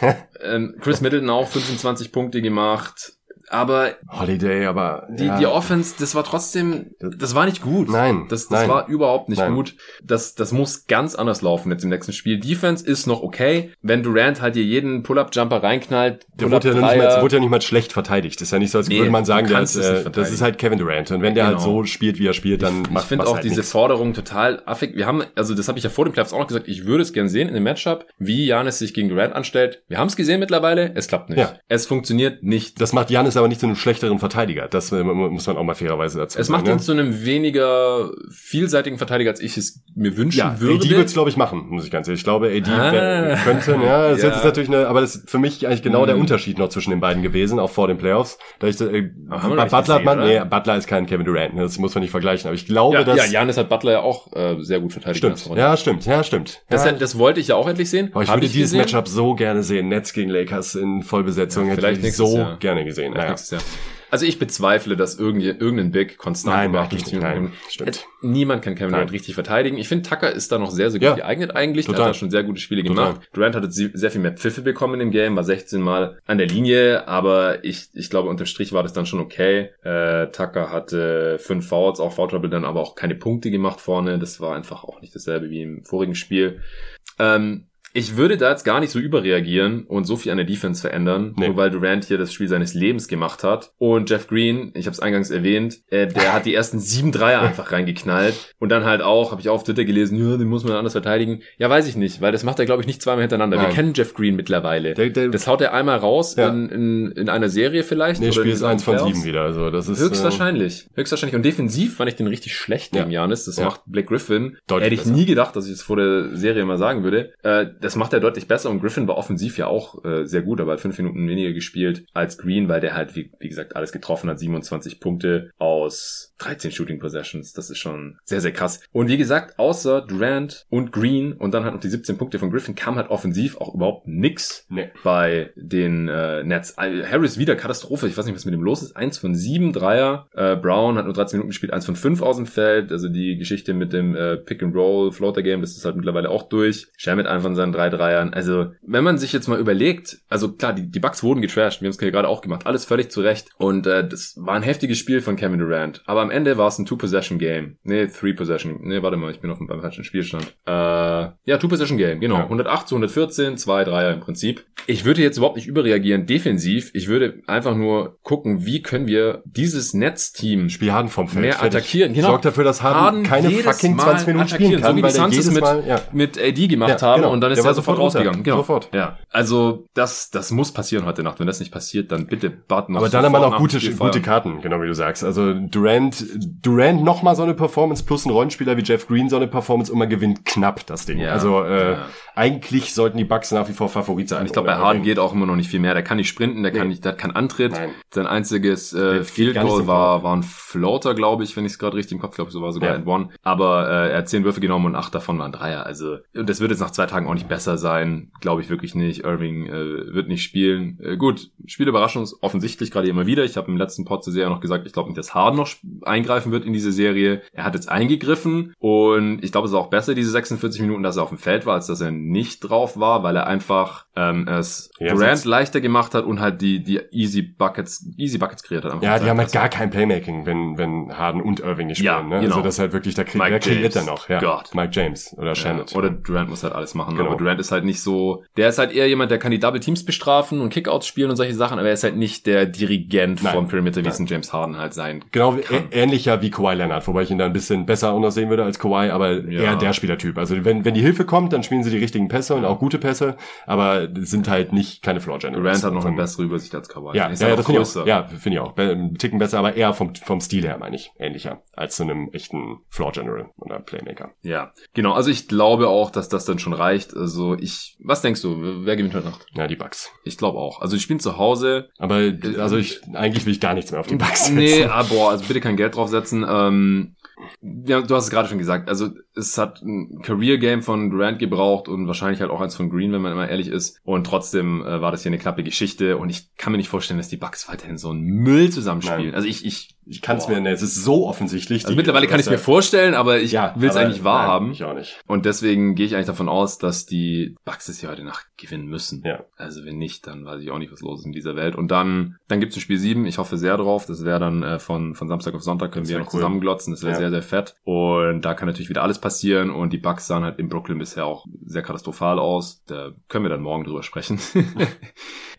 ähm, Chris Middleton auch 25 Punkte gemacht aber Holiday, aber die ja. die Offense, das war trotzdem, das war nicht gut. Nein, das das nein. war überhaupt nicht nein. gut. Das das muss ganz anders laufen jetzt im nächsten Spiel. Defense ist noch okay, wenn Durant halt hier jeden Pull-up Jumper reinknallt. Der wurde ja, nicht mal, wurde ja nicht mal schlecht verteidigt. Das ist ja nicht so, als nee, würde man sagen, der ist, äh, das ist halt Kevin Durant und wenn der halt genau. halt so spielt, wie er spielt, dann ich, macht Ich finde auch halt diese nichts. Forderung total affig. Wir haben also das habe ich ja vor dem Playoffs auch noch gesagt, ich würde es gern sehen in dem Matchup, wie Janis sich gegen Durant anstellt. Wir haben es gesehen mittlerweile, es klappt nicht. Ja. Es funktioniert nicht. Das macht Janis es aber nicht zu einem schlechteren Verteidiger. Das äh, muss man auch mal fairerweise dazu es sagen. Es macht ihn ne? zu einem weniger vielseitigen Verteidiger, als ich es mir wünschen ja, würde. AD wird es, glaube ich, machen, muss ich ganz ehrlich. Ich glaube, AD ah. könnte, ja, das ja. ist natürlich eine, aber das ist für mich eigentlich genau mhm. der Unterschied noch zwischen den beiden gewesen, auch vor den Playoffs. Da ich, äh, bei Butler man, nee, Butler ist kein Kevin Durant, ne, das muss man nicht vergleichen. Aber ich glaube, ja, dass... Ja, Janis hat Butler ja auch äh, sehr gut verteidigt. Stimmt, ja, stimmt, ja, stimmt. Das, ja. das wollte ich ja auch endlich sehen. Aber ich Hab würde ich dieses gesehen? Matchup so gerne sehen. Nets gegen Lakers in Vollbesetzung. Ja, vielleicht hätte ich so Jahr. gerne gesehen. Naja. Also ich bezweifle, dass irgendein Big konstant nein, über 58 Minuten stimmt. Niemand kann Kevin Durant richtig verteidigen. Ich finde, Tucker ist da noch sehr, sehr gut ja, geeignet eigentlich. Total. Der hat da schon sehr gute Spiele total. gemacht. Durant hat sehr viel mehr Pfiffe bekommen im Game, war 16 Mal an der Linie, aber ich, ich glaube, unterm Strich war das dann schon okay. Äh, Tucker hatte fünf Fouls, auch Foul Trouble, dann aber auch keine Punkte gemacht vorne. Das war einfach auch nicht dasselbe wie im vorigen Spiel. Ähm, ich würde da jetzt gar nicht so überreagieren und so viel an der Defense verändern, nee. nur weil Durant hier das Spiel seines Lebens gemacht hat. Und Jeff Green, ich habe es eingangs erwähnt, äh, der hat die ersten sieben Dreier einfach reingeknallt. Und dann halt auch, habe ich auch auf Twitter gelesen, ja, den muss man anders verteidigen. Ja, weiß ich nicht, weil das macht er, glaube ich, nicht zweimal hintereinander. Nein. Wir kennen Jeff Green mittlerweile. Der, der, das haut er einmal raus ja. in, in, in einer Serie vielleicht. Nee, Spiel ist eins von sieben wieder. Also das ist höchstwahrscheinlich. Äh, höchstwahrscheinlich. Und defensiv fand ich den richtig schlecht gegen ja. Janis. Das ja. macht Blake Griffin. Deutlich Hätte ich besser. nie gedacht, dass ich es vor der Serie mal sagen würde. Äh, das macht er deutlich besser und Griffin war offensiv ja auch äh, sehr gut, aber hat fünf Minuten weniger gespielt als Green, weil der halt, wie, wie gesagt, alles getroffen hat. 27 Punkte aus 13 Shooting Possessions. Das ist schon sehr, sehr krass. Und wie gesagt, außer Durant und Green und dann halt noch die 17 Punkte von Griffin kam halt offensiv auch überhaupt nix nee. bei den äh, Nets. Harris wieder Katastrophe. Ich weiß nicht, was mit dem los ist. Eins von sieben Dreier. Äh, Brown hat nur 13 Minuten gespielt, eins von fünf aus dem Feld. Also die Geschichte mit dem äh, Pick and Roll Floater Game, das ist halt mittlerweile auch durch. Schermit einfach von seinen drei Dreiern. Also wenn man sich jetzt mal überlegt, also klar, die, die Bugs wurden getrashed. Wir haben es gerade auch gemacht. Alles völlig zurecht. Und äh, das war ein heftiges Spiel von Kevin Durant. Aber am Ende war es ein Two-Possession-Game. Nee, Three-Possession. Nee, warte mal, ich bin auf dem, beim falschen Spielstand. Äh, ja, Two-Possession-Game, genau. Ja. 108 zu 114, zwei Dreier im Prinzip. Ich würde jetzt überhaupt nicht überreagieren defensiv. Ich würde einfach nur gucken, wie können wir dieses Netzteam Spiel Harden vom Feld mehr fertig. attackieren. Genau. Sorgt dafür, dass Harden, Harden keine fucking 20 Minuten spielen kann, so wie die Suns mit, Mal, ja. mit AD gemacht ja, haben genau. und dann ist er sofort rausgegangen. Genau. Sofort. Ja. Also das, das muss passieren heute Nacht. Wenn das nicht passiert, dann bitte Button Aber dann haben wir noch gute, gute Karten, genau wie du sagst. Also Durant, Durant noch mal so eine Performance plus ein Rollenspieler wie Jeff Green so eine Performance und man gewinnt knapp das Ding. Ja, also äh, ja. eigentlich sollten die Bucks nach wie vor Favorit sein. Ich glaube, bei Harden geht auch immer noch nicht viel mehr. Der kann nicht sprinten, der nee. kann nicht, der hat keinen Antritt. Nein. Sein einziges äh, Field Goal war, war ein Floater, glaube ich, wenn ich es gerade richtig im Kopf glaube, so war sogar ja. ein One. Aber äh, er hat zehn Würfe genommen und acht davon waren Dreier. Also und das wird jetzt nach zwei Tagen auch nicht besser sein, glaube ich wirklich nicht. Irving äh, wird nicht spielen. Äh, gut, Spielüberraschung ist offensichtlich gerade immer wieder. Ich habe im letzten Pod zur Serie noch gesagt, ich glaube nicht, dass Harden noch eingreifen wird in diese Serie. Er hat jetzt eingegriffen und ich glaube, es ist auch besser, diese 46 Minuten, dass er auf dem Feld war, als dass er nicht drauf war, weil er einfach ähm, es ja, Durant leichter gemacht hat und halt die, die Easy Buckets, Easy Buckets kreiert hat. Ja, die haben halt gar kein Playmaking, wenn, wenn Harden und Irving nicht spielen. Ja, ne? genau. Also das ist halt wirklich, da kriegt, wer kreiert dann noch? Ja. Mike James oder Shannon. Ja, oder Durant muss halt alles machen. Genau. Aber Durant ist halt nicht so, der ist halt eher jemand, der kann die Double Teams bestrafen und Kickouts spielen und solche Sachen, aber er ist halt nicht der Dirigent Nein. vom Perimeter, wie es ein James Harden halt sein Genau, kann. ähnlicher wie Kawhi Leonard, wobei ich ihn da ein bisschen besser untersehen würde als Kawhi, aber ja. eher der Spielertyp. Also wenn, wenn die Hilfe kommt, dann spielen sie die richtigen Pässe und auch gute Pässe, aber sind halt nicht keine Floor Generals. Durant hat noch eine bessere Übersicht als Kawhi. Ja, ja, ja das finde ich auch. Ja, finde ich auch. Ein Ticken besser, aber eher vom, vom Stil her, meine ich, ähnlicher als zu einem echten Floor General oder Playmaker. Ja, genau. Also ich glaube auch, dass das dann schon reicht. Also ich, was denkst du, wer gewinnt heute Nacht? Ja, die Bucks. Ich glaube auch. Also ich spiele zu Hause. Aber also ich, eigentlich will ich gar nichts mehr auf die Bucks setzen. Nee, ah, boah, also bitte kein Geld draufsetzen. Ähm, ja, du hast es gerade schon gesagt. Also es hat ein Career Game von Durant gebraucht und wahrscheinlich halt auch eins von Green, wenn man immer ehrlich ist. Und trotzdem äh, war das hier eine knappe Geschichte. Und ich kann mir nicht vorstellen, dass die Bucks weiterhin so einen Müll zusammenspielen. Nein. Also ich, ich ich kann es mir, ne, es ist so offensichtlich. Also mittlerweile kann ich es mir vorstellen, aber ich ja, will es eigentlich wahrhaben. Ich auch nicht. Und deswegen gehe ich eigentlich davon aus, dass die Bucks es ja heute Nacht gewinnen müssen. Ja. Also wenn nicht, dann weiß ich auch nicht, was los ist in dieser Welt. Und dann, dann gibt's ein Spiel 7. Ich hoffe sehr drauf. Das wäre dann äh, von, von Samstag auf Sonntag können wir noch cool. zusammenglotzen. Das wäre ja. sehr, sehr fett. Und da kann natürlich wieder alles passieren passieren und die Bucks sahen halt in Brooklyn bisher auch sehr katastrophal aus. Da können wir dann morgen drüber sprechen.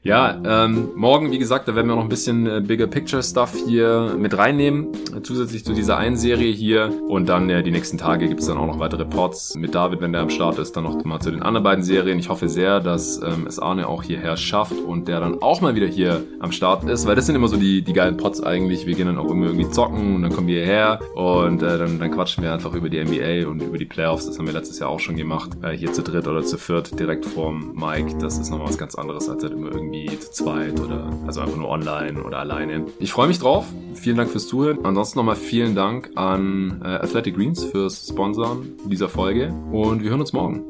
Ja, ähm, morgen, wie gesagt, da werden wir noch ein bisschen äh, Bigger Picture Stuff hier mit reinnehmen, äh, zusätzlich zu dieser einen Serie hier. Und dann äh, die nächsten Tage gibt's dann auch noch weitere Pods mit David, wenn der am Start ist, dann noch mal zu den anderen beiden Serien. Ich hoffe sehr, dass ähm, es Arne auch hierher schafft und der dann auch mal wieder hier am Start ist, weil das sind immer so die, die geilen Pods eigentlich. Wir gehen dann auch immer irgendwie zocken und dann kommen wir hierher und äh, dann, dann quatschen wir einfach über die NBA und über die Playoffs. Das haben wir letztes Jahr auch schon gemacht. Äh, hier zu dritt oder zu viert direkt vorm Mike. Das ist nochmal was ganz anderes, als halt immer irgendwie zu zweit oder also einfach nur online oder alleine. Ich freue mich drauf. Vielen Dank fürs Zuhören. Ansonsten nochmal vielen Dank an äh, Athletic Greens fürs Sponsoren dieser Folge und wir hören uns morgen.